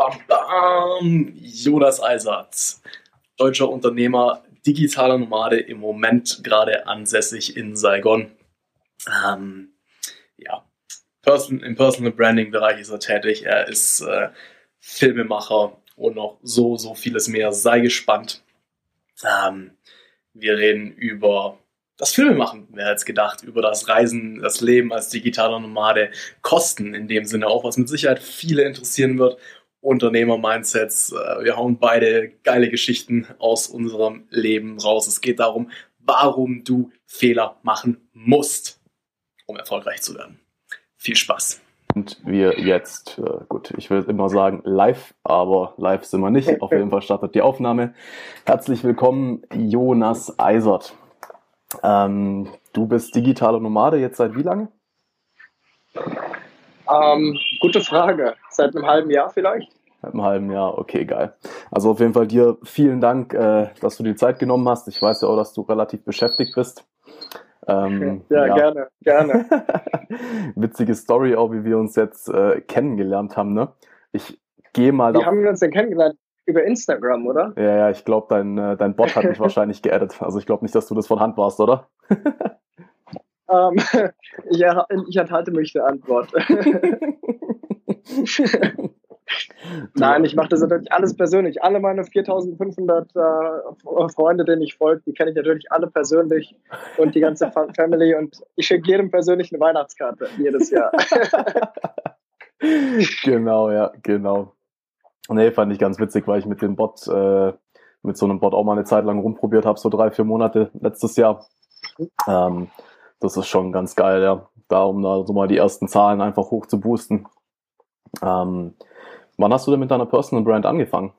bam, bam. Jonas Eisatz, deutscher Unternehmer, digitaler Nomade, im Moment gerade ansässig in Saigon. Ähm, ja, Person, im Personal Branding Bereich ist er tätig. Er ist äh, Filmemacher und noch so, so vieles mehr. Sei gespannt. Ähm, wir reden über das Filmemachen, wer hätte es gedacht, über das Reisen, das Leben als digitaler Nomade, Kosten in dem Sinne auch, was mit Sicherheit viele interessieren wird. Unternehmer-Mindsets, äh, wir hauen beide geile Geschichten aus unserem Leben raus. Es geht darum, warum du Fehler machen musst, um erfolgreich zu werden. Viel Spaß. Und wir jetzt, äh, gut, ich will immer sagen live, aber live sind wir nicht. Auf jeden Fall startet die Aufnahme. Herzlich willkommen, Jonas Eisert. Ähm, du bist digitaler Nomade jetzt seit wie lange? Ähm, gute Frage. Seit einem halben Jahr vielleicht? Seit einem halben Jahr, okay, geil. Also auf jeden Fall dir vielen Dank, äh, dass du die Zeit genommen hast. Ich weiß ja auch, dass du relativ beschäftigt bist. Ähm, ja, ja, gerne, gerne. Witzige Story auch, wie wir uns jetzt äh, kennengelernt haben. Ne? Ich gehe mal. Wie haben wir uns denn kennengelernt? Über Instagram, oder? Ja, ja, ich glaube, dein, äh, dein Bot hat mich wahrscheinlich geaddet. Also ich glaube nicht, dass du das von Hand warst, oder? ähm, ja, ich enthalte mich der Antwort. Nein, ich mache das natürlich alles persönlich. Alle meine 4500 äh, Freunde, denen ich folge, die kenne ich natürlich alle persönlich und die ganze Family und ich schicke jedem persönlich eine Weihnachtskarte jedes Jahr. genau, ja, genau. Nee, fand ich ganz witzig, weil ich mit dem Bot, äh, mit so einem Bot auch mal eine Zeit lang rumprobiert habe, so drei, vier Monate letztes Jahr. Ähm, das ist schon ganz geil, ja. Da, um da so mal die ersten Zahlen einfach hoch zu boosten. Ähm, wann hast du denn mit deiner Personal Brand angefangen?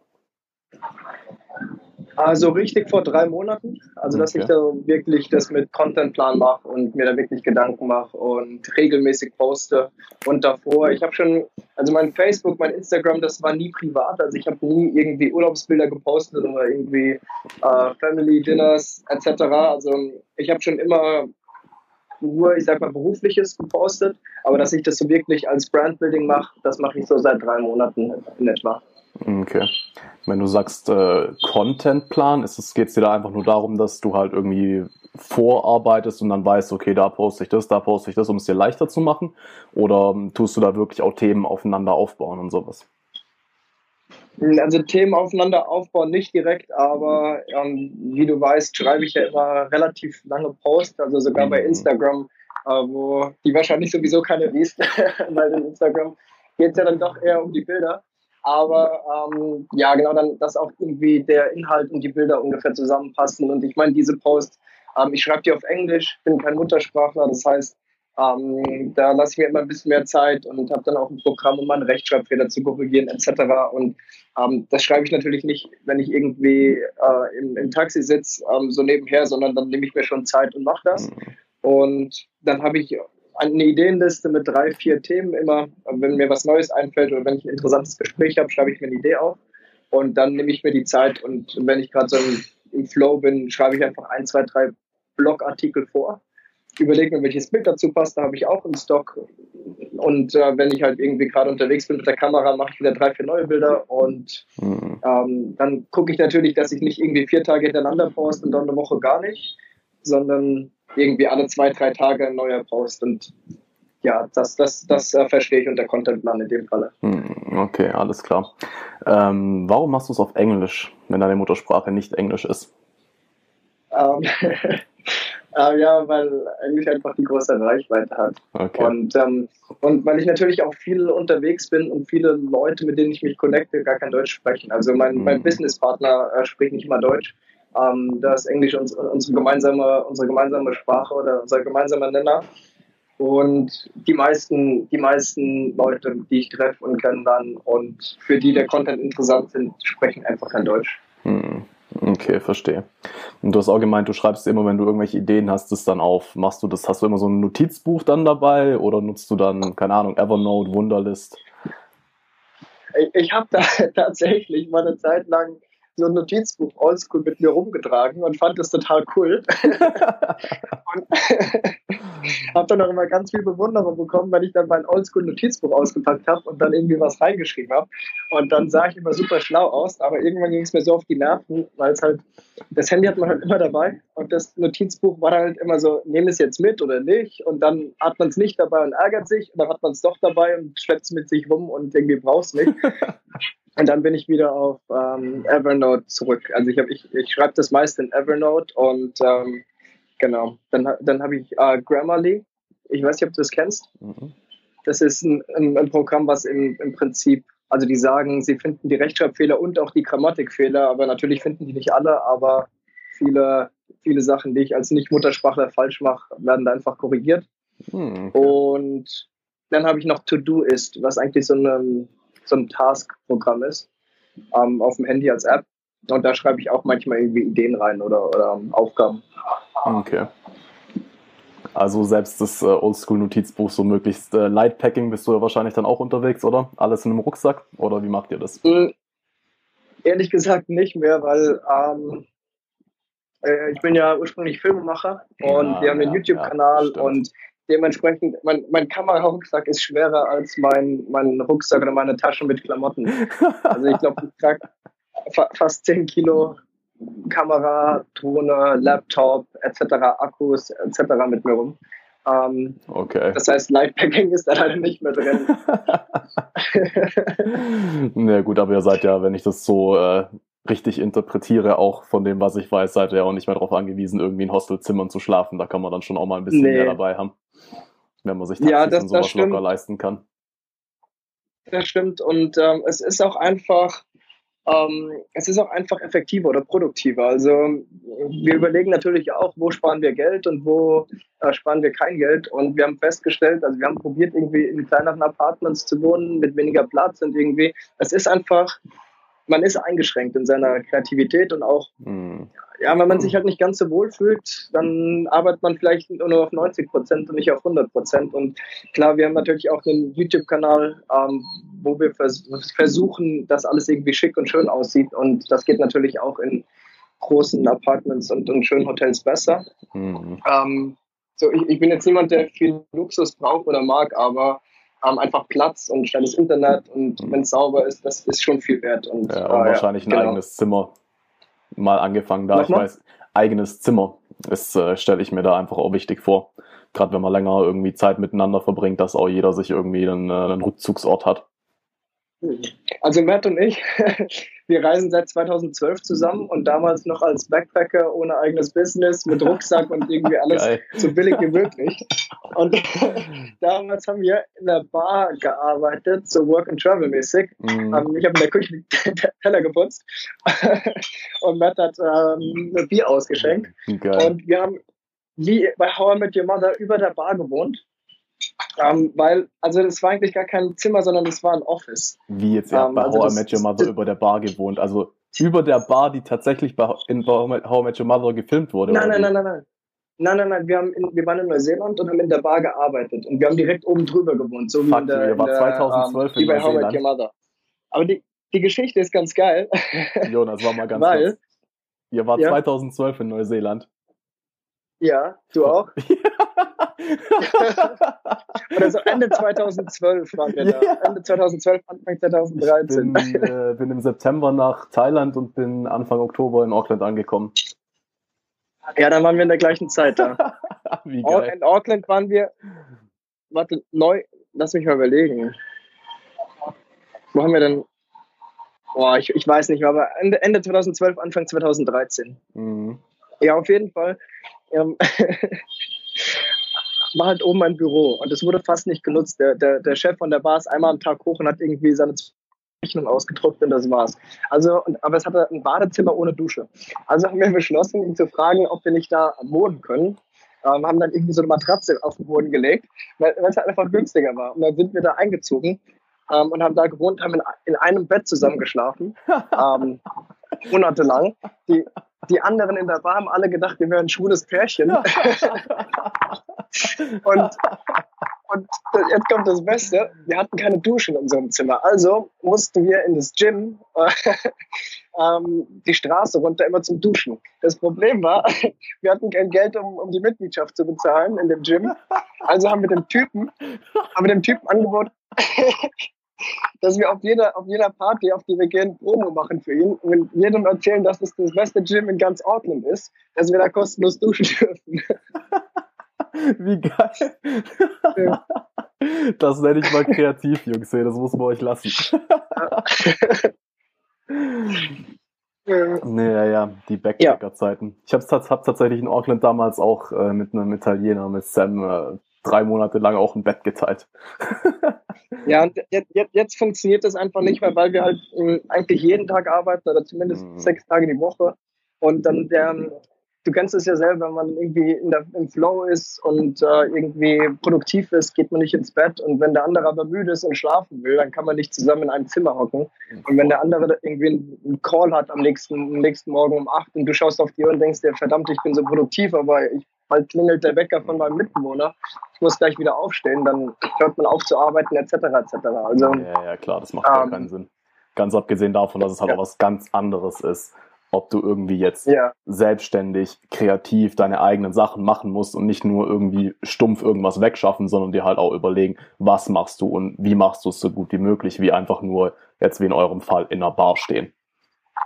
Also richtig vor drei Monaten. Also dass okay. ich da wirklich das mit Contentplan mache und mir da wirklich Gedanken mache und regelmäßig poste. Und davor, ich habe schon, also mein Facebook, mein Instagram, das war nie privat. Also ich habe nie irgendwie Urlaubsbilder gepostet oder irgendwie äh, Family Dinners etc. Also ich habe schon immer nur, ich sag mal, berufliches gepostet, aber dass ich das so wirklich als Brandbuilding mache, das mache ich so seit drei Monaten in etwa. Okay. Wenn du sagst äh, Contentplan, geht es dir da einfach nur darum, dass du halt irgendwie vorarbeitest und dann weißt, okay, da poste ich das, da poste ich das, um es dir leichter zu machen? Oder ähm, tust du da wirklich auch Themen aufeinander aufbauen und sowas? Also Themen aufeinander aufbauen nicht direkt, aber ähm, wie du weißt, schreibe ich ja immer relativ lange Posts, also sogar bei mhm. Instagram, äh, wo die wahrscheinlich sowieso keine liest, weil in Instagram geht es ja dann doch eher um die Bilder. Aber ähm, ja, genau, dann, dass auch irgendwie der Inhalt und die Bilder ungefähr zusammenpassen. Und ich meine, diese Post, ähm, ich schreibe die auf Englisch, bin kein Muttersprachler, das heißt, ähm, da lasse ich mir immer ein bisschen mehr Zeit und habe dann auch ein Programm, um meine Rechtschreibfehler zu korrigieren, etc. Und ähm, das schreibe ich natürlich nicht, wenn ich irgendwie äh, im, im, Taxi sitze, ähm, so nebenher, sondern dann nehme ich mir schon Zeit und mache das. Und dann habe ich eine Ideenliste mit drei, vier Themen immer. Wenn mir was Neues einfällt oder wenn ich ein interessantes Gespräch habe, schreibe ich mir eine Idee auf. Und dann nehme ich mir die Zeit und wenn ich gerade so im, im Flow bin, schreibe ich einfach ein, zwei, drei Blogartikel vor überlege mir, welches Bild dazu passt, da habe ich auch einen Stock. Und äh, wenn ich halt irgendwie gerade unterwegs bin mit der Kamera, mache ich wieder drei, vier neue Bilder und mhm. ähm, dann gucke ich natürlich, dass ich nicht irgendwie vier Tage hintereinander poste und dann eine Woche gar nicht, sondern irgendwie alle zwei, drei Tage ein neuer Post und ja, das, das, das äh, verstehe ich unter Contentplan in dem Falle. Mhm, okay, alles klar. Ähm, warum machst du es auf Englisch, wenn deine Muttersprache nicht Englisch ist? Ähm, Äh, ja, weil Englisch einfach die größte Reichweite hat. Okay. Und, ähm, und weil ich natürlich auch viel unterwegs bin und viele Leute, mit denen ich mich connecte, gar kein Deutsch sprechen. Also mein, mhm. mein Businesspartner äh, spricht nicht mal Deutsch. Ähm, da ist Englisch uns, unsere, gemeinsame, unsere gemeinsame Sprache oder unser gemeinsamer Nenner. Und die meisten, die meisten Leute, die ich treffe und kennenlerne und für die der Content interessant sind, sprechen einfach kein Deutsch. Okay, verstehe. Und du hast auch gemeint, du schreibst immer, wenn du irgendwelche Ideen hast, das dann auf. Machst du das, hast du immer so ein Notizbuch dann dabei oder nutzt du dann, keine Ahnung, Evernote, Wunderlist? Ich, ich habe da tatsächlich mal eine Zeit lang so ein Notizbuch oldschool mit mir rumgetragen und fand das total cool. und habe dann auch immer ganz viel Bewunderung bekommen, wenn ich dann mein oldschool Notizbuch ausgepackt habe und dann irgendwie was reingeschrieben habe. Und dann sah ich immer super schlau aus, aber irgendwann ging es mir so auf die Nerven, weil es halt, das Handy hat man halt immer dabei und das Notizbuch war halt immer so, nehme es jetzt mit oder nicht und dann hat man es nicht dabei und ärgert sich und dann hat man es doch dabei und schleppt es mit sich rum und irgendwie braucht es nicht. Und dann bin ich wieder auf ähm, Evernote zurück. Also ich, hab, ich, ich schreibe das meiste in Evernote und ähm, genau, dann, dann habe ich äh, Grammarly. Ich weiß nicht, ob du das kennst. Mhm. Das ist ein, ein, ein Programm, was im, im Prinzip, also die sagen, sie finden die Rechtschreibfehler und auch die Grammatikfehler, aber natürlich finden die nicht alle, aber viele, viele Sachen, die ich als Nicht-Muttersprachler falsch mache, werden da einfach korrigiert. Mhm, okay. Und dann habe ich noch To-Do-Ist, was eigentlich so ein so ein Task-Programm ist, ähm, auf dem Handy als App. Und da schreibe ich auch manchmal irgendwie Ideen rein oder, oder Aufgaben. Okay. Also selbst das äh, Oldschool-Notizbuch, so möglichst äh, Lightpacking, bist du ja wahrscheinlich dann auch unterwegs, oder? Alles in einem Rucksack? Oder wie macht ihr das? Mhm. Ehrlich gesagt nicht mehr, weil ähm, äh, ich bin ja ursprünglich Filmemacher und ja, wir haben einen ja, YouTube-Kanal ja, und dementsprechend, mein, mein Kamerarucksack ist schwerer als mein, mein Rucksack oder meine Tasche mit Klamotten. Also ich glaube, ich trage fa fast 10 Kilo Kamera, Drohne, Laptop etc., Akkus etc. mit mir rum. Ähm, okay. Das heißt, Lightpacking ist da leider nicht mehr drin. Na ja, gut, aber ihr seid ja, wenn ich das so äh, richtig interpretiere, auch von dem, was ich weiß, seid ihr ja auch nicht mehr darauf angewiesen, irgendwie in Hostelzimmern zu schlafen. Da kann man dann schon auch mal ein bisschen nee. mehr dabei haben wenn man sich Taxis ja, das, und sowas locker leisten kann. Das stimmt und ähm, es ist auch einfach, ähm, es ist auch einfach effektiver oder produktiver. Also wir überlegen natürlich auch, wo sparen wir Geld und wo äh, sparen wir kein Geld. Und wir haben festgestellt, also wir haben probiert, irgendwie in kleineren Apartments zu wohnen mit weniger Platz und irgendwie, es ist einfach, man ist eingeschränkt in seiner Kreativität und auch, mhm. ja, wenn man sich halt nicht ganz so wohl fühlt, dann arbeitet man vielleicht nur auf 90 Prozent und nicht auf 100 Prozent. Und klar, wir haben natürlich auch einen YouTube-Kanal, ähm, wo wir vers versuchen, dass alles irgendwie schick und schön aussieht. Und das geht natürlich auch in großen Apartments und, und schönen Hotels besser. Mhm. Ähm, so, ich, ich bin jetzt niemand, der viel Luxus braucht oder mag, aber haben einfach Platz und schnelles Internet und mhm. wenn es sauber ist, das ist schon viel wert. Und, ja, und äh, wahrscheinlich ein genau. eigenes Zimmer mal angefangen da. Nochmal? Ich weiß, eigenes Zimmer das äh, stelle ich mir da einfach auch wichtig vor. Gerade wenn man länger irgendwie Zeit miteinander verbringt, dass auch jeder sich irgendwie einen, äh, einen Rückzugsort hat. Also Matt und ich, wir reisen seit 2012 zusammen und damals noch als Backpacker ohne eigenes Business mit Rucksack und irgendwie alles Geil. so billig wie möglich. Und damals haben wir in der Bar gearbeitet, so Work and Travel mäßig. Mm. Ich habe in der Küche Teller geputzt und Matt hat ähm, Bier ausgeschenkt. Geil. Und wir haben wie bei How I Met Your Mother über der Bar gewohnt ähm, weil, also das war eigentlich gar kein Zimmer, sondern das war ein Office. Wie jetzt, ja, ähm, bei also How I Met Your Mother über der Bar gewohnt. Also über der Bar, die tatsächlich bei, in How I Met Your Mother gefilmt wurde. Nein, nein, nein, nein, nein. Nein, nein, nein, wir, haben in, wir waren in Neuseeland und haben in der Bar gearbeitet und wir haben direkt oben drüber gewohnt, so wie Fuck, in der, ihr war 2012 ähm, in bei How I Met Your Mother. Aber die, die Geschichte ist ganz geil. Jonas, war mal ganz weil, kurz. Ihr wart ja? 2012 in Neuseeland. Ja, du auch? Oder so Ende 2012 waren wir da. Ja. Ende 2012, Anfang 2013. Ich bin, äh, bin, im September nach Thailand und bin Anfang Oktober in Auckland angekommen. Ja, dann waren wir in der gleichen Zeit da. Wie geil. In Auckland waren wir, warte, neu, lass mich mal überlegen. Wo haben wir denn? Boah, ich, ich weiß nicht, aber Ende, Ende 2012, Anfang 2013. Mhm. Ja, auf jeden Fall. Ähm, war halt oben ein Büro und es wurde fast nicht genutzt. Der, der, der Chef von der Bar ist einmal am Tag hoch und hat irgendwie seine Rechnung ausgedruckt und das war's. Also, und, aber es hatte ein Badezimmer ohne Dusche. Also haben wir beschlossen, ihn zu fragen, ob wir nicht da wohnen können. Ähm, haben dann irgendwie so eine Matratze auf den Boden gelegt, weil es halt einfach günstiger war. Und dann sind wir da eingezogen ähm, und haben da gewohnt, haben in, in einem Bett zusammen geschlafen. ähm, monatelang. Die, die anderen in der Bar haben alle gedacht, wir wären ein schwules Pärchen. und, Und jetzt kommt das Beste, wir hatten keine Dusche in unserem Zimmer. Also mussten wir in das Gym ähm, die Straße runter immer zum Duschen. Das Problem war, wir hatten kein Geld, um, um die Mitgliedschaft zu bezahlen in dem Gym. Also haben wir dem Typen, haben wir dem Typen angeboten, dass wir auf jeder, auf jeder Party, auf die wir gehen, Promo machen für ihn und jedem erzählen, dass es das beste Gym in ganz Auckland ist, dass wir da kostenlos duschen dürfen. Wie geil. Ja. Das nenne ich mal kreativ, Jungs. Das muss man euch lassen. Nee, ja, ja, die Backpacker-Zeiten. Ich habe hab tatsächlich in Auckland damals auch äh, mit einem Italiener, mit Sam, äh, drei Monate lang auch ein Bett geteilt. ja, und jetzt, jetzt, jetzt, funktioniert das einfach nicht mehr, weil wir halt eigentlich jeden Tag arbeiten oder zumindest mhm. sechs Tage die Woche. Und dann der, du kennst es ja selber, wenn man irgendwie der, im Flow ist und äh, irgendwie produktiv ist, geht man nicht ins Bett. Und wenn der andere aber müde ist und schlafen will, dann kann man nicht zusammen in einem Zimmer hocken. Und wenn der andere irgendwie einen Call hat am nächsten, am nächsten Morgen um acht und du schaust auf die Uhr und denkst dir, verdammt, ich bin so produktiv, aber ich, bald klingelt der Wecker von meinem Mitbewohner, ich muss gleich wieder aufstehen, dann hört man auf zu arbeiten, etc. etc. Also, ja, ja, klar, das macht ähm, keinen Sinn. Ganz abgesehen davon, dass es halt ja. auch was ganz anderes ist ob du irgendwie jetzt ja. selbstständig, kreativ deine eigenen Sachen machen musst und nicht nur irgendwie stumpf irgendwas wegschaffen, sondern dir halt auch überlegen, was machst du und wie machst du es so gut wie möglich, wie einfach nur jetzt wie in eurem Fall in einer Bar stehen,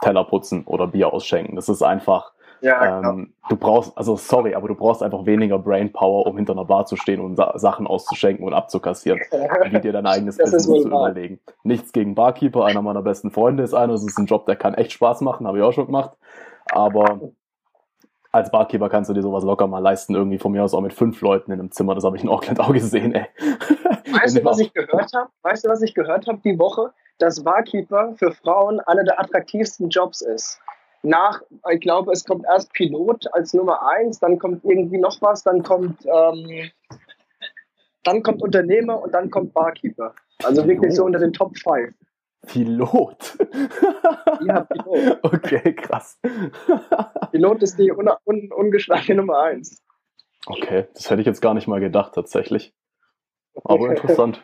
Teller putzen oder Bier ausschenken. Das ist einfach ja, ähm, du brauchst, also sorry, aber du brauchst einfach weniger Brainpower, um hinter einer Bar zu stehen und Sa Sachen auszuschenken und abzukassieren, wie dir dein eigenes Business zu überlegen. Nichts gegen Barkeeper, einer meiner besten Freunde ist einer, das ist ein Job, der kann echt Spaß machen, habe ich auch schon gemacht, aber als Barkeeper kannst du dir sowas locker mal leisten, irgendwie von mir aus auch mit fünf Leuten in einem Zimmer, das habe ich in Auckland auch gesehen, ey. Weißt du, was ich gehört habe? Weißt du, was ich gehört habe die Woche? Dass Barkeeper für Frauen einer der attraktivsten Jobs ist nach, ich glaube, es kommt erst Pilot als Nummer eins, dann kommt irgendwie noch was, dann kommt, ähm, dann kommt Unternehmer und dann kommt Barkeeper. Also wirklich so unter den Top 5. Pilot? ja, Pilot. Okay, krass. Pilot ist die un un ungeschlagene Nummer eins. Okay, das hätte ich jetzt gar nicht mal gedacht, tatsächlich. Aber interessant.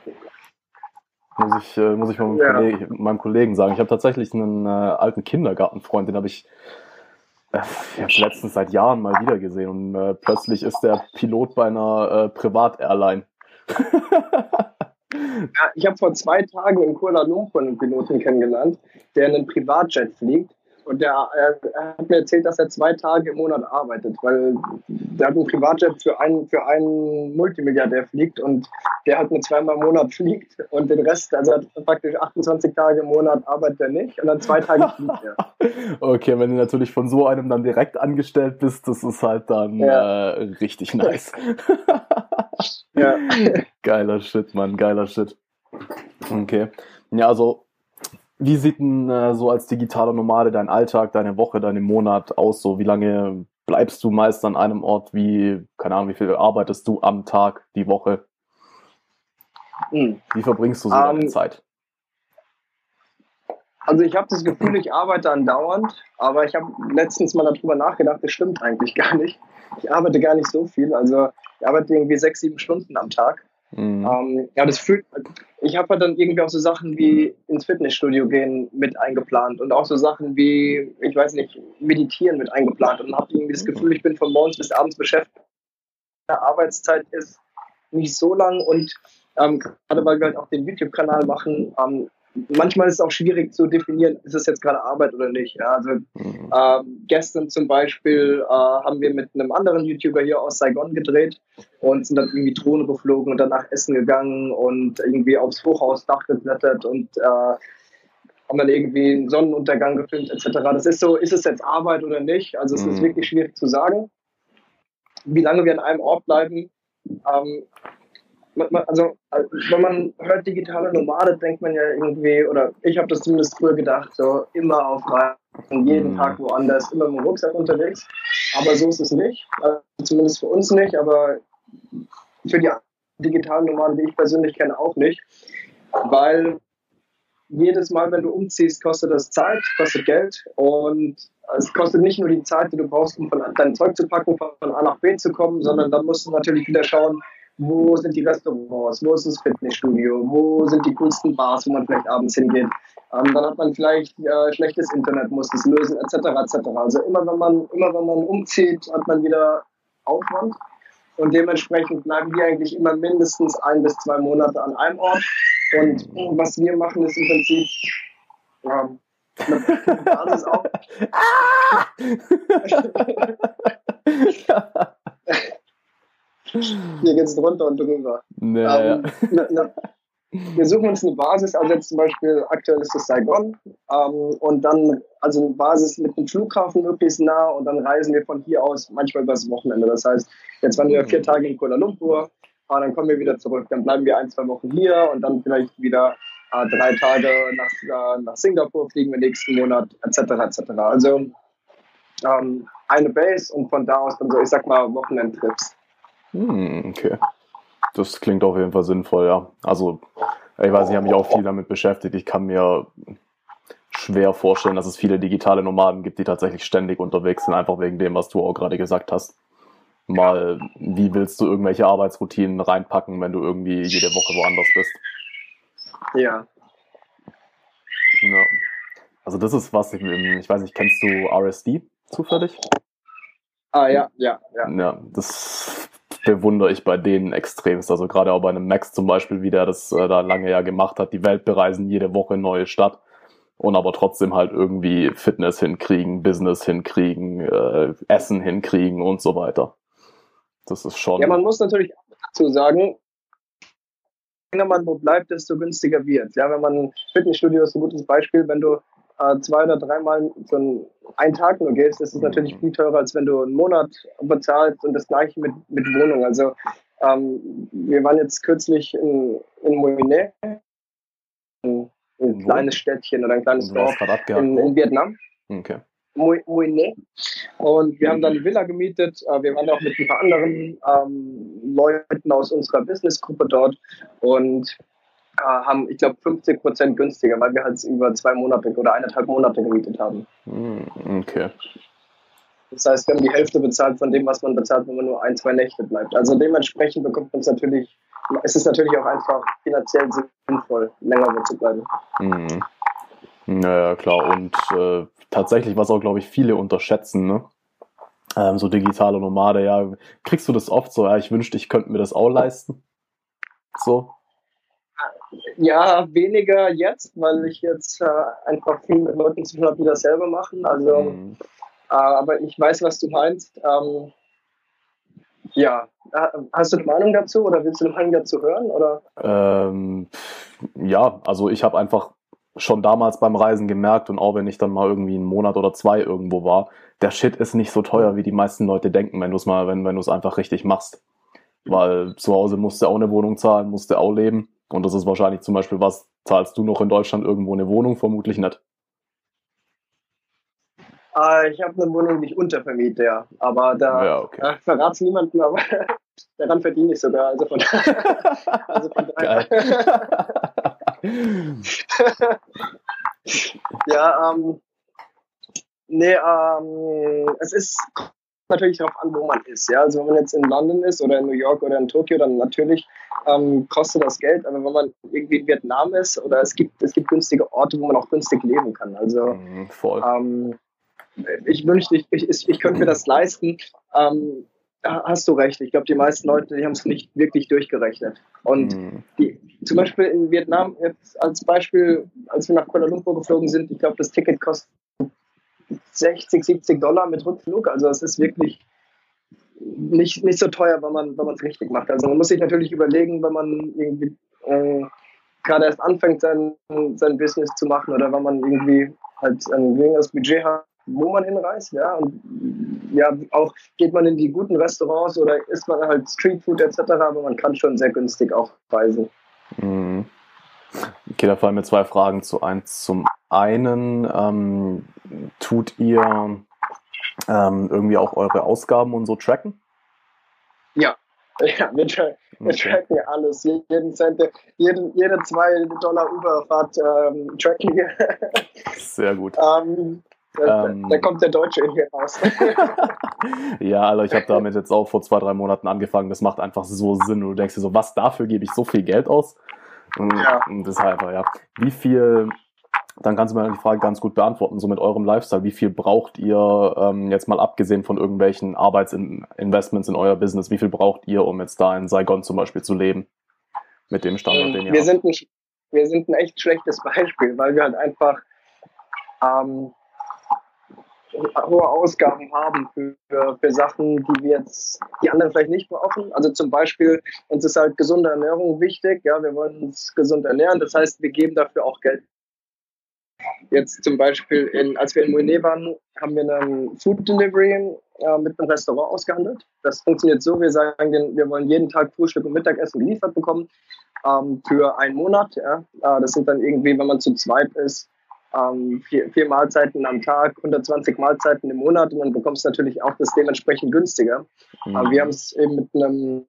Muss ich, äh, muss ich meinem, ja. Kollegen, meinem Kollegen sagen. Ich habe tatsächlich einen äh, alten Kindergartenfreund, den habe ich äh, jetzt letztens seit Jahren mal wieder gesehen und äh, plötzlich ist der Pilot bei einer äh, Privat-Airline. ja, ich habe vor zwei Tagen in Kuala Lumpur einen Piloten kennengelernt, der einen Privatjet fliegt und der, er, hat mir erzählt, dass er zwei Tage im Monat arbeitet, weil der hat einen Privatjet für einen, für einen Multimilliardär fliegt und der halt nur zweimal im Monat fliegt und den Rest, also hat praktisch 28 Tage im Monat arbeitet er nicht und dann zwei Tage fliegt er. Okay, wenn du natürlich von so einem dann direkt angestellt bist, das ist halt dann ja. äh, richtig nice. ja. Geiler Shit, Mann, geiler Shit. Okay. Ja, also wie sieht denn äh, so als digitaler Nomade dein Alltag, deine Woche, deine Monat aus? So, wie lange bleibst du meist an einem Ort? Wie, keine Ahnung, wie viel arbeitest du am Tag, die Woche? Hm. Wie verbringst du so um, deine ähm, Zeit? Also ich habe das Gefühl, ich arbeite andauernd, aber ich habe letztens mal darüber nachgedacht, das stimmt eigentlich gar nicht. Ich arbeite gar nicht so viel, also ich arbeite irgendwie sechs, sieben Stunden am Tag. Mhm. Ähm, ja, das fühlt, ich habe halt dann irgendwie auch so Sachen wie ins Fitnessstudio gehen mit eingeplant und auch so Sachen wie, ich weiß nicht, meditieren mit eingeplant und habe irgendwie das Gefühl, ich bin von morgens bis abends beschäftigt. Die Arbeitszeit ist nicht so lang und ähm, gerade weil wir halt auch den YouTube-Kanal machen, ähm, manchmal ist es auch schwierig zu definieren, ist es jetzt gerade Arbeit oder nicht. Ja, also mhm. ähm, gestern zum Beispiel äh, haben wir mit einem anderen YouTuber hier aus Saigon gedreht und sind dann irgendwie Drohne geflogen und danach essen gegangen und irgendwie aufs Hochhausdach geklettert und äh, haben dann irgendwie einen Sonnenuntergang gefilmt etc. Das ist so, ist es jetzt Arbeit oder nicht? Also es mhm. ist wirklich schwierig zu sagen. Wie lange wir an einem Ort bleiben, ähm, also wenn man hört digitale Nomade, denkt man ja irgendwie, oder ich habe das zumindest früher gedacht, so immer auf Reisen, jeden mhm. Tag woanders, immer mit dem Rucksack unterwegs. Aber so ist es nicht. Also zumindest für uns nicht, aber für die digitalen Nomaden, die ich persönlich kenne, auch nicht. Weil jedes Mal, wenn du umziehst, kostet das Zeit, kostet Geld und es kostet nicht nur die Zeit, die du brauchst, um von dein Zeug zu packen, von A nach B zu kommen, sondern dann musst du natürlich wieder schauen, wo sind die Restaurants, wo ist das Fitnessstudio, wo sind die coolsten Bars, wo man vielleicht abends hingeht. Ähm, dann hat man vielleicht äh, schlechtes Internet, muss das lösen, etc. etc. Also immer wenn man immer wenn man umzieht, hat man wieder Aufwand und dementsprechend bleiben wir eigentlich immer mindestens ein bis zwei Monate an einem Ort. Und was wir machen, ist im Prinzip ähm, eine Basis auf. Hier geht es drunter und drüber. Nee. Ähm, ne, ne, wir suchen uns eine Basis, also jetzt zum Beispiel aktuell ist es Saigon ähm, und dann also eine Basis mit dem Flughafen möglichst nah und dann reisen wir von hier aus manchmal übers Wochenende. Das heißt, jetzt waren wir vier Tage in Kuala Lumpur, äh, dann kommen wir wieder zurück, dann bleiben wir ein, zwei Wochen hier und dann vielleicht wieder äh, drei Tage nach, äh, nach Singapur fliegen wir nächsten Monat etc. etc. Also ähm, eine Base und von da aus dann so, ich sag mal, Wochenendtrips. Hm, okay. Das klingt auf jeden Fall sinnvoll, ja. Also, ich weiß, ich habe mich auch viel damit beschäftigt. Ich kann mir schwer vorstellen, dass es viele digitale Nomaden gibt, die tatsächlich ständig unterwegs sind, einfach wegen dem, was du auch gerade gesagt hast. Mal, wie willst du irgendwelche Arbeitsroutinen reinpacken, wenn du irgendwie jede Woche woanders bist? Ja. Ja. Also das ist was, ich, ich weiß nicht, kennst du RSD zufällig? Ah ja, ja, ja. Ja, das bewundere ich bei denen extremst. Also gerade auch bei einem Max zum Beispiel, wie der das äh, da lange ja gemacht hat, die Welt bereisen, jede Woche neue Stadt und aber trotzdem halt irgendwie Fitness hinkriegen, Business hinkriegen, äh, Essen hinkriegen und so weiter. Das ist schon. Ja, man muss natürlich dazu sagen, je länger man wo bleibt, desto günstiger wird. Ja, wenn man Fitnessstudio ist ein gutes Beispiel, wenn du äh, zwei oder dreimal so einen, Tag nur gehst, ist es natürlich viel teurer, als wenn du einen Monat bezahlst und das gleiche mit, mit Wohnung. Also ähm, wir waren jetzt kürzlich in, in Moine, ein, ein kleines Städtchen oder ein kleines Dorf in, in Vietnam. Okay. Moine. Und wir haben dann eine Villa gemietet. Äh, wir waren auch mit ein paar anderen ähm, Leuten aus unserer Businessgruppe dort. Und haben, ich glaube, 50 Prozent günstiger, weil wir halt über zwei Monate oder eineinhalb Monate gemietet haben. Hm, okay. Das heißt, wir haben die Hälfte bezahlt von dem, was man bezahlt, wenn man nur ein, zwei Nächte bleibt. Also dementsprechend bekommt man es natürlich, es ist natürlich auch einfach finanziell sinnvoll, länger zu bleiben. Mhm. Naja, klar. Und äh, tatsächlich, was auch, glaube ich, viele unterschätzen, ne? Ähm, so digitale Nomade, ja, kriegst du das oft so, ja, ich wünschte, ich könnte mir das auch leisten? So? Ja, weniger jetzt, weil ich jetzt äh, einfach viel mit Leuten zu tun habe, die das selber machen. Also, mhm. äh, aber ich weiß, was du meinst. Ähm, ja, äh, hast du eine Meinung dazu oder willst du eine Meinung dazu hören? Oder? Ähm, ja, also ich habe einfach schon damals beim Reisen gemerkt und auch wenn ich dann mal irgendwie einen Monat oder zwei irgendwo war, der Shit ist nicht so teuer, wie die meisten Leute denken, wenn du es mal, wenn, wenn du es einfach richtig machst. Weil zu Hause musst du auch eine Wohnung zahlen, musst du auch leben. Und das ist wahrscheinlich zum Beispiel was, zahlst du noch in Deutschland irgendwo eine Wohnung? Vermutlich nicht. Äh, ich habe eine Wohnung, die ich untervermiete, ja. Aber da ja, okay. verrat's niemanden, aber daran verdiene ich sogar. Also von, also von daher. ja, ähm, nee, ähm, es ist natürlich darauf an, wo man ist. Ja? Also wenn man jetzt in London ist oder in New York oder in Tokio, dann natürlich ähm, kostet das Geld. Aber wenn man irgendwie in Vietnam ist oder es gibt, es gibt günstige Orte, wo man auch günstig leben kann. Also mhm, voll. Ähm, ich wünschte, ich, ich, ich könnte mir das leisten. Ähm, hast du recht. Ich glaube, die meisten Leute, die haben es nicht wirklich durchgerechnet. Und mhm. die, zum Beispiel in Vietnam, jetzt als Beispiel, als wir nach Kuala Lumpur geflogen sind, ich glaube, das Ticket kostet 60, 70 Dollar mit Rückflug. Also es ist wirklich nicht, nicht so teuer, wenn man es richtig macht. Also man muss sich natürlich überlegen, wenn man irgendwie äh, gerade erst anfängt, sein, sein Business zu machen oder wenn man irgendwie halt ein geringeres Budget hat, wo man hinreist, ja, und ja, auch geht man in die guten Restaurants oder isst man halt Streetfood etc., aber man kann schon sehr günstig auch reisen. Mhm. Okay, da fallen mir zwei Fragen zu ein. Zum einen, ähm, tut ihr ähm, irgendwie auch eure Ausgaben und so tracken? Ja, ja wir, tra wir okay. tracken alles. Jeden Cent, jeden, jede zwei Dollar Überfahrt ähm, tracken wir. Sehr gut. ähm, Da, ähm, da kommt der Deutsche in mir raus. ja, also ich habe damit jetzt auch vor zwei, drei Monaten angefangen. Das macht einfach so Sinn. Und du denkst dir so, was dafür gebe ich so viel Geld aus? Und, ja. und deshalb, ja. Wie viel, dann kannst du mir die Frage ganz gut beantworten, so mit eurem Lifestyle. Wie viel braucht ihr, ähm, jetzt mal abgesehen von irgendwelchen Arbeitsinvestments in euer Business, wie viel braucht ihr, um jetzt da in Saigon zum Beispiel zu leben? Mit dem Standard, ähm, den ihr wir habt? Sind ein, wir sind ein echt schlechtes Beispiel, weil wir halt einfach ähm, hohe Ausgaben haben für, für Sachen, die wir jetzt, die anderen vielleicht nicht brauchen. Also zum Beispiel, uns ist halt gesunde Ernährung wichtig. Ja, wir wollen uns gesund ernähren. Das heißt, wir geben dafür auch Geld. Jetzt zum Beispiel, in, als wir in Moine waren, haben wir einen Food Delivery äh, mit einem Restaurant ausgehandelt. Das funktioniert so, wir sagen, wir wollen jeden Tag Frühstück und Mittagessen geliefert bekommen ähm, für einen Monat. Ja. Äh, das sind dann irgendwie, wenn man zu zweit ist, ähm, vier, vier, Mahlzeiten am Tag, 120 Mahlzeiten im Monat und dann bekommst du natürlich auch das dementsprechend günstiger. Mhm. Aber wir haben es eben mit einem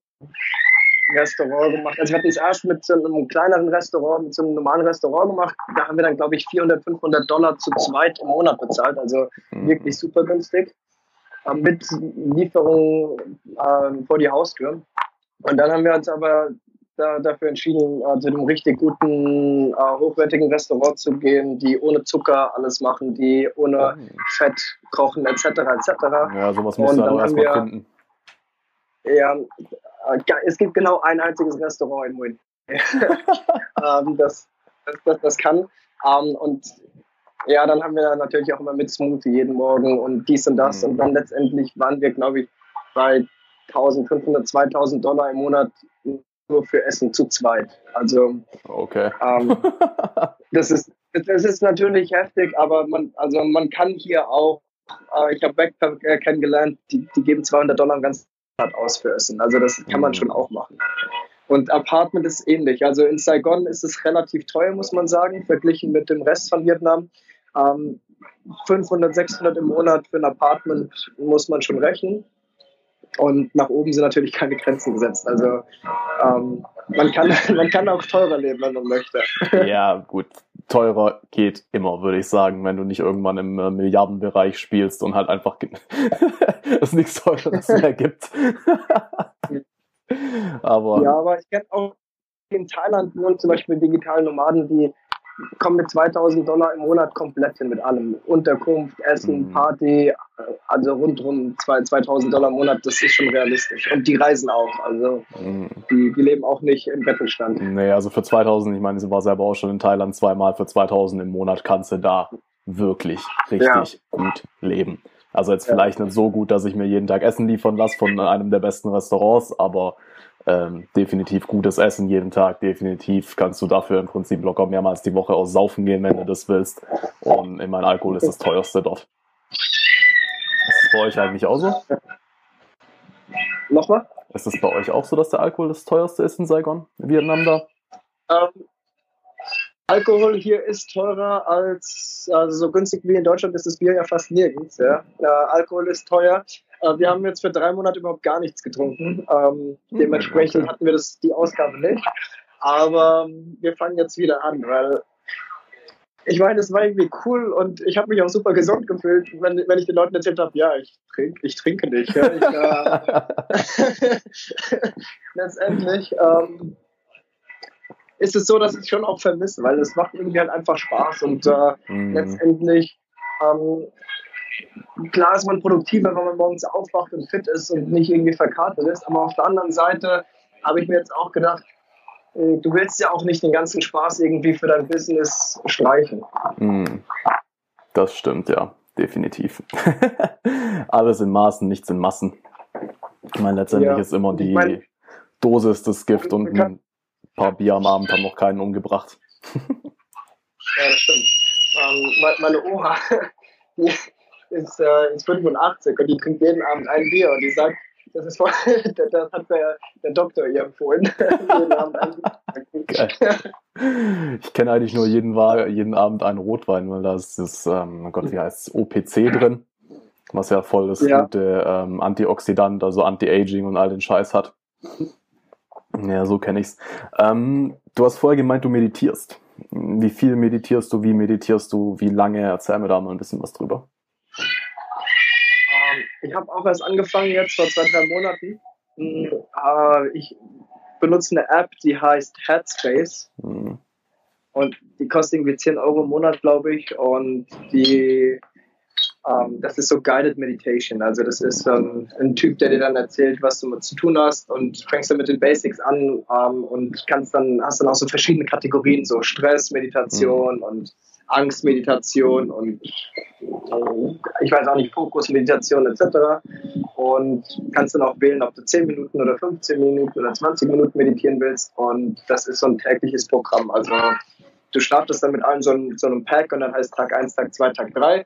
Restaurant gemacht. Also wir hatten es erst mit so einem kleineren Restaurant, mit so einem normalen Restaurant gemacht. Da haben wir dann, glaube ich, 400, 500 Dollar zu zweit im Monat bezahlt. Also mhm. wirklich super günstig. Äh, mit Lieferung äh, vor die Haustür. Und dann haben wir uns aber da, dafür entschieden, äh, zu einem richtig guten, äh, hochwertigen Restaurant zu gehen, die ohne Zucker alles machen, die ohne Fett kochen, etc. etc. Ja, sowas muss man erstmal finden. Ja, es gibt genau ein einziges Restaurant in Wien, ähm, das, das, das, kann. Ähm, und ja, dann haben wir natürlich auch immer mit Smoothie jeden Morgen und dies und das. Mhm. Und dann letztendlich waren wir, glaube ich, bei 1500, 2000 Dollar im Monat nur für Essen zu zweit. Also okay. Ähm, das ist das ist natürlich heftig, aber man also man kann hier auch. Äh, ich habe Backpacker kennengelernt, die, die geben 200 Dollar im ganzen Monat aus für Essen. Also das kann man mhm. schon auch machen. Und Apartment ist ähnlich. Also in Saigon ist es relativ teuer, muss man sagen, verglichen mit dem Rest von Vietnam. Ähm, 500, 600 im Monat für ein Apartment muss man schon rechnen. Und nach oben sind natürlich keine Grenzen gesetzt. Also ähm, man, kann, man kann auch teurer leben, wenn man möchte. Ja, gut. Teurer geht immer, würde ich sagen, wenn du nicht irgendwann im äh, Milliardenbereich spielst und halt einfach es nichts Teureres mehr gibt. aber, ja, aber ich kenne auch in Thailand wohnen zum Beispiel digitale Nomaden, die kommen mit 2000 Dollar im Monat komplett hin mit allem. Unterkunft, Essen, mhm. Party, also rundherum 2000 Dollar im Monat, das ist schon realistisch. Und die reisen auch, also mhm. die, die leben auch nicht im Bettelstand. Nee, also für 2000, ich meine, sie war selber auch schon in Thailand zweimal, für 2000 im Monat kannst du da wirklich richtig ja. gut leben. Also jetzt ja. vielleicht nicht so gut, dass ich mir jeden Tag Essen liefern lasse von einem der besten Restaurants, aber ähm, definitiv gutes Essen jeden Tag, definitiv kannst du dafür im Prinzip locker mehrmals die Woche aus saufen gehen, wenn du das willst. Und ich meine, Alkohol ist das teuerste dort. Ist das bei euch eigentlich auch so? Nochmal? Ist es bei euch auch so, dass der Alkohol das teuerste ist in Saigon, in Vietnam da? Ähm, Alkohol hier ist teurer als, also so günstig wie in Deutschland ist das Bier ja fast nirgends. Ja. Äh, Alkohol ist teuer. Äh, wir haben jetzt für drei Monate überhaupt gar nichts getrunken. Ähm, hm, dementsprechend okay. hatten wir das, die Ausgabe nicht. Aber wir fangen jetzt wieder an, weil ich meine, es war irgendwie cool und ich habe mich auch super gesund gefühlt, wenn, wenn ich den Leuten erzählt habe, ja, ich trinke, ich trinke nicht. Ja, ich, äh, letztendlich ähm, ist es so, dass ich schon auch vermisse, weil es macht irgendwie halt einfach Spaß und äh, mhm. letztendlich ähm, klar ist man produktiver, wenn man morgens aufwacht und fit ist und nicht irgendwie verkartet ist, aber auf der anderen Seite habe ich mir jetzt auch gedacht, äh, du willst ja auch nicht den ganzen Spaß irgendwie für dein Business streichen. Mhm. Das stimmt, ja, definitiv. Alles in Maßen, nichts in Massen. Ich meine, letztendlich ja. ist immer die ich mein, Dosis das Gift und ein paar Bier am Abend haben noch keinen umgebracht. ja, das stimmt. Ähm, meine Oma, die ist, äh, ist 85 und die trinkt jeden Abend ein Bier und die sagt, das ist voll, das hat der, der Doktor ihr empfohlen. ich kenne eigentlich nur jeden, jeden Abend einen Rotwein, weil da ist das, ähm, oh Gott, wie heißt es, OPC drin, was ja voll das ja. gute ähm, Antioxidant, also Anti-Aging und all den Scheiß hat. Ja, so kenne ich's. Ähm, du hast vorher gemeint, du meditierst. Wie viel meditierst du? Wie meditierst du? Wie lange? Erzähl mir da mal ein bisschen was drüber. Ähm, ich habe auch erst angefangen jetzt vor zwei, drei Monaten. Hm, äh, ich benutze eine App, die heißt Headspace. Mhm. Und die kostet irgendwie 10 Euro im Monat, glaube ich. Und die, ähm, das ist so Guided Meditation. Also das ist ähm, ein Typ, der dir dann erzählt, was du mit zu tun hast und fängst dann mit den Basics an ähm, und kannst dann, hast dann auch so verschiedene Kategorien, so Stress, Meditation mhm. und Angstmeditation und äh, ich weiß auch nicht, Fokusmeditation etc. Und kannst dann auch wählen, ob du 10 Minuten oder 15 Minuten oder 20 Minuten meditieren willst. Und das ist so ein tägliches Programm. Also du startest dann mit allen so einem, so einem Pack und dann heißt Tag 1, Tag 2, Tag 3.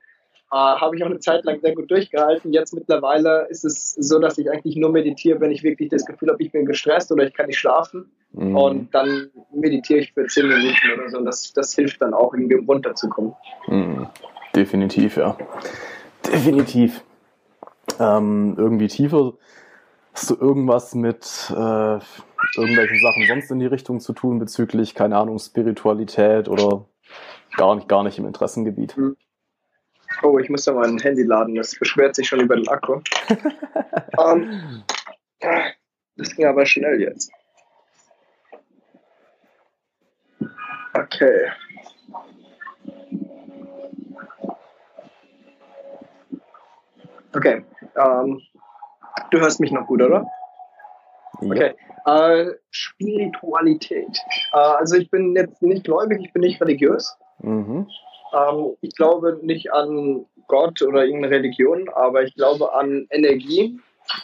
Äh, Habe ich auch eine Zeit lang sehr gut durchgehalten. Jetzt mittlerweile ist es so, dass ich eigentlich nur meditiere, wenn ich wirklich das Gefühl habe, ich bin gestresst oder ich kann nicht schlafen. Mhm. Und dann meditiere ich für 10 Minuten oder so. Und das, das hilft dann auch, irgendwie runterzukommen. Mhm. Definitiv, ja. Definitiv. Ähm, irgendwie tiefer. Hast du irgendwas mit äh, irgendwelchen Sachen sonst in die Richtung zu tun bezüglich, keine Ahnung, Spiritualität oder gar nicht, gar nicht im Interessengebiet? Mhm. Oh, ich muss ja mal ein Handy laden, das beschwert sich schon über den Akku. um, ähm, das ging aber schnell jetzt. Okay. Okay. Um, ähm, du hörst mich noch gut, oder? Okay. Äh, Spiritualität. Äh, also ich bin jetzt nicht gläubig, ich bin nicht religiös. Mhm. Ähm, ich glaube nicht an Gott oder irgendeine Religion, aber ich glaube an Energie.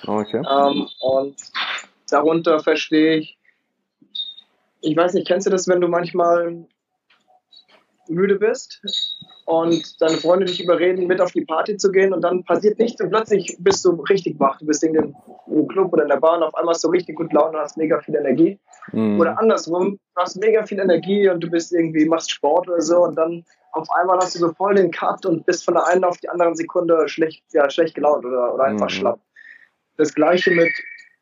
Okay. Ähm, und darunter verstehe ich, ich weiß nicht, kennst du das, wenn du manchmal müde bist und deine Freunde dich überreden, mit auf die Party zu gehen und dann passiert nichts und plötzlich bist du richtig wach. Du bist in dem Club oder in der Bahn, auf einmal hast du richtig gut Laune und hast mega viel Energie. Mhm. Oder andersrum, du hast mega viel Energie und du bist irgendwie, machst Sport oder so und dann auf einmal hast du so voll den Cut und bist von der einen auf die andere Sekunde schlecht, ja, schlecht gelaunt oder, oder einfach mhm. schlapp. Das gleiche mit,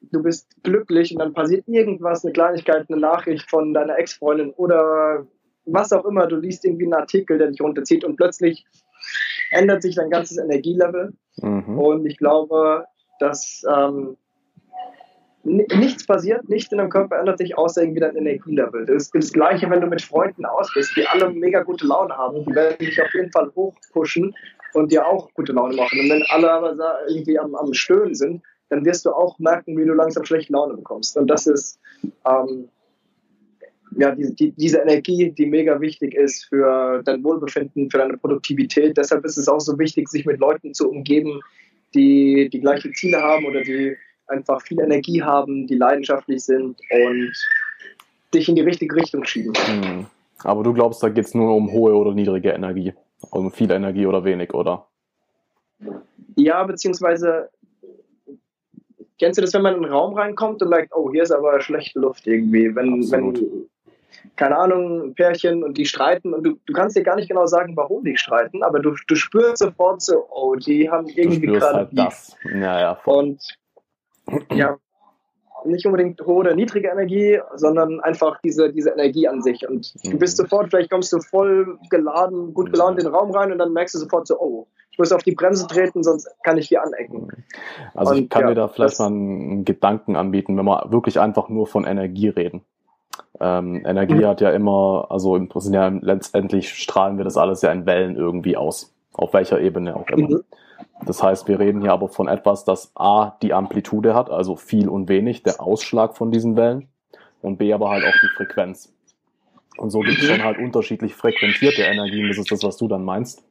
du bist glücklich und dann passiert irgendwas, eine Kleinigkeit, eine Nachricht von deiner Ex-Freundin oder was auch immer, du liest irgendwie einen Artikel, der dich runterzieht und plötzlich ändert sich dein ganzes Energielevel. Mhm. Und ich glaube, dass ähm, nichts passiert, nichts in deinem Körper ändert sich, außer irgendwie dein Energielevel. Das ist das Gleiche, wenn du mit Freunden aus bist, die alle mega gute Laune haben. Die werden dich auf jeden Fall hochpushen und dir auch gute Laune machen. Und wenn alle aber irgendwie am, am Stöhnen sind, dann wirst du auch merken, wie du langsam schlechte Laune bekommst. Und das ist ähm, ja, die, die, diese Energie, die mega wichtig ist für dein Wohlbefinden, für deine Produktivität. Deshalb ist es auch so wichtig, sich mit Leuten zu umgeben, die die gleichen Ziele haben oder die einfach viel Energie haben, die leidenschaftlich sind und dich in die richtige Richtung schieben. Hm. Aber du glaubst, da geht es nur um hohe oder niedrige Energie, um viel Energie oder wenig, oder? Ja, beziehungsweise kennst du das, wenn man in einen Raum reinkommt und merkt, oh, hier ist aber schlechte Luft irgendwie, wenn, wenn keine Ahnung, Pärchen und die streiten und du, du kannst dir gar nicht genau sagen, warum die streiten, aber du, du spürst sofort so, oh, die haben irgendwie gerade halt das. Ja, ja, voll. Und ja, nicht unbedingt hohe oder niedrige Energie, sondern einfach diese, diese Energie an sich. Und du bist mhm. sofort, vielleicht kommst du voll geladen, gut gelaunt in den Raum rein und dann merkst du sofort so, oh, ich muss auf die Bremse treten, sonst kann ich hier anecken. Also und, ich kann ja, mir da vielleicht mal einen Gedanken anbieten, wenn wir wirklich einfach nur von Energie reden. Ähm, Energie mhm. hat ja immer, also im Prinzip ja letztendlich strahlen wir das alles ja in Wellen irgendwie aus. Auf welcher Ebene auch immer. Mhm. Das heißt, wir reden hier aber von etwas, das A, die Amplitude hat, also viel und wenig, der Ausschlag von diesen Wellen, und B, aber halt auch die Frequenz. Und so gibt es schon halt unterschiedlich frequentierte Energien, das ist das, was du dann meinst.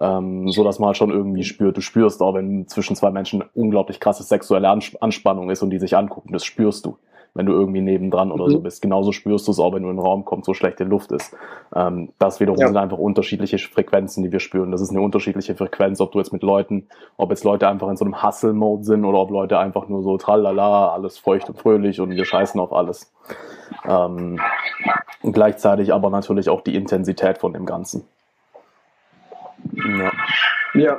Ähm, so dass man halt schon irgendwie spürt, du spürst auch, wenn zwischen zwei Menschen unglaublich krasse sexuelle Anspannung ist und die sich angucken, das spürst du wenn du irgendwie nebendran oder so mhm. bist. Genauso spürst du es auch, wenn du in den Raum kommst, so schlechte Luft ist. Ähm, das wiederum ja. sind einfach unterschiedliche Frequenzen, die wir spüren. Das ist eine unterschiedliche Frequenz, ob du jetzt mit Leuten, ob jetzt Leute einfach in so einem Hustle-Mode sind oder ob Leute einfach nur so tralala, alles feucht und fröhlich und wir scheißen auf alles. Ähm, gleichzeitig aber natürlich auch die Intensität von dem Ganzen. Ja. ja,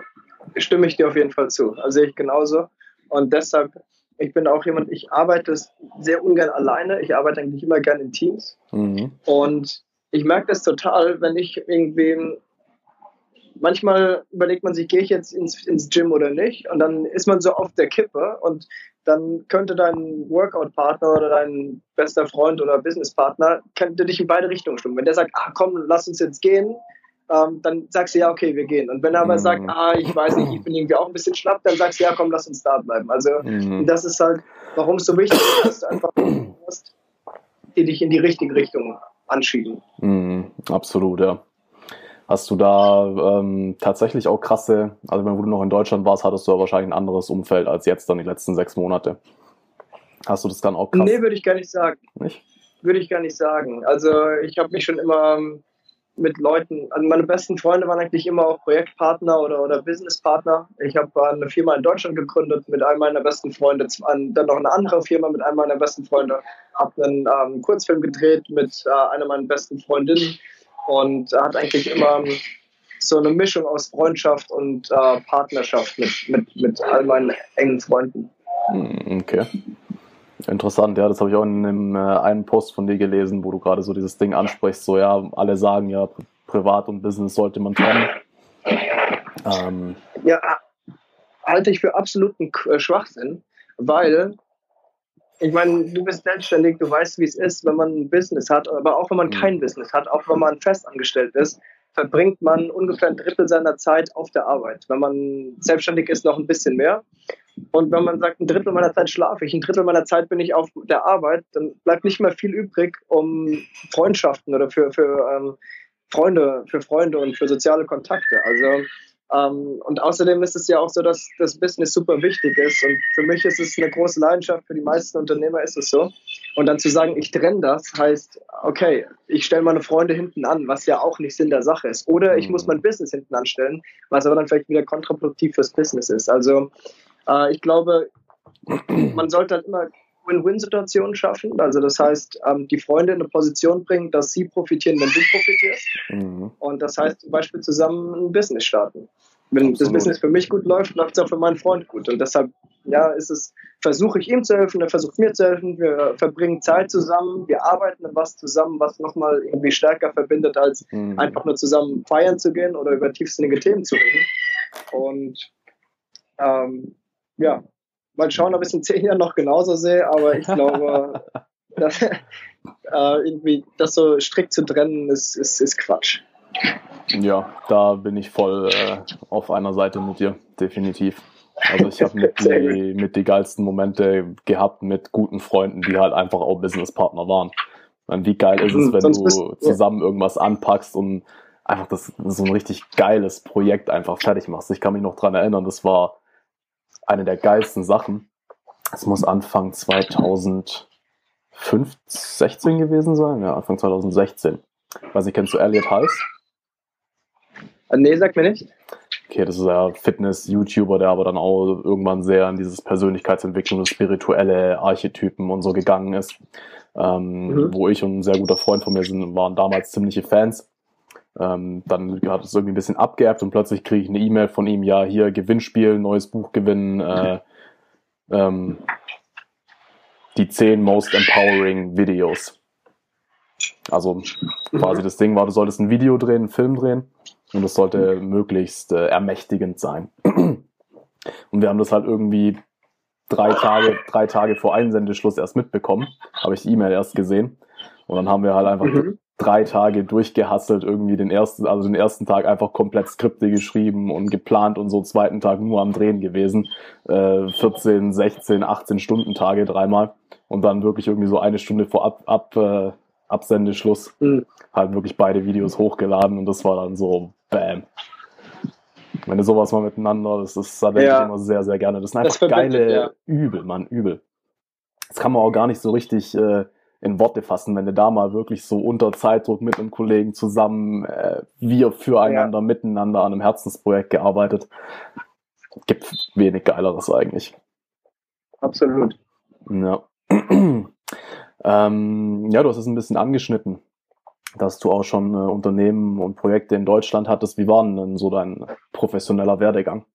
stimme ich dir auf jeden Fall zu. Also ich genauso. Und deshalb ich bin auch jemand, ich arbeite sehr ungern alleine. Ich arbeite eigentlich immer gerne in Teams. Mhm. Und ich merke das total, wenn ich irgendwie manchmal überlegt man sich, gehe ich jetzt ins, ins Gym oder nicht? Und dann ist man so auf der Kippe und dann könnte dein Workout-Partner oder dein bester Freund oder Business-Partner könnte dich in beide Richtungen stimmen. Wenn der sagt, ah, komm, lass uns jetzt gehen, ähm, dann sagst du ja, okay, wir gehen. Und wenn er aber mhm. sagt, ah, ich weiß nicht, ich bin irgendwie auch ein bisschen schlapp, dann sagst du ja, komm, lass uns da bleiben. Also mhm. das ist halt, warum es so wichtig ist, dass du einfach hast, die dich in die richtige Richtung anschieben. Mhm, absolut, ja. Hast du da ähm, tatsächlich auch krasse, also wenn du noch in Deutschland warst, hattest du ja wahrscheinlich ein anderes Umfeld als jetzt dann die letzten sechs Monate. Hast du das dann auch krass? Nee, würde ich gar nicht sagen. Nicht? Würde ich gar nicht sagen. Also ich habe mich schon immer mit Leuten, also meine besten Freunde waren eigentlich immer auch Projektpartner oder, oder Businesspartner. Ich habe eine Firma in Deutschland gegründet mit einem meiner besten Freunde, dann noch eine andere Firma mit einem meiner besten Freunde, habe einen ähm, Kurzfilm gedreht mit äh, einer meiner besten Freundinnen und hat eigentlich immer so eine Mischung aus Freundschaft und äh, Partnerschaft mit, mit, mit all meinen engen Freunden. Hm, okay. Interessant, ja, das habe ich auch in einem, äh, einen Post von dir gelesen, wo du gerade so dieses Ding ansprichst, so ja, alle sagen ja, Privat und Business sollte man trennen. Ähm, ja, halte ich für absoluten äh, Schwachsinn, weil ich meine, du bist selbstständig, du weißt, wie es ist, wenn man ein Business hat, aber auch wenn man mhm. kein Business hat, auch wenn man festangestellt ist, verbringt man ungefähr ein Drittel seiner Zeit auf der Arbeit. Wenn man selbstständig ist, noch ein bisschen mehr. Und wenn man sagt, ein Drittel meiner Zeit schlafe ich, ein Drittel meiner Zeit bin ich auf der Arbeit, dann bleibt nicht mehr viel übrig, um Freundschaften oder für, für ähm, Freunde, für Freunde und für soziale Kontakte. Also ähm, und außerdem ist es ja auch so, dass das Business super wichtig ist. Und für mich ist es eine große Leidenschaft, für die meisten Unternehmer ist es so. Und dann zu sagen, ich trenne das, heißt, okay, ich stelle meine Freunde hinten an, was ja auch nicht Sinn der Sache ist. Oder ich muss mhm. mein Business hinten anstellen, was aber dann vielleicht wieder kontraproduktiv fürs Business ist. Also äh, ich glaube, man sollte halt immer Win-Win-Situationen schaffen. Also das heißt, ähm, die Freunde in eine Position bringen, dass sie profitieren, wenn du profitierst. Mhm. Und das heißt zum Beispiel zusammen ein Business starten. Wenn Absolut. das Business für mich gut läuft, läuft es auch für meinen Freund gut. Und deshalb, ja, ist es, versuche ich ihm zu helfen, er versucht mir zu helfen, wir verbringen Zeit zusammen, wir arbeiten an was zusammen, was nochmal irgendwie stärker verbindet, als mhm. einfach nur zusammen feiern zu gehen oder über tiefsinnige Themen zu reden. Und ähm, ja, mal schauen, ob ich es in zehn Jahren noch genauso sehe, aber ich glaube, dass, äh, irgendwie das so strikt zu trennen, ist, ist, ist Quatsch. Ja, da bin ich voll äh, auf einer Seite mit dir, definitiv. Also ich habe mit, die, mit die geilsten Momente gehabt mit guten Freunden, die halt einfach auch Businesspartner waren. Meine, wie geil ist es, wenn Sonst du bist, zusammen ja. irgendwas anpackst und einfach das so ein richtig geiles Projekt einfach fertig machst. Ich kann mich noch dran erinnern, das war eine der geilsten Sachen. Es muss Anfang 2016 gewesen sein. Ja, Anfang 2016. Ich weiß nicht, kennst du Elliot Heiß? Äh, nee, sag mir nicht. Okay, das ist ja Fitness-YouTuber, der aber dann auch irgendwann sehr in dieses Persönlichkeitsentwicklung, spirituelle Archetypen und so gegangen ist. Ähm, mhm. Wo ich und ein sehr guter Freund von mir sind, waren damals ziemliche Fans. Ähm, dann hat es irgendwie ein bisschen abgeerbt und plötzlich kriege ich eine E-Mail von ihm, ja, hier Gewinnspiel, neues Buch gewinnen, äh, ähm, die 10 Most Empowering Videos. Also quasi das Ding war, du solltest ein Video drehen, einen Film drehen und es sollte möglichst äh, ermächtigend sein. Und wir haben das halt irgendwie drei Tage, drei Tage vor Einsendeschluss erst mitbekommen, habe ich die E-Mail erst gesehen. Und dann haben wir halt einfach mhm drei Tage durchgehasselt, irgendwie den ersten, also den ersten Tag einfach komplett Skripte geschrieben und geplant und so zweiten Tag nur am Drehen gewesen. Äh, 14, 16, 18 Stunden Tage dreimal und dann wirklich irgendwie so eine Stunde vor Ab, Ab, äh, Absendeschluss mhm. halt wirklich beide Videos hochgeladen und das war dann so Bam. Wenn du sowas mal miteinander, das ist, da denke ja. ich immer sehr, sehr gerne. Das sind einfach geile ja. Übel, Mann, übel. Das kann man auch gar nicht so richtig äh, in Worte fassen, wenn du da mal wirklich so unter Zeitdruck mit einem Kollegen zusammen, äh, wir füreinander, ja. miteinander an einem Herzensprojekt gearbeitet. Gibt wenig Geileres eigentlich. Absolut. Ja. ähm, ja, du hast es ein bisschen angeschnitten, dass du auch schon äh, Unternehmen und Projekte in Deutschland hattest. Wie war denn so dein professioneller Werdegang?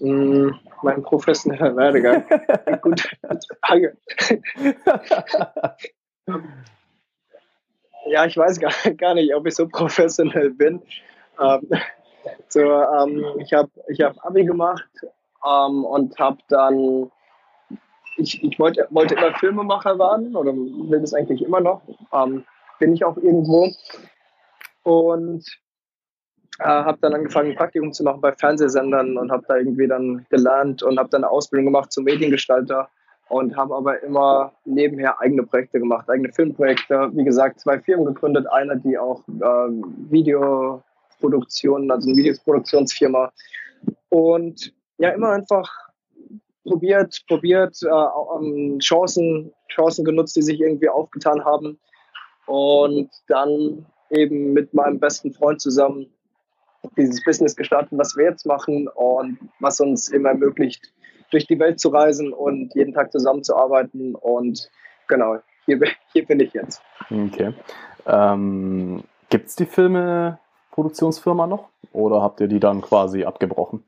Hm, mein professioneller Werdegang. Gute Frage. ja, ich weiß gar, gar nicht, ob ich so professionell bin. Ähm, so, ähm, ich habe ich hab Abi gemacht ähm, und habe dann, ich, ich wollte, wollte immer Filmemacher werden oder will das eigentlich immer noch. Ähm, bin ich auch irgendwo. Und äh, habe dann angefangen, ein Praktikum zu machen bei Fernsehsendern und habe da irgendwie dann gelernt und habe dann eine Ausbildung gemacht zum Mediengestalter und habe aber immer nebenher eigene Projekte gemacht, eigene Filmprojekte. Wie gesagt, zwei Firmen gegründet, eine, die auch äh, Videoproduktion, also eine Videoproduktionsfirma und ja, immer einfach probiert, probiert, äh, Chancen, Chancen genutzt, die sich irgendwie aufgetan haben und dann eben mit meinem besten Freund zusammen dieses Business gestartet, was wir jetzt machen und was uns immer ermöglicht, durch die Welt zu reisen und jeden Tag zusammenzuarbeiten. Und genau, hier, hier bin ich jetzt. Okay. Ähm, Gibt es die Filmeproduktionsfirma noch oder habt ihr die dann quasi abgebrochen?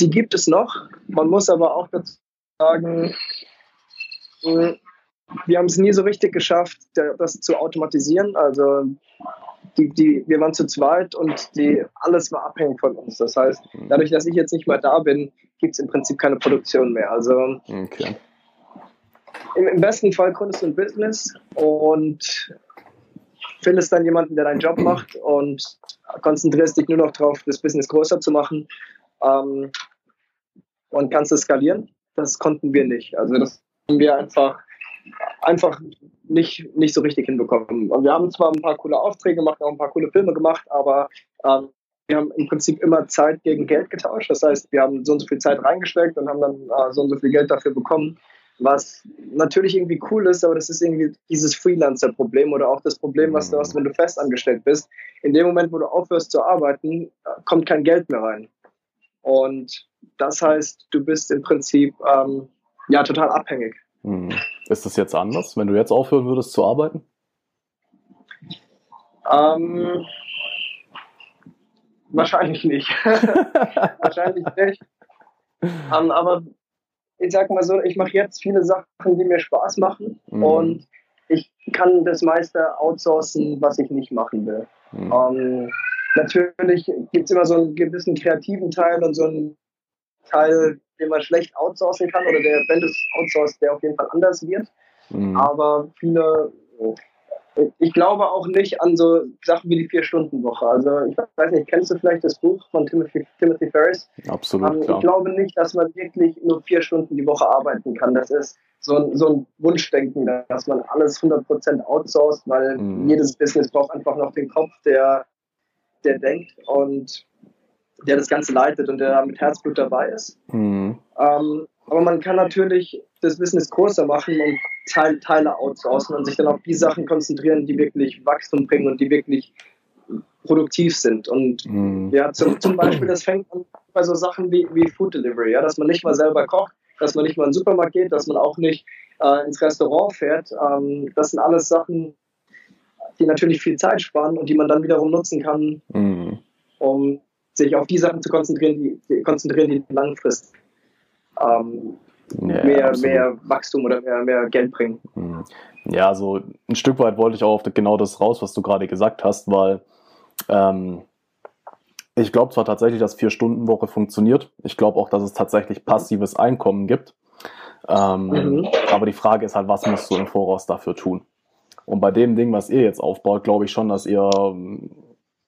Die gibt es noch. Man muss aber auch dazu sagen, wir haben es nie so richtig geschafft, das zu automatisieren. Also die, die, wir waren zu zweit und die, alles war abhängig von uns. Das heißt, mhm. dadurch, dass ich jetzt nicht mehr da bin, gibt es im Prinzip keine Produktion mehr. Also okay. im, im, besten Fall gründest du ein Business und findest dann jemanden, der deinen Job macht und konzentrierst dich nur noch darauf, das Business größer zu machen ähm, und kannst es skalieren. Das konnten wir nicht. Also das haben wir einfach einfach nicht, nicht so richtig hinbekommen. Und wir haben zwar ein paar coole Aufträge gemacht, auch ein paar coole Filme gemacht, aber ähm, wir haben im Prinzip immer Zeit gegen Geld getauscht. Das heißt, wir haben so und so viel Zeit reingesteckt und haben dann äh, so und so viel Geld dafür bekommen, was natürlich irgendwie cool ist, aber das ist irgendwie dieses Freelancer-Problem oder auch das Problem, was du hast, wenn du festangestellt bist. In dem Moment, wo du aufhörst zu arbeiten, kommt kein Geld mehr rein. Und das heißt, du bist im Prinzip ähm, ja total abhängig. Hm. Ist das jetzt anders, wenn du jetzt aufhören würdest zu arbeiten? Ähm, wahrscheinlich nicht. wahrscheinlich nicht. Um, ähm, aber ich sag mal so, ich mache jetzt viele Sachen, die mir Spaß machen mhm. und ich kann das meiste outsourcen, was ich nicht machen will. Mhm. Um, ähm, natürlich gibt es immer so einen gewissen kreativen Teil und so einen Teil, den man schlecht outsourcen kann oder der, wenn du es outsourcest, der auf jeden Fall anders wird. Mhm. Aber viele, ich glaube auch nicht an so Sachen wie die Vier-Stunden-Woche. Also ich weiß nicht, kennst du vielleicht das Buch von Timothy, Timothy Ferris? Absolut. Ähm, ich glaube nicht, dass man wirklich nur vier Stunden die Woche arbeiten kann. Das ist so ein, so ein Wunschdenken, dass man alles 100% outsourced, weil mhm. jedes Business braucht einfach noch den Kopf, der, der denkt. Und der das Ganze leitet und der mit Herzblut dabei ist. Mhm. Ähm, aber man kann natürlich das Business größer machen und Teil, Teile outsourcen und sich dann auf die Sachen konzentrieren, die wirklich Wachstum bringen und die wirklich produktiv sind. Und mhm. ja, zum, zum Beispiel, das fängt an bei so Sachen wie, wie Food Delivery, ja, dass man nicht mal selber kocht, dass man nicht mal in den Supermarkt geht, dass man auch nicht äh, ins Restaurant fährt. Ähm, das sind alles Sachen, die natürlich viel Zeit sparen und die man dann wiederum nutzen kann, mhm. um sich auf die Sachen zu konzentrieren, die, die konzentrieren, die langfristig ähm, ja, mehr, mehr Wachstum oder mehr, mehr Geld bringen. Hm. Ja, also ein Stück weit wollte ich auch auf genau das raus, was du gerade gesagt hast, weil ähm, ich glaube zwar tatsächlich, dass Vier-Stunden-Woche funktioniert. Ich glaube auch, dass es tatsächlich passives Einkommen gibt. Ähm, mhm. Aber die Frage ist halt, was musst du im Voraus dafür tun? Und bei dem Ding, was ihr jetzt aufbaut, glaube ich schon, dass ihr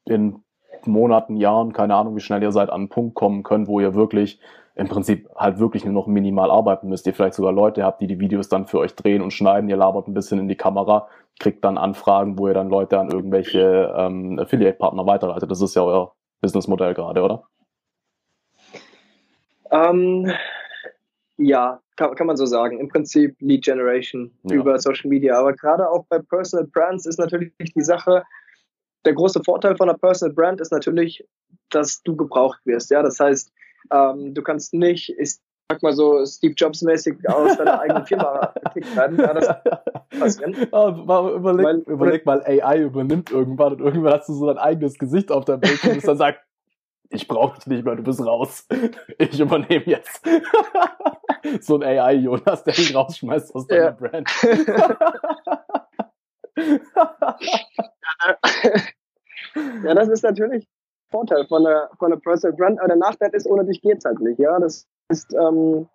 in Monaten, Jahren, keine Ahnung, wie schnell ihr seid, an einen Punkt kommen könnt, wo ihr wirklich im Prinzip halt wirklich nur noch minimal arbeiten müsst. Ihr vielleicht sogar Leute habt, die die Videos dann für euch drehen und schneiden. Ihr labert ein bisschen in die Kamera, kriegt dann Anfragen, wo ihr dann Leute an irgendwelche ähm, Affiliate-Partner weiterleitet. Das ist ja euer Businessmodell gerade, oder? Ähm, ja, kann, kann man so sagen. Im Prinzip Lead Generation ja. über Social Media. Aber gerade auch bei Personal Brands ist natürlich die Sache, der große Vorteil von einer Personal Brand ist natürlich, dass du gebraucht wirst. Ja, das heißt, ähm, du kannst nicht, ich sag mal so, Steve Jobs-mäßig aus deiner eigenen Firma gekickt werden. Ja, das passieren. Ja, überleg, Weil, überleg mal, AI übernimmt irgendwann und irgendwann hast du so dein eigenes Gesicht auf der Bildschirm und dann sagt, ich brauche dich nicht mehr, du bist raus. Ich übernehme jetzt. so ein AI-Jonas, der dich rausschmeißt aus deiner ja. Brand. ja, das ist natürlich Vorteil von der, von der Personal Brand, aber der Nachteil ist, ohne dich geht's halt nicht. Ja, das ist, ähm,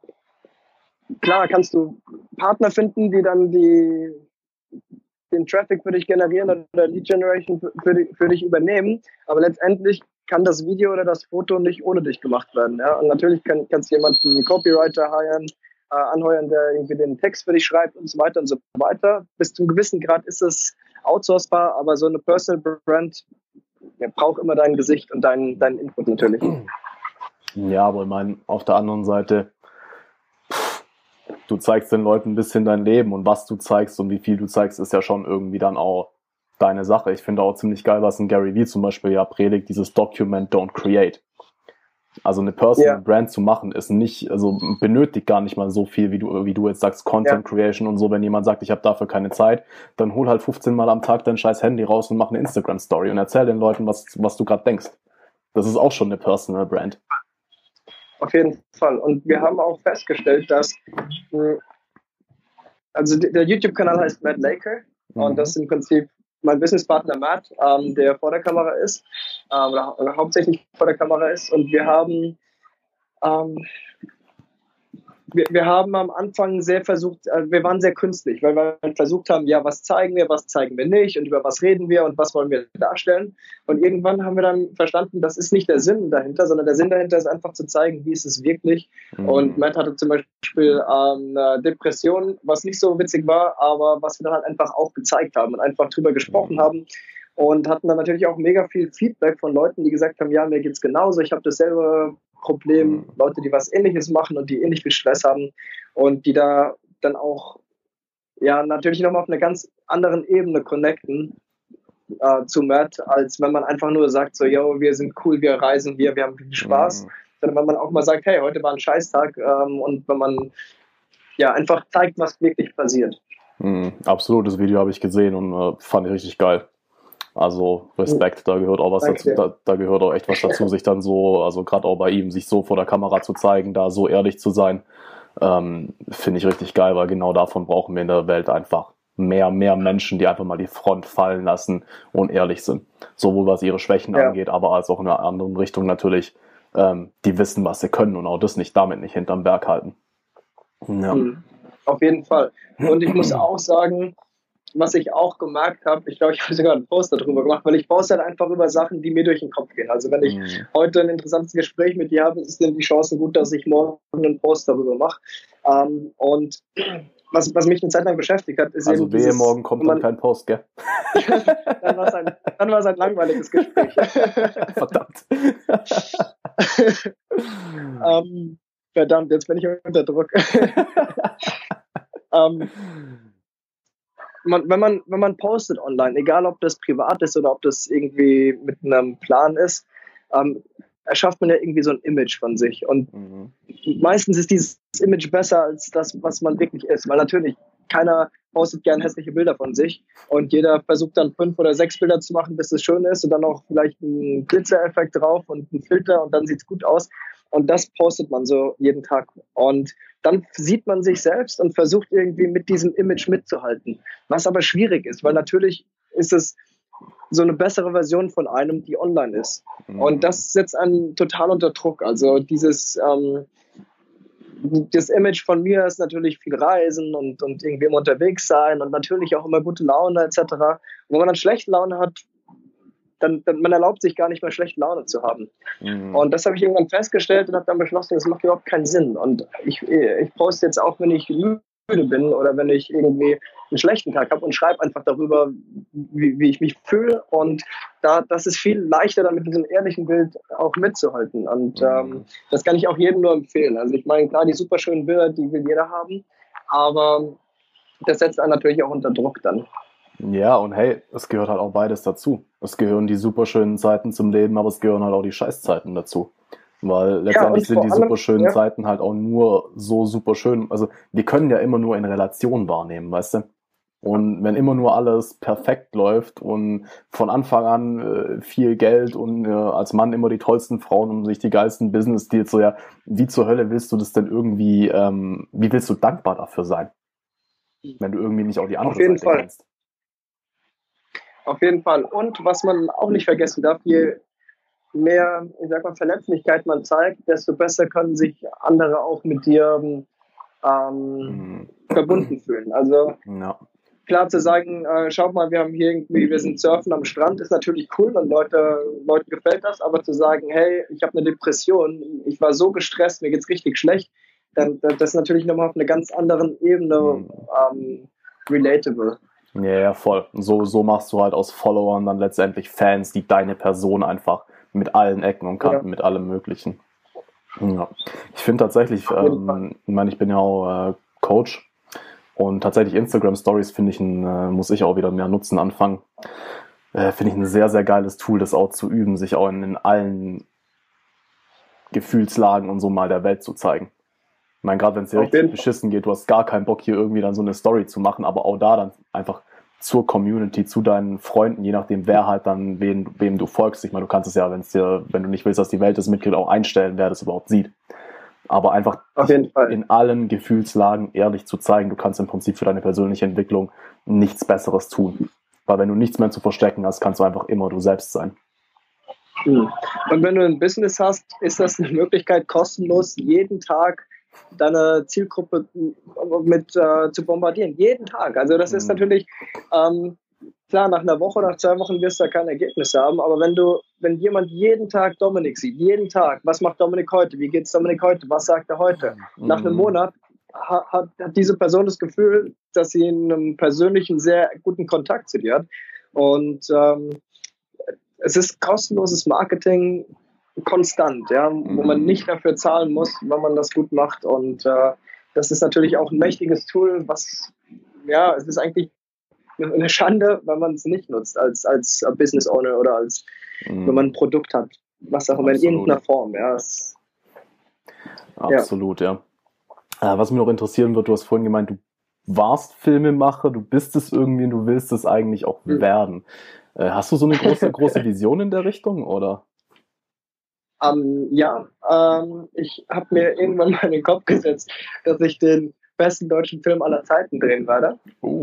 klar, kannst du Partner finden, die dann die, den Traffic für dich generieren oder Lead Generation für, für, dich übernehmen, aber letztendlich kann das Video oder das Foto nicht ohne dich gemacht werden. Ja? Und natürlich kann, kannst du jemanden, einen Copywriter hiren, äh, anheuern, der irgendwie den Text für dich schreibt und so weiter und so weiter. Bis zu einem gewissen Grad ist es outsourcebar, aber so eine Personal Brand ja, braucht immer dein Gesicht und deinen dein Input natürlich. Ja, aber ich meine, auf der anderen Seite, du zeigst den Leuten ein bisschen dein Leben und was du zeigst und wie viel du zeigst, ist ja schon irgendwie dann auch deine Sache. Ich finde auch ziemlich geil, was ein Gary Vee zum Beispiel ja predigt, dieses Document, don't create. Also eine Personal yeah. Brand zu machen, ist nicht, also benötigt gar nicht mal so viel, wie du, wie du jetzt sagst, Content yeah. Creation und so. Wenn jemand sagt, ich habe dafür keine Zeit, dann hol halt 15 Mal am Tag dein scheiß Handy raus und mach eine Instagram Story und erzähl den Leuten, was, was du gerade denkst. Das ist auch schon eine Personal Brand. Auf jeden Fall. Und wir haben auch festgestellt, dass hm, also der YouTube-Kanal heißt Matt Laker mhm. und das ist im Prinzip mein Businesspartner Matt, ähm, der vor der Kamera ist, ähm, oder, hauptsächlich vor der Kamera ist. Und wir haben ähm, wir, wir haben am Anfang sehr versucht, äh, wir waren sehr künstlich, weil wir versucht haben, ja, was zeigen wir, was zeigen wir nicht und über was reden wir und was wollen wir darstellen. Und irgendwann haben wir dann verstanden, das ist nicht der Sinn dahinter, sondern der Sinn dahinter ist einfach zu zeigen, wie ist es wirklich. Mhm. Und Matt hatte zum Beispiel ähm, eine Depression, was nicht so witzig war, aber was wir dann halt einfach auch gezeigt haben und einfach drüber gesprochen mhm. haben und hatten dann natürlich auch mega viel Feedback von Leuten, die gesagt haben, ja, mir geht's genauso, ich habe dasselbe Problem, mhm. Leute, die was ähnliches machen und die ähnlich viel Stress haben und die da dann auch ja natürlich nochmal auf einer ganz anderen Ebene connecten äh, zu Matt, als wenn man einfach nur sagt, so, yo, wir sind cool, wir reisen hier, wir haben viel Spaß. Mhm. Sondern wenn man auch mal sagt, hey, heute war ein Scheißtag ähm, und wenn man ja einfach zeigt, was wirklich passiert. Mhm, absolut, das Video habe ich gesehen und äh, fand ich richtig geil. Also Respekt, da gehört auch was dazu, da, da, gehört auch echt was dazu, sich dann so, also gerade auch bei ihm, sich so vor der Kamera zu zeigen, da so ehrlich zu sein, ähm, finde ich richtig geil, weil genau davon brauchen wir in der Welt einfach mehr, mehr Menschen, die einfach mal die Front fallen lassen und ehrlich sind. Sowohl was ihre Schwächen ja. angeht, aber als auch in einer anderen Richtung natürlich, ähm, die wissen, was sie können und auch das nicht damit nicht hinterm Berg halten. Ja. Mhm. Auf jeden Fall. Und ich muss auch sagen, was ich auch gemerkt habe, ich glaube, ich habe sogar einen Post darüber gemacht, weil ich poste halt einfach über Sachen, die mir durch den Kopf gehen. Also wenn ich mhm. heute ein interessantes Gespräch mit dir habe, ist dann die Chance gut, dass ich morgen einen Post darüber mache. Ähm, und was, was mich eine Zeit lang beschäftigt hat, ist also eben wehe, dieses, morgen kommt dann kein Post, gell? dann war es ein, ein langweiliges Gespräch. Verdammt. ähm, verdammt, jetzt bin ich unter Druck. ähm, man, wenn, man, wenn man postet online, egal ob das privat ist oder ob das irgendwie mit einem Plan ist, ähm, erschafft man ja irgendwie so ein Image von sich. Und mhm. meistens ist dieses Image besser als das, was man wirklich ist. Weil natürlich keiner postet gern hässliche Bilder von sich und jeder versucht dann fünf oder sechs Bilder zu machen, bis es schön ist und dann auch vielleicht einen Glitzereffekt drauf und einen Filter und dann sieht es gut aus. Und das postet man so jeden Tag. Und dann sieht man sich selbst und versucht irgendwie mit diesem Image mitzuhalten. Was aber schwierig ist, weil natürlich ist es so eine bessere Version von einem, die online ist. Mhm. Und das setzt einen total unter Druck. Also dieses, ähm, das Image von mir ist natürlich viel Reisen und, und irgendwie immer unterwegs sein und natürlich auch immer gute Laune etc. Und wenn man dann schlechte Laune hat, dann, dann man erlaubt sich gar nicht mehr schlechte Laune zu haben. Mhm. Und das habe ich irgendwann festgestellt und habe dann beschlossen, das macht überhaupt keinen Sinn. Und ich, ich poste jetzt auch, wenn ich müde bin oder wenn ich irgendwie einen schlechten Tag habe und schreibe einfach darüber, wie, wie, ich mich fühle. Und da, das ist viel leichter, dann mit diesem ehrlichen Bild auch mitzuhalten. Und mhm. ähm, das kann ich auch jedem nur empfehlen. Also ich meine, klar, die super schönen Bilder, die will jeder haben, aber das setzt einen natürlich auch unter Druck dann. Ja, und hey, es gehört halt auch beides dazu. Es gehören die superschönen Zeiten zum Leben, aber es gehören halt auch die Scheißzeiten dazu. Weil letztendlich ja, sind die superschönen ja. Zeiten halt auch nur so superschön. Also wir können ja immer nur in Relation wahrnehmen, weißt du? Und wenn immer nur alles perfekt läuft und von Anfang an äh, viel Geld und äh, als Mann immer die tollsten Frauen und sich die geilsten Business-Deals, so ja, wie zur Hölle willst du das denn irgendwie, ähm, wie willst du dankbar dafür sein? Wenn du irgendwie nicht auch die andere Auf jeden Seite Fall. kennst. Auf jeden Fall. Und was man auch nicht vergessen darf, je mehr, ich sag mal, Verletzlichkeit man zeigt, desto besser können sich andere auch mit dir ähm, mhm. verbunden fühlen. Also ja. klar zu sagen, äh, schaut mal, wir haben hier irgendwie, wir sind surfen am Strand, ist natürlich cool und Leute, Leuten gefällt das, aber zu sagen, hey, ich habe eine Depression, ich war so gestresst, mir geht's richtig schlecht, dann das ist natürlich nochmal auf einer ganz anderen Ebene mhm. ähm, relatable. Ja, ja, voll. So, so machst du halt aus Followern dann letztendlich Fans, die deine Person einfach mit allen Ecken und Kanten, ja. mit allem Möglichen. Ja. Ich finde tatsächlich, ähm, ich meine, ich bin ja auch äh, Coach und tatsächlich Instagram Stories finde ich, ein, äh, muss ich auch wieder mehr nutzen anfangen. Äh, finde ich ein sehr, sehr geiles Tool, das auch zu üben, sich auch in, in allen Gefühlslagen und so mal der Welt zu zeigen. Ich meine, gerade wenn es dir richtig beschissen geht, du hast gar keinen Bock, hier irgendwie dann so eine Story zu machen, aber auch da dann einfach zur Community, zu deinen Freunden, je nachdem, wer halt dann, wen, wem du folgst. Ich meine, du kannst es ja, wenn es dir, wenn du nicht willst, dass die Welt das mitkriegt, auch einstellen, wer das überhaupt sieht. Aber einfach in allen Gefühlslagen ehrlich zu zeigen, du kannst im Prinzip für deine persönliche Entwicklung nichts Besseres tun. Weil wenn du nichts mehr zu verstecken hast, kannst du einfach immer du selbst sein. Hm. Und wenn du ein Business hast, ist das eine Möglichkeit, kostenlos jeden Tag deine Zielgruppe mit äh, zu bombardieren. Jeden Tag. Also das ist mhm. natürlich, ähm, klar, nach einer Woche, nach zwei Wochen wirst du da kein Ergebnis haben, aber wenn du, wenn jemand jeden Tag Dominik sieht, jeden Tag, was macht Dominik heute, wie geht's Dominik heute, was sagt er heute, mhm. nach einem Monat hat, hat, diese Person das Gefühl, dass sie einen persönlichen, sehr guten Kontakt zu dir hat. Und ähm, es ist kostenloses Marketing, konstant, ja, wo man mhm. nicht dafür zahlen muss, wenn man das gut macht. Und äh, das ist natürlich auch ein mächtiges Tool, was, ja, es ist eigentlich eine Schande, wenn man es nicht nutzt als, als Business Owner oder als, mhm. wenn man ein Produkt hat, was auch immer in irgendeiner Form, ja. Es, Absolut, ja. ja. Äh, was mich noch interessieren wird, du hast vorhin gemeint, du warst Filmemacher, du bist es irgendwie und du willst es eigentlich auch mhm. werden. Äh, hast du so eine große, große Vision in der Richtung, oder? Ähm, ja, ähm, ich habe mir irgendwann mal in den Kopf gesetzt, dass ich den besten deutschen Film aller Zeiten drehen werde. Oh,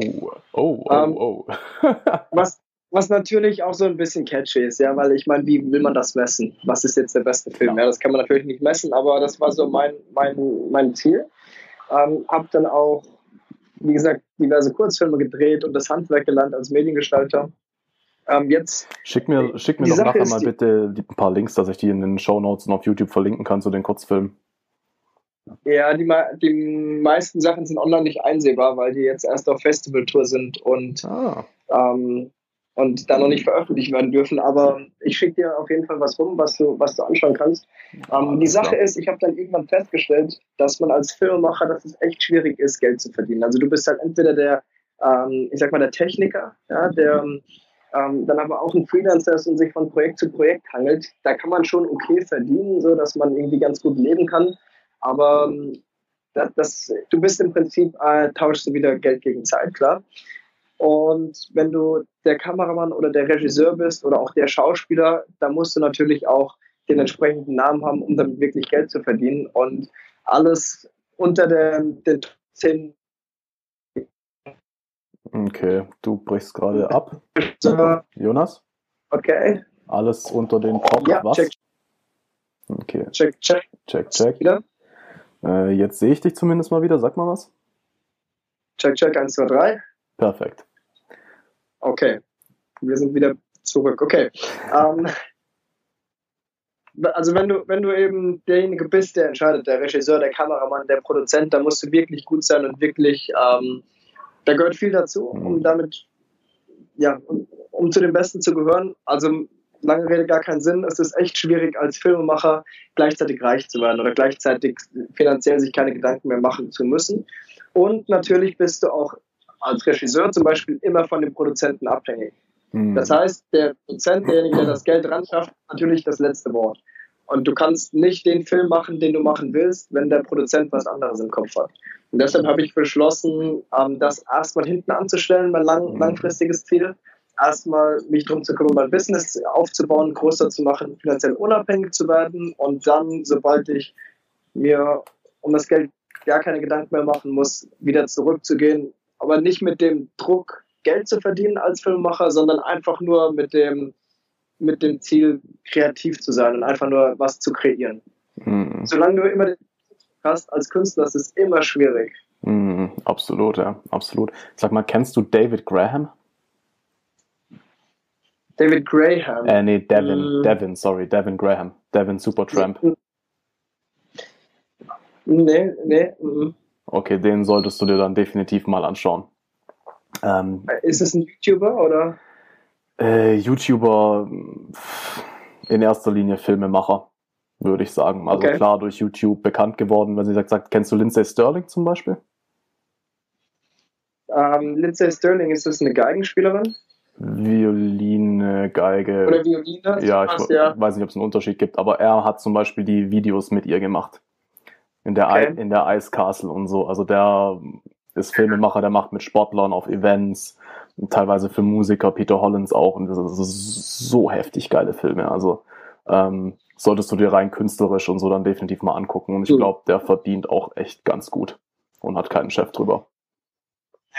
oh, oh, ähm, oh. was, was natürlich auch so ein bisschen catchy ist, ja, weil ich meine, wie will man das messen? Was ist jetzt der beste Film? Ja, das kann man natürlich nicht messen, aber das war so mein, mein, mein Ziel. Ähm, hab dann auch, wie gesagt, diverse Kurzfilme gedreht und das Handwerk gelernt als Mediengestalter. Ähm, jetzt, schick mir, schick mir doch Sache nachher mal bitte ein paar Links, dass ich die in den Show Notes und auf YouTube verlinken kann zu den Kurzfilmen. Ja, die, die meisten Sachen sind online nicht einsehbar, weil die jetzt erst auf Festivaltour sind und, ah. ähm, und da noch nicht veröffentlicht werden dürfen. Aber ich schicke dir auf jeden Fall was rum, was du, was du anschauen kannst. Ähm, die Sache klar. ist, ich habe dann irgendwann festgestellt, dass man als Filmemacher, dass es echt schwierig ist, Geld zu verdienen. Also du bist halt entweder der, ähm, ich sag mal, der Techniker, ja, der ähm, dann aber auch ein Freelancer ist und sich von Projekt zu Projekt hangelt, da kann man schon okay verdienen, so dass man irgendwie ganz gut leben kann. Aber ähm, das, das, du bist im Prinzip, äh, tauschst du wieder Geld gegen Zeit, klar. Und wenn du der Kameramann oder der Regisseur bist oder auch der Schauspieler, da musst du natürlich auch den entsprechenden Namen haben, um damit wirklich Geld zu verdienen. Und alles unter den, den 10 Okay, du brichst gerade ab. Jonas? Okay. Alles unter den Top, ja, was? Check. Okay. Check, check. Check, check. Wieder? Äh, jetzt sehe ich dich zumindest mal wieder. Sag mal was. Check, check, 1, 2, 3. Perfekt. Okay. Wir sind wieder zurück. Okay. ähm, also wenn du, wenn du eben derjenige bist, der entscheidet, der Regisseur, der Kameramann, der Produzent, da musst du wirklich gut sein und wirklich ähm, da gehört viel dazu, um mhm. damit, ja, um, um zu den Besten zu gehören. Also lange Rede gar keinen Sinn. Es ist echt schwierig, als Filmemacher gleichzeitig reich zu werden oder gleichzeitig finanziell sich keine Gedanken mehr machen zu müssen. Und natürlich bist du auch als Regisseur zum Beispiel immer von dem Produzenten abhängig. Mhm. Das heißt, der Produzent, derjenige, der das Geld ran schafft, natürlich das letzte Wort. Und du kannst nicht den Film machen, den du machen willst, wenn der Produzent was anderes im Kopf hat. Und deshalb habe ich beschlossen, ähm, das erstmal hinten anzustellen, mein lang, mhm. langfristiges Ziel. Erstmal mich darum zu kümmern, mein Business aufzubauen, größer zu machen, finanziell unabhängig zu werden und dann, sobald ich mir um das Geld gar keine Gedanken mehr machen muss, wieder zurückzugehen, aber nicht mit dem Druck, Geld zu verdienen als Filmemacher, sondern einfach nur mit dem, mit dem Ziel, kreativ zu sein und einfach nur was zu kreieren. Mhm. Solange du immer hast als Künstler, ist es immer schwierig. Mhm, absolut, ja, absolut. Sag mal, kennst du David Graham? David Graham? Äh, nee, Devin, mm. Devin, sorry, Devin Graham. Devin Supertramp. Nee, nee. Mm. Okay, den solltest du dir dann definitiv mal anschauen. Ähm, ist es ein YouTuber oder? Äh, YouTuber in erster Linie Filmemacher, würde ich sagen. Also okay. klar durch YouTube bekannt geworden, wenn sie sagt, sagt, kennst du Lindsay Sterling zum Beispiel? Ähm, Lindsay Sterling, ist das eine Geigenspielerin? Violine, Geige. Oder Violine? Ja, ich was, ja. weiß nicht, ob es einen Unterschied gibt, aber er hat zum Beispiel die Videos mit ihr gemacht. In der, okay. in der Ice Castle und so. Also der ist Filmemacher, der macht mit Sportlern auf Events, teilweise für Musiker, Peter Hollins auch. Und das ist so heftig geile Filme. Also ähm, solltest du dir rein künstlerisch und so dann definitiv mal angucken. Und ich glaube, der verdient auch echt ganz gut und hat keinen Chef drüber.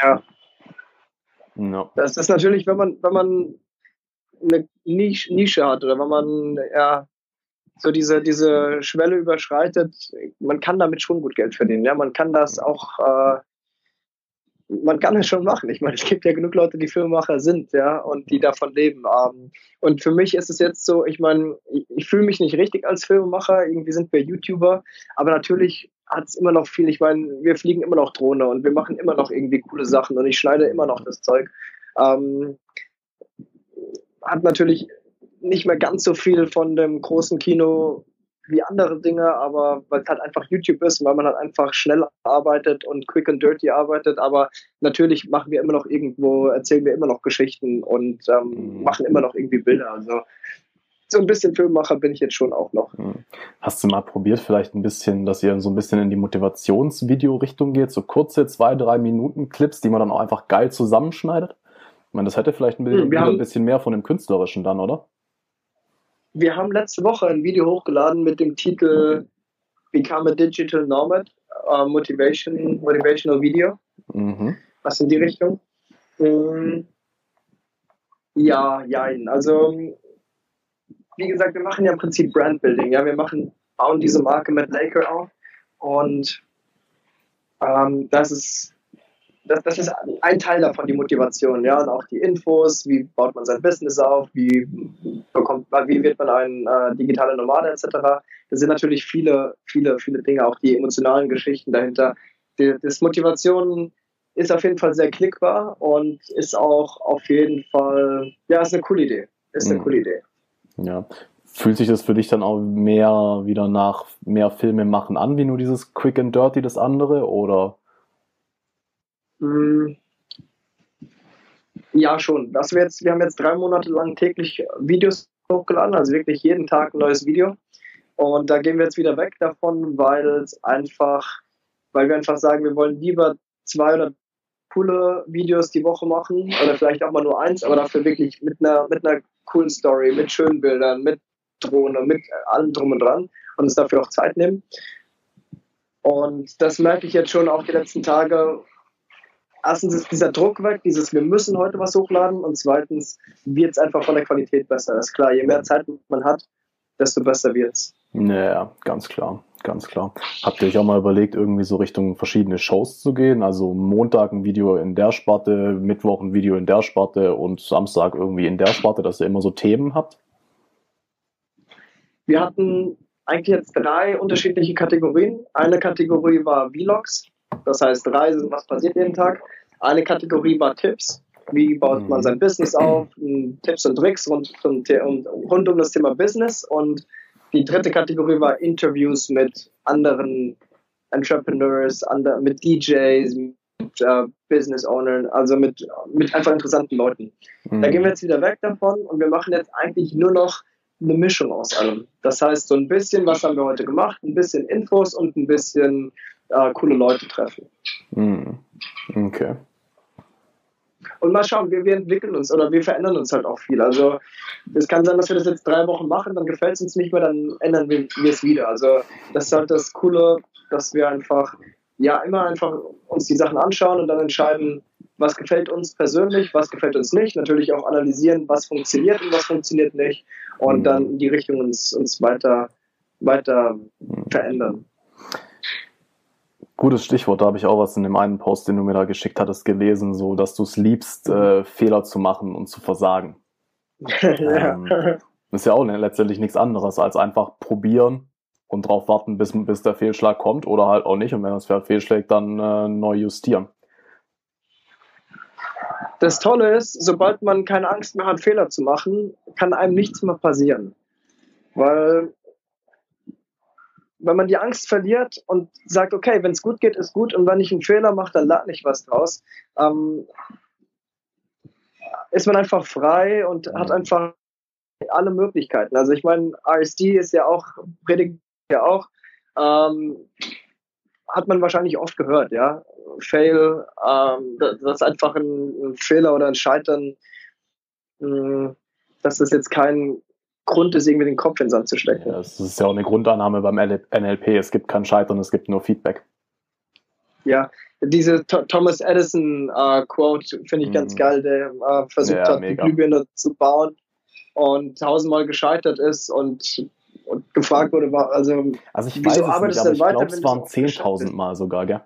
Ja. No. Das ist natürlich, wenn man, wenn man eine Nische hat oder wenn man ja so diese, diese Schwelle überschreitet, man kann damit schon gut Geld verdienen. Ja, man kann das auch, äh, man kann es schon machen. Ich meine, es gibt ja genug Leute, die Filmemacher sind, ja, und die davon leben. Ähm, und für mich ist es jetzt so, ich meine, ich, ich fühle mich nicht richtig als Filmemacher. Irgendwie sind wir YouTuber, aber natürlich hat es immer noch viel. Ich meine, wir fliegen immer noch Drohne und wir machen immer noch irgendwie coole Sachen und ich schneide immer noch das Zeug. Ähm, hat natürlich nicht mehr ganz so viel von dem großen Kino wie andere Dinge, aber weil es halt einfach YouTube ist, weil man halt einfach schnell arbeitet und quick and dirty arbeitet, aber natürlich machen wir immer noch irgendwo, erzählen wir immer noch Geschichten und ähm, mhm. machen immer noch irgendwie Bilder. Also so ein bisschen Filmmacher bin ich jetzt schon auch noch. Mhm. Hast du mal probiert, vielleicht ein bisschen, dass ihr so ein bisschen in die Motivationsvideo-Richtung geht, so kurze zwei, drei Minuten Clips, die man dann auch einfach geil zusammenschneidet? Ich meine, das hätte vielleicht ein bisschen, hm, haben, ein bisschen mehr von dem Künstlerischen dann, oder? Wir haben letzte Woche ein Video hochgeladen mit dem Titel Become a Digital Nomad, uh, Motivation, Motivational Video. Mhm. Was in die Richtung? Ähm, ja, ja, also wie gesagt, wir machen ja im Prinzip Brandbuilding. Ja, wir machen, bauen diese Marke mit Laker auf und ähm, das ist das, das ist ein Teil davon, die Motivation, ja, und auch die Infos, wie baut man sein Business auf, wie bekommt wie wird man ein äh, digitaler Nomade etc. Das sind natürlich viele, viele, viele Dinge, auch die emotionalen Geschichten dahinter. Die, das Motivation ist auf jeden Fall sehr klickbar und ist auch auf jeden Fall, ja, ist eine coole Idee. Ist eine mhm. coole Idee. Ja. Fühlt sich das für dich dann auch mehr wieder nach mehr Filme machen an, wie nur dieses Quick and Dirty, das andere, oder? Mm. Ja, schon. Das wir, jetzt, wir haben jetzt drei Monate lang täglich Videos hochgeladen, also wirklich jeden Tag ein neues Video. Und da gehen wir jetzt wieder weg davon, weil es einfach, weil wir einfach sagen, wir wollen lieber zwei oder coole Videos die Woche machen oder vielleicht auch mal nur eins, aber dafür wirklich mit einer, mit einer coolen Story, mit schönen Bildern, mit Drohne, mit allem drum und dran und uns dafür auch Zeit nehmen. Und das merke ich jetzt schon auch die letzten Tage, erstens ist dieser Druck weg, dieses wir müssen heute was hochladen und zweitens wird es einfach von der Qualität besser. Das ist klar, je mehr Zeit man hat, desto besser wird es. Naja, ganz klar, ganz klar. Habt ihr euch auch mal überlegt, irgendwie so Richtung verschiedene Shows zu gehen? Also Montag ein Video in der Sparte, Mittwoch ein Video in der Sparte und Samstag irgendwie in der Sparte, dass ihr immer so Themen habt? Wir hatten eigentlich jetzt drei unterschiedliche Kategorien. Eine Kategorie war Vlogs, das heißt, Reisen, was passiert jeden Tag. Eine Kategorie war Tipps. Wie baut man mhm. sein Business auf? Tipps und Tricks rund, rund um das Thema Business. Und die dritte Kategorie war Interviews mit anderen Entrepreneurs, mit DJs, mit äh, Business Ownern, also mit, mit einfach interessanten Leuten. Mhm. Da gehen wir jetzt wieder weg davon und wir machen jetzt eigentlich nur noch eine Mischung aus allem. Das heißt, so ein bisschen, was haben wir heute gemacht, ein bisschen Infos und ein bisschen äh, coole Leute treffen. Hm. Okay. Und mal schauen, wir, wir entwickeln uns oder wir verändern uns halt auch viel. Also es kann sein, dass wir das jetzt drei Wochen machen, dann gefällt es uns nicht mehr, dann ändern wir, wir es wieder. Also das ist halt das Coole, dass wir einfach ja immer einfach uns die Sachen anschauen und dann entscheiden, was gefällt uns persönlich, was gefällt uns nicht, natürlich auch analysieren, was funktioniert und was funktioniert nicht und mhm. dann in die Richtung uns, uns weiter, weiter verändern. Gutes Stichwort, da habe ich auch was in dem einen Post, den du mir da geschickt hattest, gelesen, so dass du es liebst, äh, Fehler zu machen und zu versagen. ja. ähm, ist ja auch letztendlich nichts anderes als einfach probieren und darauf warten, bis, bis der Fehlschlag kommt oder halt auch nicht. Und wenn das Pferd fehlschlägt, dann äh, neu justieren. Das Tolle ist, sobald man keine Angst mehr hat, Fehler zu machen, kann einem nichts mehr passieren. Weil wenn man die Angst verliert und sagt, okay, wenn es gut geht, ist gut und wenn ich einen Fehler mache, dann lerne ich was draus, ähm, ist man einfach frei und hat einfach alle Möglichkeiten. Also ich meine, RSD ist ja auch, predigt ja auch, ähm, hat man wahrscheinlich oft gehört, ja. Fail, ähm, das, ist einfach ein, Fehler oder ein Scheitern, mh, äh, dass das jetzt kein Grund ist, irgendwie den Kopf in den Sand zu stecken. Ja, das ist ja auch eine Grundannahme beim NLP. Es gibt kein Scheitern, es gibt nur Feedback. Ja, diese Thomas Edison äh, Quote finde ich mm. ganz geil, der äh, versucht ja, hat, mega. die Glühbirne zu bauen und tausendmal gescheitert ist und, und gefragt wurde, war, also, also ich wieso arbeitest du denn weiter? Ich glaube, es waren 10.000 Mal sogar, gell?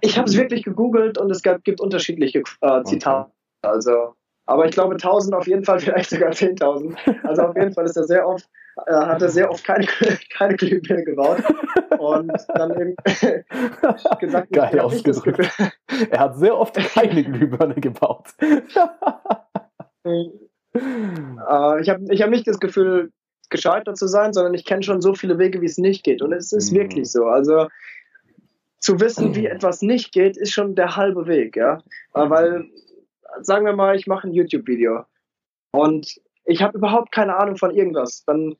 Ich habe es wirklich gegoogelt und es gab, gibt unterschiedliche äh, Zitate. Okay. Also aber ich glaube 1000 auf jeden Fall, vielleicht sogar 10.000. Also auf jeden Fall ist er sehr oft, äh, hat er sehr oft keine, keine Glühbirne gebaut. Und dann eben gesagt, Geil ausgedrückt. Er hat sehr oft keine Glühbirne gebaut. äh, ich habe ich hab nicht das Gefühl, gescheitert zu sein, sondern ich kenne schon so viele Wege, wie es nicht geht. Und es ist mhm. wirklich so. Also zu wissen, wie etwas nicht geht, ist schon der halbe Weg, ja. Weil sagen wir mal, ich mache ein YouTube-Video und ich habe überhaupt keine Ahnung von irgendwas, dann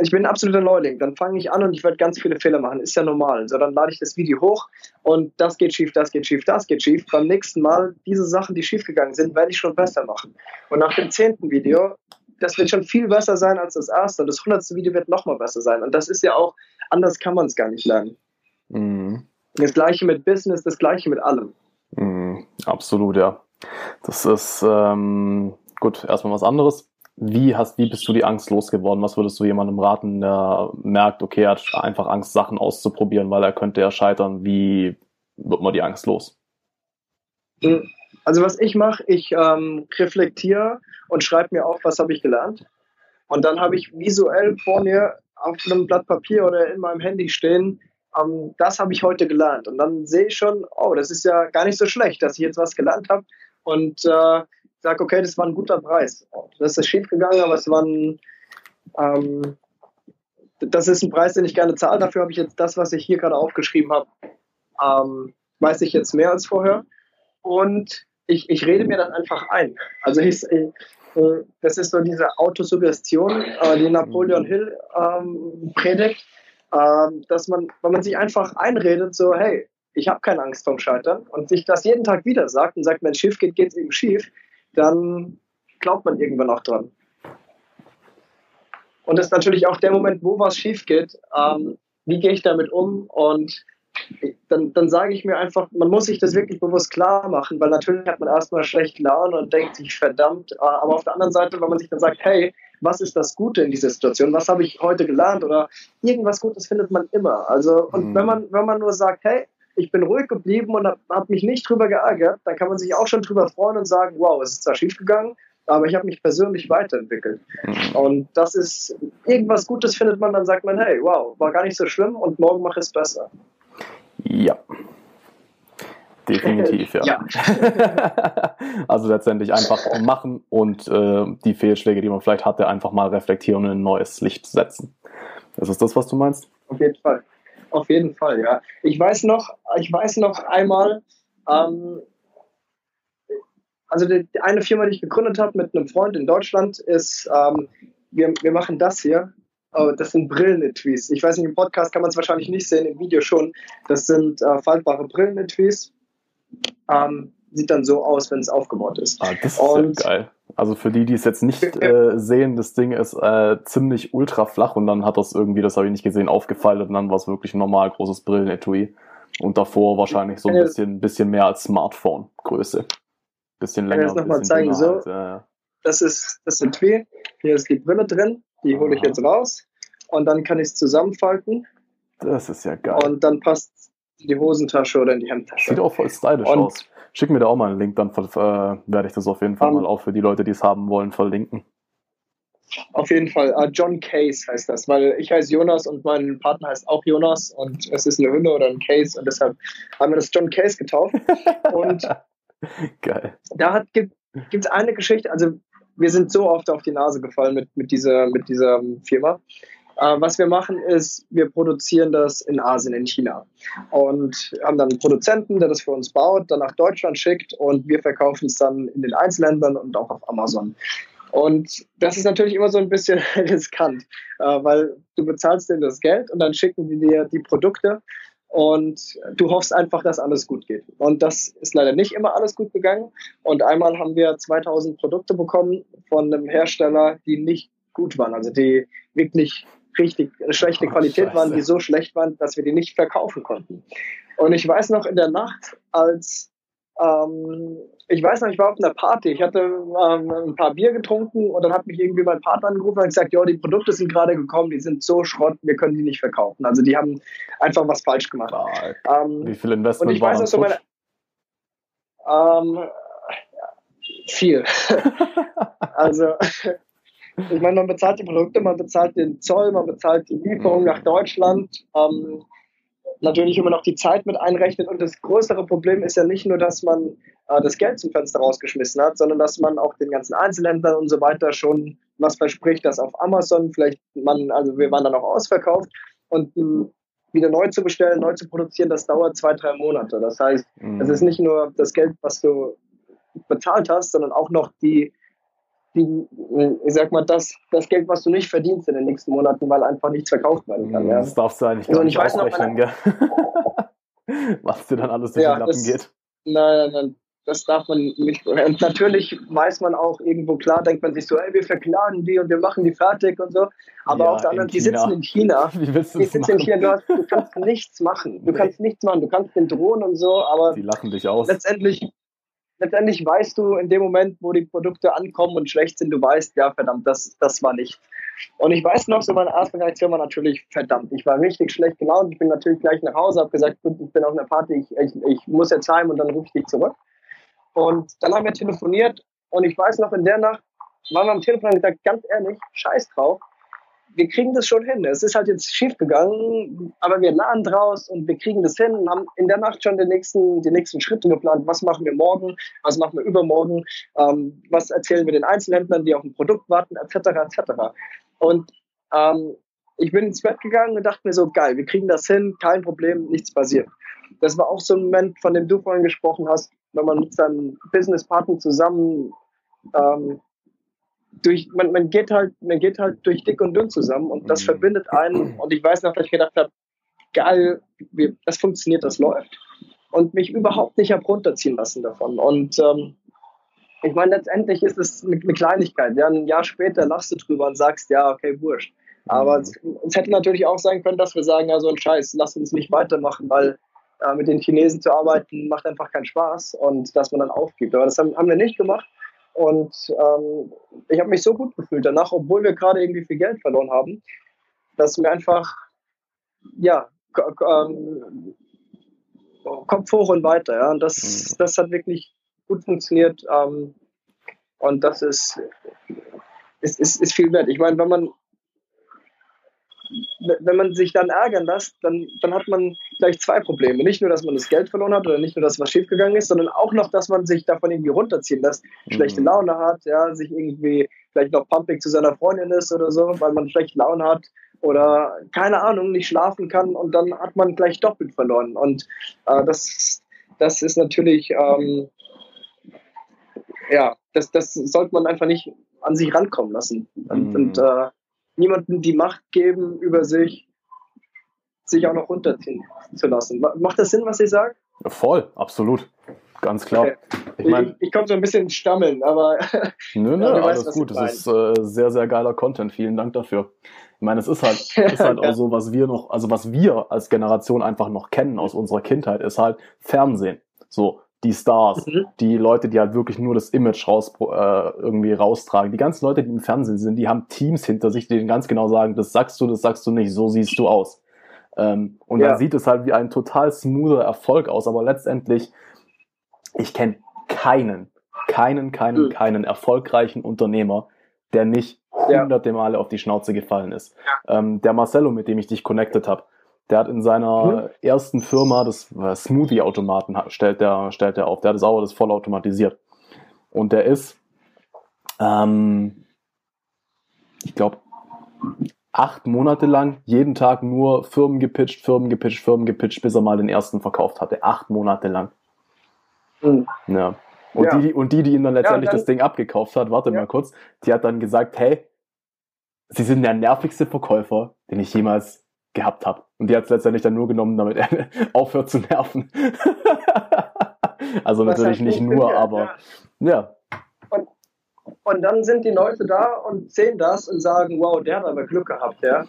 ich bin ein absoluter Neuling, dann fange ich an und ich werde ganz viele Fehler machen, ist ja normal. So, dann lade ich das Video hoch und das geht schief, das geht schief, das geht schief. Beim nächsten Mal, diese Sachen, die schief gegangen sind, werde ich schon besser machen. Und nach dem zehnten Video, das wird schon viel besser sein als das erste und das hundertste Video wird nochmal besser sein. Und das ist ja auch, anders kann man es gar nicht lernen. Mhm. Das gleiche mit Business, das gleiche mit allem. Mhm, absolut, ja. Das ist ähm, gut, erstmal was anderes. Wie hast, wie bist du die Angst losgeworden? Was würdest du jemandem raten, der merkt, okay, er hat einfach Angst, Sachen auszuprobieren, weil er könnte ja scheitern? Wie wird man die Angst los? Also was ich mache, ich ähm, reflektiere und schreibe mir auf, was habe ich gelernt. Und dann habe ich visuell vor mir auf einem Blatt Papier oder in meinem Handy stehen, ähm, das habe ich heute gelernt. Und dann sehe ich schon, oh, das ist ja gar nicht so schlecht, dass ich jetzt was gelernt habe und äh, sage, okay, das war ein guter Preis. Das ist schief gegangen, aber es war ein, ähm, das ist ein Preis, den ich gerne zahle. Dafür habe ich jetzt das, was ich hier gerade aufgeschrieben habe, ähm, weiß ich jetzt mehr als vorher. Und ich, ich rede mir das einfach ein. Also ich, ich das ist so diese Autosuggestion, äh, die Napoleon Hill ähm, predigt, äh, dass man, wenn man sich einfach einredet, so, hey, ich habe keine Angst vorm Scheitern und sich das jeden Tag wieder sagt und sagt, wenn es schief geht, geht es eben schief, dann glaubt man irgendwann auch dran. Und das ist natürlich auch der Moment, wo was schief geht. Ähm, wie gehe ich damit um? Und dann, dann sage ich mir einfach, man muss sich das wirklich bewusst klar machen, weil natürlich hat man erstmal schlechte Laune und denkt sich, verdammt. Äh, aber auf der anderen Seite, wenn man sich dann sagt, hey, was ist das Gute in dieser Situation? Was habe ich heute gelernt? Oder irgendwas Gutes findet man immer. Also, und mhm. wenn man, wenn man nur sagt, hey, ich bin ruhig geblieben und habe hab mich nicht drüber geärgert, dann kann man sich auch schon drüber freuen und sagen, wow, es ist zwar schief gegangen, aber ich habe mich persönlich weiterentwickelt. Mhm. Und das ist, irgendwas Gutes findet man, dann sagt man, hey, wow, war gar nicht so schlimm und morgen mache ich es besser. Ja. Definitiv, ja. ja. also letztendlich einfach machen und äh, die Fehlschläge, die man vielleicht hatte, einfach mal reflektieren und in ein neues Licht setzen. Ist das das, was du meinst? Auf jeden Fall. Auf jeden Fall, ja. Ich weiß noch, ich weiß noch einmal, ähm, also die, eine Firma, die ich gegründet habe mit einem Freund in Deutschland, ist, ähm, wir, wir machen das hier. Oh, das sind Brillenetwies. Ich weiß nicht, im Podcast kann man es wahrscheinlich nicht sehen, im Video schon. Das sind äh, faltbare Brillenetwies. Ähm, sieht dann so aus, wenn es aufgebaut ist. Ah, das ist Und, ja geil. Also für die, die es jetzt nicht äh, sehen, das Ding ist äh, ziemlich ultra flach und dann hat das irgendwie, das habe ich nicht gesehen, aufgefaltet und dann war es wirklich ein normal großes Brillenetui. Und davor wahrscheinlich so ein bisschen, bisschen mehr als Smartphone-Größe. Bisschen länger. Kann ich das nochmal zeigen? So, halt, ja. das, ist, das sind wir. Hier ist die Brille drin. Die hole ich jetzt raus. Und dann kann ich es zusammenfalten. Das ist ja geil. Und dann passt in die Hosentasche oder in die Hemdtasche. Sieht auch voll stylisch und aus. Schick mir da auch mal einen Link, dann äh, werde ich das auf jeden Fall um, mal auch für die Leute, die es haben wollen, verlinken. Auf jeden Fall. Uh, John Case heißt das, weil ich heiße Jonas und mein Partner heißt auch Jonas und es ist eine Hülle oder ein Case und deshalb haben wir das John Case getauft. und Geil. Da gibt es eine Geschichte, also wir sind so oft auf die Nase gefallen mit, mit, dieser, mit dieser Firma. Uh, was wir machen ist, wir produzieren das in Asien, in China. Und haben dann einen Produzenten, der das für uns baut, dann nach Deutschland schickt und wir verkaufen es dann in den Einzelländern und auch auf Amazon. Und das ist natürlich immer so ein bisschen riskant, äh, weil du bezahlst denen das Geld und dann schicken die dir die Produkte und du hoffst einfach, dass alles gut geht. Und das ist leider nicht immer alles gut gegangen. Und einmal haben wir 2000 Produkte bekommen von einem Hersteller, die nicht gut waren, also die wirklich richtig schlechte Qualität Scheiße. waren, die so schlecht waren, dass wir die nicht verkaufen konnten. Und ich weiß noch in der Nacht, als ähm, ich weiß noch, ich war auf einer Party, ich hatte ähm, ein paar Bier getrunken und dann hat mich irgendwie mein Partner angerufen und gesagt, ja, die Produkte sind gerade gekommen, die sind so Schrott, wir können die nicht verkaufen. Also die haben einfach was falsch gemacht. Ähm, Wie viel Investment und ich weiß noch so meine, ähm, viel. also ich meine, man bezahlt die Produkte, man bezahlt den Zoll, man bezahlt die Lieferung nach Deutschland. Ähm, natürlich immer noch die Zeit mit einrechnet. Und das größere Problem ist ja nicht nur, dass man äh, das Geld zum Fenster rausgeschmissen hat, sondern dass man auch den ganzen Einzelhändlern und so weiter schon was verspricht, dass auf Amazon vielleicht man, also wir waren dann auch ausverkauft und mh, wieder neu zu bestellen, neu zu produzieren, das dauert zwei, drei Monate. Das heißt, mhm. es ist nicht nur das Geld, was du bezahlt hast, sondern auch noch die die, ich sag mal, das, das Geld, was du nicht verdienst in den nächsten Monaten, weil einfach nichts verkauft werden kann. Ja. Das darfst du eigentlich gar also, nicht ausrechnen, gell? was dir dann alles durch ja, den Lappen das, geht. Nein, nein, nein, das darf man nicht. Und natürlich weiß man auch irgendwo klar, denkt man sich so, ey, wir verklagen die und wir machen die fertig und so. Aber ja, auf der anderen, die sitzen in China. Wie willst du die sitzen in China, du, hast, du kannst nichts machen. Du nee. kannst nichts machen. Du kannst den drohen und so, aber. Die lachen dich aus. Letztendlich letztendlich weißt du in dem Moment, wo die Produkte ankommen und schlecht sind, du weißt, ja, verdammt, das, das war nicht. Und ich weiß noch, so meine erste Reaktion war natürlich, verdammt, ich war richtig schlecht gelaunt. Ich bin natürlich gleich nach Hause, habe gesagt, ich bin auf einer Party, ich, ich, ich muss jetzt heim und dann rufe ich dich zurück. Und dann haben wir telefoniert und ich weiß noch, in der Nacht waren wir am Telefon und gesagt, ganz ehrlich, scheiß drauf, wir kriegen das schon hin. Es ist halt jetzt schief gegangen, aber wir lernen draus und wir kriegen das hin und haben in der Nacht schon die nächsten, die nächsten Schritte geplant. Was machen wir morgen? Was machen wir übermorgen? Ähm, was erzählen wir den Einzelhändlern, die auf ein Produkt warten, etc. etc. Und ähm, ich bin ins Bett gegangen und dachte mir so, geil, wir kriegen das hin, kein Problem, nichts passiert. Das war auch so ein Moment, von dem du vorhin gesprochen hast, wenn man mit seinem Businesspartner zusammen ähm, durch, man, man geht halt, man geht halt durch dick und dünn zusammen und das mhm. verbindet einen. Und ich weiß noch, dass ich gedacht habe, geil, wir, das funktioniert, das läuft. Und mich überhaupt nicht habe runterziehen lassen davon. Und ähm, ich meine, letztendlich ist es eine, eine Kleinigkeit. Ja, ein Jahr später lachst du drüber und sagst, ja, okay, wurscht. Aber mhm. es, es, hätte natürlich auch sein können, dass wir sagen, ja, so ein Scheiß, lass uns nicht weitermachen, weil äh, mit den Chinesen zu arbeiten macht einfach keinen Spaß und dass man dann aufgibt. Aber das haben, haben wir nicht gemacht. Und ähm, ich habe mich so gut gefühlt danach, obwohl wir gerade irgendwie viel Geld verloren haben, dass mir einfach, ja, ähm, Kopf hoch und weiter. Ja. Und das, mhm. das hat wirklich gut funktioniert. Ähm, und das ist, ist, ist, ist viel wert. Ich meine, wenn man wenn man sich dann ärgern lässt, dann, dann hat man gleich zwei Probleme. Nicht nur, dass man das Geld verloren hat oder nicht nur, dass was schiefgegangen ist, sondern auch noch, dass man sich davon irgendwie runterziehen lässt, mhm. schlechte Laune hat, ja, sich irgendwie vielleicht noch pumpig zu seiner Freundin ist oder so, weil man schlechte Laune hat oder keine Ahnung, nicht schlafen kann und dann hat man gleich doppelt verloren. Und äh, das, das ist natürlich, ähm, ja, das, das sollte man einfach nicht an sich rankommen lassen. Und, mhm. und äh, niemandem die Macht geben über sich, sich auch noch runterziehen zu lassen. Macht das Sinn, was ich sage? voll, absolut. ganz klar. Okay. Ich, mein, ich, ich komme so ein bisschen Stammeln, aber. Nö, nö, ja, alles weißt, gut. Das ist äh, sehr, sehr geiler Content. Vielen Dank dafür. Ich meine, es ist halt, ist halt ja. auch so, was wir noch, also was wir als Generation einfach noch kennen aus unserer Kindheit, ist halt Fernsehen. So, die Stars, mhm. die Leute, die halt wirklich nur das Image raus, äh, irgendwie raustragen. Die ganzen Leute, die im Fernsehen sind, die haben Teams hinter sich, die denen ganz genau sagen, das sagst du, das sagst du nicht, so siehst du aus. Ähm, und ja. dann sieht es halt wie ein total smoother Erfolg aus, aber letztendlich, ich kenne keinen, keinen, keinen, mhm. keinen erfolgreichen Unternehmer, der nicht hunderte. Male auf die Schnauze gefallen ist. Ja. Ähm, der Marcello, mit dem ich dich connected habe, der hat in seiner mhm. ersten Firma das äh, Smoothie-Automaten stellt der, stellt der auf. Der hat das auch alles voll automatisiert. Und der ist, ähm, ich glaube, acht Monate lang jeden Tag nur Firmen gepitcht, Firmen gepitcht, Firmen gepitcht, bis er mal den ersten verkauft hatte. Acht Monate lang. Mhm. Ja. Und, ja. Die, und die, die ihm dann letztendlich ja, dann, das Ding abgekauft hat, warte ja. mal kurz, die hat dann gesagt, hey, Sie sind der nervigste Verkäufer, den ich jemals gehabt habe. Und die hat es letztendlich dann nur genommen, damit er aufhört zu nerven. also Was natürlich nicht nur, aber ja. ja. Und, und dann sind die Leute da und sehen das und sagen, wow, der hat aber Glück gehabt, ja.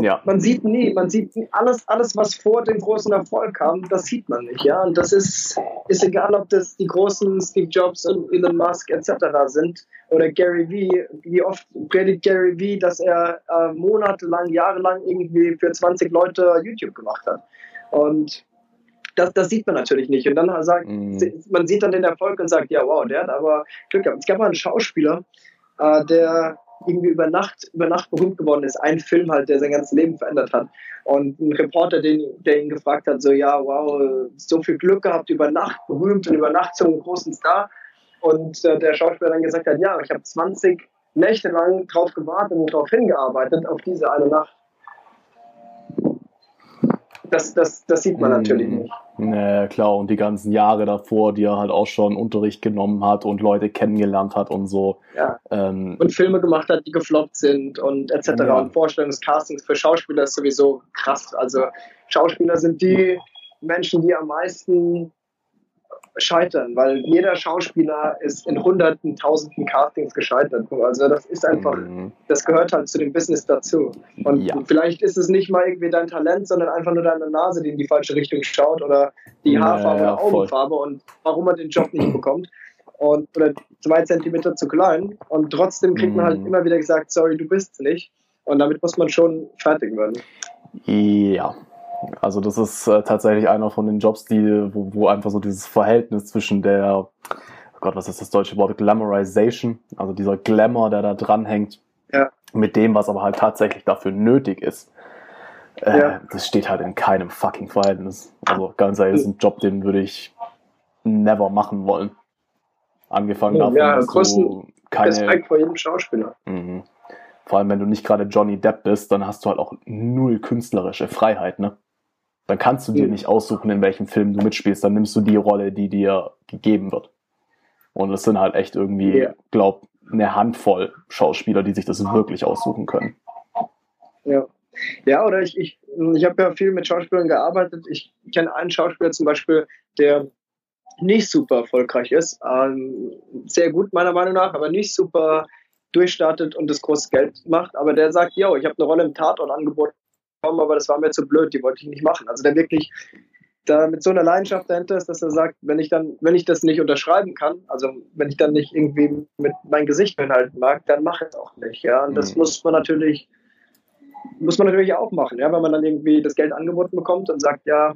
Ja. Man sieht nie, man sieht nie, alles, alles, was vor dem großen Erfolg kam, das sieht man nicht, ja. Und das ist, ist egal, ob das die großen Steve Jobs und Elon Musk etc. sind oder Gary Vee. Wie oft predigt Gary Vee, dass er äh, monatelang, jahrelang irgendwie für 20 Leute YouTube gemacht hat. Und das, das sieht man natürlich nicht. Und dann sagt, mm. man sieht dann den Erfolg und sagt, ja, wow, der hat aber Glück gehabt. Es gab mal einen Schauspieler, äh, der irgendwie über Nacht, über Nacht berühmt geworden ist. Ein Film halt, der sein ganzes Leben verändert hat. Und ein Reporter, den, der ihn gefragt hat, so, ja, wow, so viel Glück gehabt, über Nacht berühmt und über Nacht zum großen Star. Und äh, der Schauspieler dann gesagt hat, ja, ich habe 20 Nächte lang drauf gewartet und darauf hingearbeitet, auf diese eine Nacht das, das, das sieht man natürlich mhm. nicht. Nee, klar, und die ganzen Jahre davor, die er halt auch schon Unterricht genommen hat und Leute kennengelernt hat und so. Ja. Ähm, und Filme gemacht hat, die gefloppt sind und etc. Ja. Und Vorstellungscastings für Schauspieler ist sowieso krass. Also Schauspieler sind die Menschen, die am meisten scheitern, weil jeder Schauspieler ist in hunderten, tausenden Castings gescheitert. Also das ist einfach, mhm. das gehört halt zu dem Business dazu. Und ja. vielleicht ist es nicht mal irgendwie dein Talent, sondern einfach nur deine Nase, die in die falsche Richtung schaut oder die Haarfarbe ja, oder Augenfarbe und warum man den Job nicht bekommt. Und, oder zwei Zentimeter zu klein. Und trotzdem kriegt man halt mhm. immer wieder gesagt, sorry, du bist es nicht. Und damit muss man schon fertig werden. Ja, also das ist äh, tatsächlich einer von den Jobs, die, wo, wo einfach so dieses Verhältnis zwischen der, oh Gott, was ist das deutsche Wort, Glamorization, also dieser Glamour, der da dranhängt, ja. mit dem, was aber halt tatsächlich dafür nötig ist. Äh, ja. Das steht halt in keinem fucking Verhältnis. Also ganz ehrlich, das ist ein Job, den würde ich never machen wollen. Angefangen davon, ja, dass du keine... Respekt vor jedem Schauspieler. Mhm. Vor allem, wenn du nicht gerade Johnny Depp bist, dann hast du halt auch null künstlerische Freiheit, ne? Dann kannst du dir nicht aussuchen, in welchem Film du mitspielst. Dann nimmst du die Rolle, die dir gegeben wird. Und es sind halt echt irgendwie, ja. glaub, eine Handvoll Schauspieler, die sich das wirklich aussuchen können. Ja. Ja, oder ich, ich, ich habe ja viel mit Schauspielern gearbeitet. Ich kenne einen Schauspieler zum Beispiel, der nicht super erfolgreich ist. Ähm, sehr gut meiner Meinung nach, aber nicht super durchstartet und das große Geld macht. Aber der sagt, yo, ich habe eine Rolle im Tatort angeboten bekommen, aber das war mir zu blöd, die wollte ich nicht machen. Also der wirklich da mit so einer Leidenschaft dahinter ist, dass er sagt, wenn ich dann, wenn ich das nicht unterschreiben kann, also wenn ich dann nicht irgendwie mit mein Gesicht hinhalten mag, dann mache ich es auch nicht. Ja, und das mhm. muss man natürlich, muss man natürlich auch machen, ja, wenn man dann irgendwie das Geld angeboten bekommt und sagt, ja,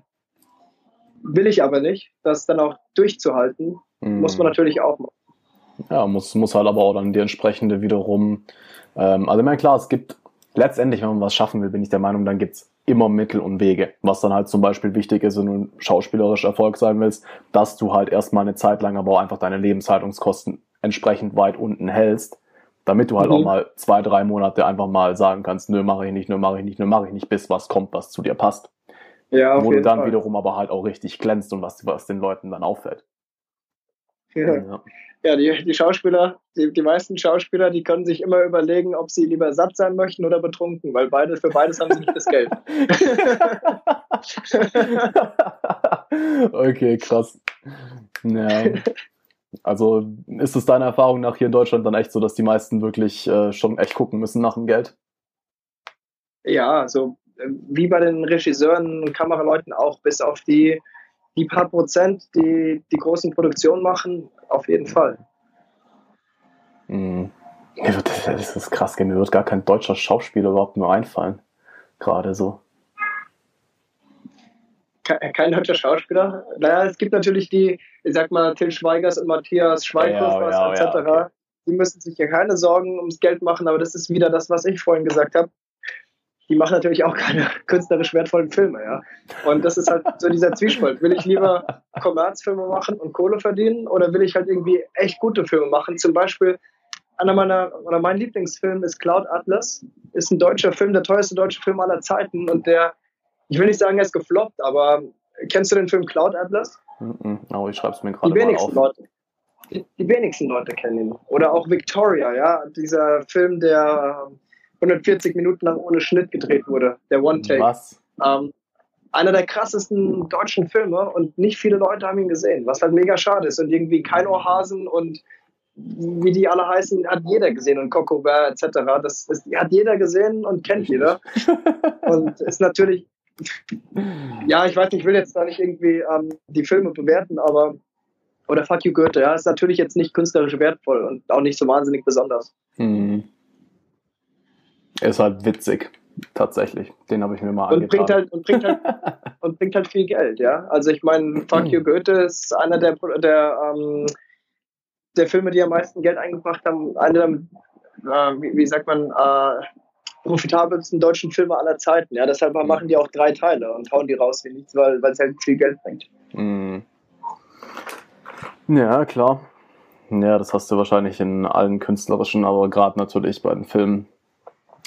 will ich aber nicht, das dann auch durchzuhalten, mhm. muss man natürlich auch machen. Ja, muss, muss halt aber auch dann die entsprechende wiederum, ähm, also ich meine, klar, es gibt letztendlich, wenn man was schaffen will, bin ich der Meinung, dann gibt's immer Mittel und Wege. Was dann halt zum Beispiel wichtig ist, wenn du schauspielerisch Erfolg sein willst, dass du halt erstmal eine Zeit lang aber auch einfach deine Lebenshaltungskosten entsprechend weit unten hältst, damit du halt mhm. auch mal zwei, drei Monate einfach mal sagen kannst, nö, mache ich nicht, nö, mache ich nicht, nö, mache ich nicht, bis was kommt, was zu dir passt. Ja, Wo du dann Fall. wiederum aber halt auch richtig glänzt und was, was den Leuten dann auffällt. Ja, ja die, die Schauspieler, die, die meisten Schauspieler, die können sich immer überlegen, ob sie lieber satt sein möchten oder betrunken, weil beide, für beides haben sie nicht das Geld. okay, krass. Ja. Also ist es deiner Erfahrung nach hier in Deutschland dann echt so, dass die meisten wirklich äh, schon echt gucken müssen nach dem Geld? Ja, so äh, wie bei den Regisseuren und Kameraleuten auch, bis auf die, die paar Prozent, die die großen Produktionen machen, auf jeden Fall. Mhm. Das ist krass, mir wird gar kein deutscher Schauspieler überhaupt nur einfallen. Gerade so kein deutscher Schauspieler. Naja, es gibt natürlich die, ich sag mal, Till Schweigers und Matthias Schweighöfer ja, ja, etc. Ja, okay. Die müssen sich ja keine Sorgen ums Geld machen, aber das ist wieder das, was ich vorhin gesagt habe. Die machen natürlich auch keine künstlerisch wertvollen Filme, ja. Und das ist halt so dieser Zwiespalt. Will ich lieber Kommerzfilme machen und Kohle verdienen oder will ich halt irgendwie echt gute Filme machen? Zum Beispiel einer meiner oder mein Lieblingsfilm ist Cloud Atlas. Ist ein deutscher Film, der teuerste deutsche Film aller Zeiten und der ich will nicht sagen, er ist gefloppt, aber kennst du den Film Cloud Atlas? Mm oh, ich schreibe es mir gerade mal auf. Leute, die, die, wenigsten Leute kennen ihn. Oder auch Victoria, ja, dieser Film, der 140 Minuten lang ohne Schnitt gedreht wurde, der One Take. Was? Ähm, einer der krassesten deutschen Filme und nicht viele Leute haben ihn gesehen, was halt mega schade ist. Und irgendwie kein Ohrhasen und wie die alle heißen, hat jeder gesehen und Coco Bear etc. Das ist, hat jeder gesehen und kennt jeder. und ist natürlich ja, ich weiß nicht, ich will jetzt da nicht irgendwie ähm, die Filme bewerten, aber oder Fuck You Goethe, ja, ist natürlich jetzt nicht künstlerisch wertvoll und auch nicht so wahnsinnig besonders. Hm. Ist halt witzig, tatsächlich. Den habe ich mir mal und bringt halt und bringt halt und bringt halt viel Geld, ja. Also ich meine, Fuck You Goethe ist einer der der ähm, der Filme, die am meisten Geld eingebracht haben, einer der, äh, wie, wie, sagt man, äh, profitabelsten deutschen Filme aller Zeiten. Ja, deshalb mhm. machen die auch drei Teile und hauen die raus wie nichts, weil es halt viel Geld bringt. Mhm. Ja, klar. Ja, das hast du wahrscheinlich in allen künstlerischen, aber gerade natürlich bei den Filmen,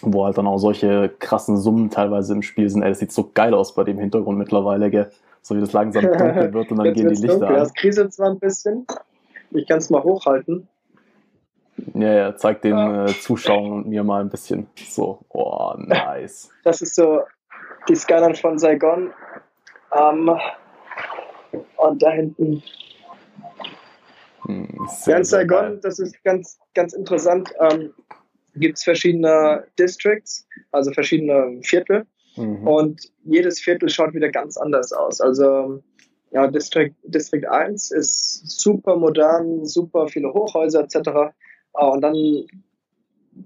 wo halt dann auch solche krassen Summen teilweise im Spiel sind. Ey, das sieht so geil aus bei dem Hintergrund mittlerweile, gell? So wie das langsam dunkel wird und dann gehen die Lichter dunkel. an. Das kriselt zwar ein bisschen. Ich kann es mal hochhalten. Ja, ja, zeig den ja. äh, Zuschauern und mir mal ein bisschen. So, oh, nice. Das ist so die Skyline von Saigon. Um, und da hinten. Hm, sehr, in Saigon, geil. das ist ganz, ganz interessant. Ähm, Gibt es verschiedene Districts, also verschiedene Viertel. Mhm. Und jedes Viertel schaut wieder ganz anders aus. Also ja, District, District 1 ist super modern, super viele Hochhäuser etc. Ah, und dann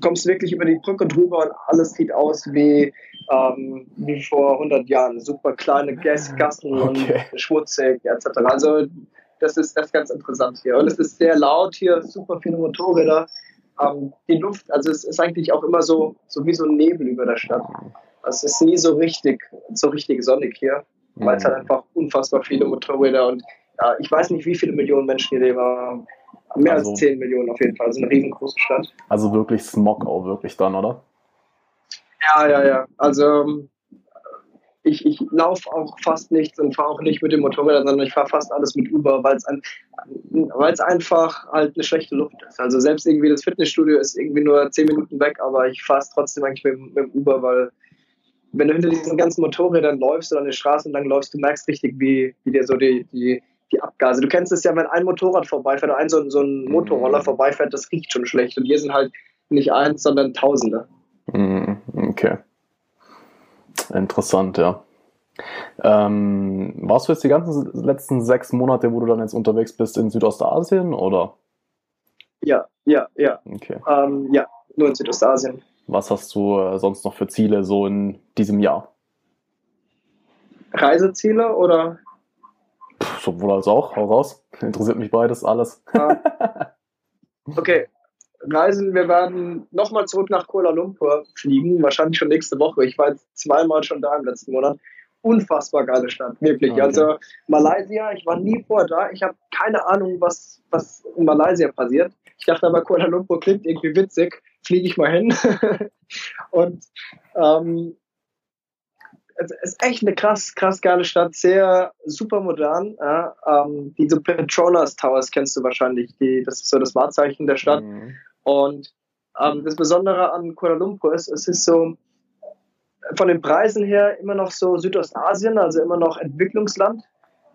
kommst du wirklich über die Brücke drüber und alles sieht aus wie, ähm, wie vor 100 Jahren. Super kleine Gassen okay. und schmutzig etc. Also das ist, das ist ganz interessant hier. Und es ist sehr laut hier, super viele Motorräder. Ähm, die Luft, also es ist eigentlich auch immer so, so wie so ein Nebel über der Stadt. Es ist nie so richtig, so richtig sonnig hier, weil es halt mhm. einfach unfassbar viele Motorräder und ja, ich weiß nicht, wie viele Millionen Menschen hier leben. Mehr also, als 10 Millionen auf jeden Fall. Also eine riesengroße Stadt. Also wirklich Smog auch wirklich dann, oder? Ja, ja, ja. Also ich, ich laufe auch fast nichts und fahre auch nicht mit dem Motorrad, sondern ich fahre fast alles mit Uber, weil es ein, einfach halt eine schlechte Luft ist. Also selbst irgendwie das Fitnessstudio ist irgendwie nur 10 Minuten weg, aber ich fahre es trotzdem eigentlich mit, mit dem Uber, weil wenn du hinter diesen ganzen Motorrädern läufst oder an den Straßen lang läufst, du merkst richtig, wie, wie dir so die, die die Abgase. Du kennst es ja, wenn ein Motorrad vorbeifährt oder ein so, so ein mhm. Motorroller vorbeifährt, das riecht schon schlecht. Und hier sind halt nicht eins, sondern Tausende. Mhm, okay. Interessant, ja. Ähm, warst du jetzt die ganzen letzten sechs Monate, wo du dann jetzt unterwegs bist, in Südostasien oder? Ja, ja, ja. Okay. Ähm, ja, nur in Südostasien. Was hast du äh, sonst noch für Ziele so in diesem Jahr? Reiseziele oder? sowohl als auch, hau raus. Interessiert mich beides, alles. Ja. Okay, Reisen, wir werden nochmal zurück nach Kuala Lumpur fliegen, wahrscheinlich schon nächste Woche. Ich war jetzt zweimal schon da im letzten Monat. Unfassbar geile Stadt, wirklich. Okay. Also Malaysia, ich war nie vorher da. Ich habe keine Ahnung, was, was in Malaysia passiert. Ich dachte aber, Kuala Lumpur klingt irgendwie witzig. Fliege ich mal hin. Und ähm, es ist echt eine krass, krass geile Stadt, sehr super modern. Ja, ähm, diese Petronas Towers kennst du wahrscheinlich, die, das ist so das Wahrzeichen der Stadt. Mhm. Und ähm, das Besondere an Kuala Lumpur ist, es ist so von den Preisen her immer noch so Südostasien, also immer noch Entwicklungsland.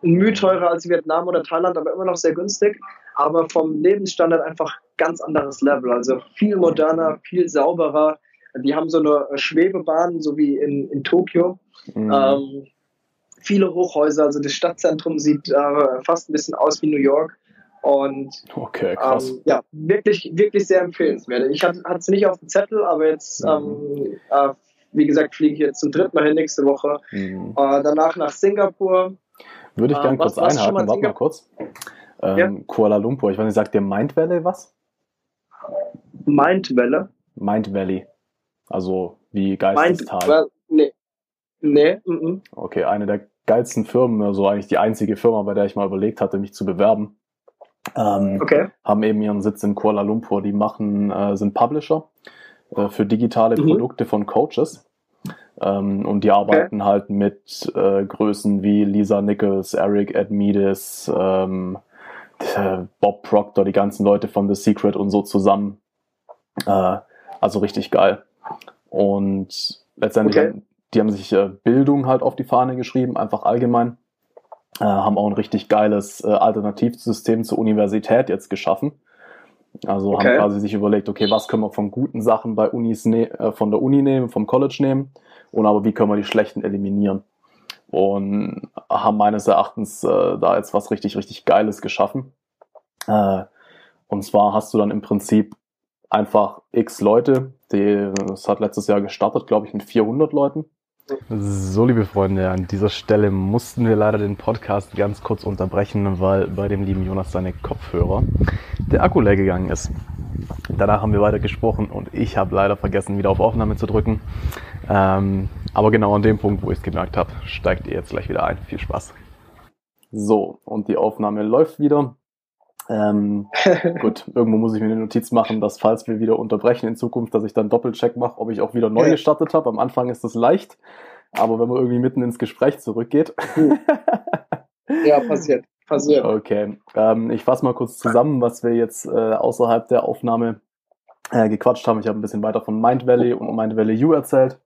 Ein Mühe teurer als Vietnam oder Thailand, aber immer noch sehr günstig. Aber vom Lebensstandard einfach ganz anderes Level. Also viel moderner, viel sauberer. Die haben so eine Schwebebahn, so wie in, in Tokio. Mhm. Ähm, viele Hochhäuser, also das Stadtzentrum sieht äh, fast ein bisschen aus wie New York. Und okay, krass. Ähm, ja, wirklich, wirklich sehr empfehlenswert. Ich hatte es nicht auf dem Zettel, aber jetzt, mhm. ähm, äh, wie gesagt, fliege ich jetzt zum dritten Mal hin nächste Woche. Mhm. Äh, danach nach Singapur. Würde ich gerne äh, kurz was, einhaken, warte mal kurz. Ähm, ja? Kuala Lumpur, ich weiß nicht, sagt dir Mind Valley was? Mind Valley? Mind Valley. Also wie Geistestal. Mind, well, nee. Nee. Mm -mm. Okay, eine der geilsten Firmen, also eigentlich die einzige Firma, bei der ich mal überlegt hatte, mich zu bewerben. Ähm, okay. Haben eben ihren Sitz in Kuala Lumpur. Die machen, äh, sind Publisher äh, für digitale mhm. Produkte von Coaches. Ähm, und die arbeiten okay. halt mit äh, Größen wie Lisa Nichols, Eric Edmides, ähm, Bob Proctor, die ganzen Leute von The Secret und so zusammen. Äh, also richtig geil. Und letztendlich, okay. die haben sich äh, Bildung halt auf die Fahne geschrieben, einfach allgemein. Äh, haben auch ein richtig geiles äh, Alternativsystem zur Universität jetzt geschaffen. Also okay. haben quasi sich überlegt, okay, was können wir von guten Sachen bei Unis ne äh, von der Uni nehmen, vom College nehmen und aber wie können wir die schlechten eliminieren. Und haben meines Erachtens äh, da jetzt was richtig, richtig Geiles geschaffen. Äh, und zwar hast du dann im Prinzip einfach x Leute, die, das hat letztes Jahr gestartet, glaube ich, mit 400 Leuten. So, liebe Freunde, an dieser Stelle mussten wir leider den Podcast ganz kurz unterbrechen, weil bei dem lieben Jonas seine Kopfhörer der Akku leer gegangen ist. Danach haben wir weiter gesprochen und ich habe leider vergessen, wieder auf Aufnahme zu drücken. Ähm, aber genau an dem Punkt, wo ich es gemerkt habe, steigt ihr jetzt gleich wieder ein. Viel Spaß. So, und die Aufnahme läuft wieder. Ähm, gut, irgendwo muss ich mir eine Notiz machen, dass falls wir wieder unterbrechen in Zukunft, dass ich dann Doppelcheck mache, ob ich auch wieder neu gestartet habe. Am Anfang ist das leicht, aber wenn man irgendwie mitten ins Gespräch zurückgeht. ja, passiert. Passiert. Okay. Ähm, ich fasse mal kurz zusammen, was wir jetzt äh, außerhalb der Aufnahme äh, gequatscht haben. Ich habe ein bisschen weiter von Mind Valley und Mind Valley U erzählt,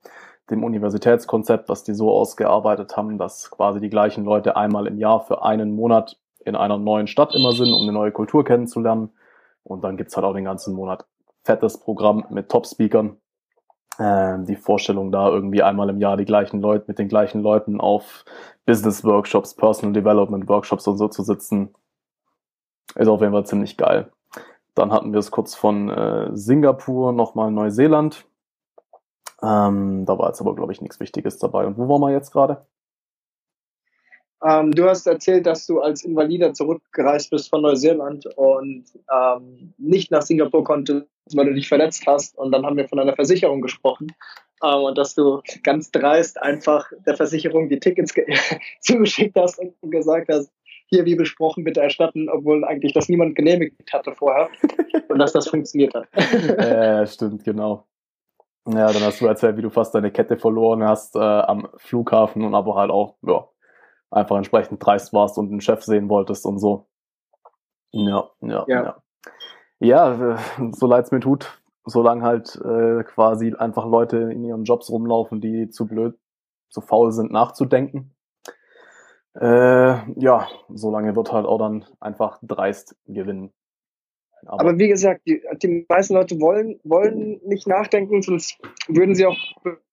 dem Universitätskonzept, was die so ausgearbeitet haben, dass quasi die gleichen Leute einmal im Jahr für einen Monat in einer neuen Stadt immer sind, um eine neue Kultur kennenzulernen. Und dann gibt's halt auch den ganzen Monat fettes Programm mit Top-Speakern. Ähm, die Vorstellung da irgendwie einmal im Jahr die gleichen Leute mit den gleichen Leuten auf Business-Workshops, Personal Development-Workshops und so zu sitzen, ist auf jeden Fall ziemlich geil. Dann hatten wir es kurz von äh, Singapur, nochmal Neuseeland. Ähm, da war jetzt aber, glaube ich, nichts Wichtiges dabei. Und wo waren wir jetzt gerade? Ähm, du hast erzählt, dass du als Invalider zurückgereist bist von Neuseeland und ähm, nicht nach Singapur konntest, weil du dich verletzt hast. Und dann haben wir von einer Versicherung gesprochen. Ähm, und dass du ganz dreist einfach der Versicherung die Tickets zugeschickt hast und gesagt hast, hier wie besprochen bitte erstatten, obwohl eigentlich das niemand genehmigt hatte vorher und dass das funktioniert hat. äh, stimmt, genau. Ja, dann hast du erzählt, wie du fast deine Kette verloren hast äh, am Flughafen und aber halt auch ja, einfach entsprechend dreist warst und den Chef sehen wolltest und so. Ja, ja, ja. Ja, ja so leid's mir tut, solange halt äh, quasi einfach Leute in ihren Jobs rumlaufen, die zu blöd, zu faul sind, nachzudenken. Äh, ja, solange wird halt auch dann einfach dreist gewinnen. Aber, Aber wie gesagt, die, die meisten Leute wollen, wollen nicht nachdenken, sonst würden sie auch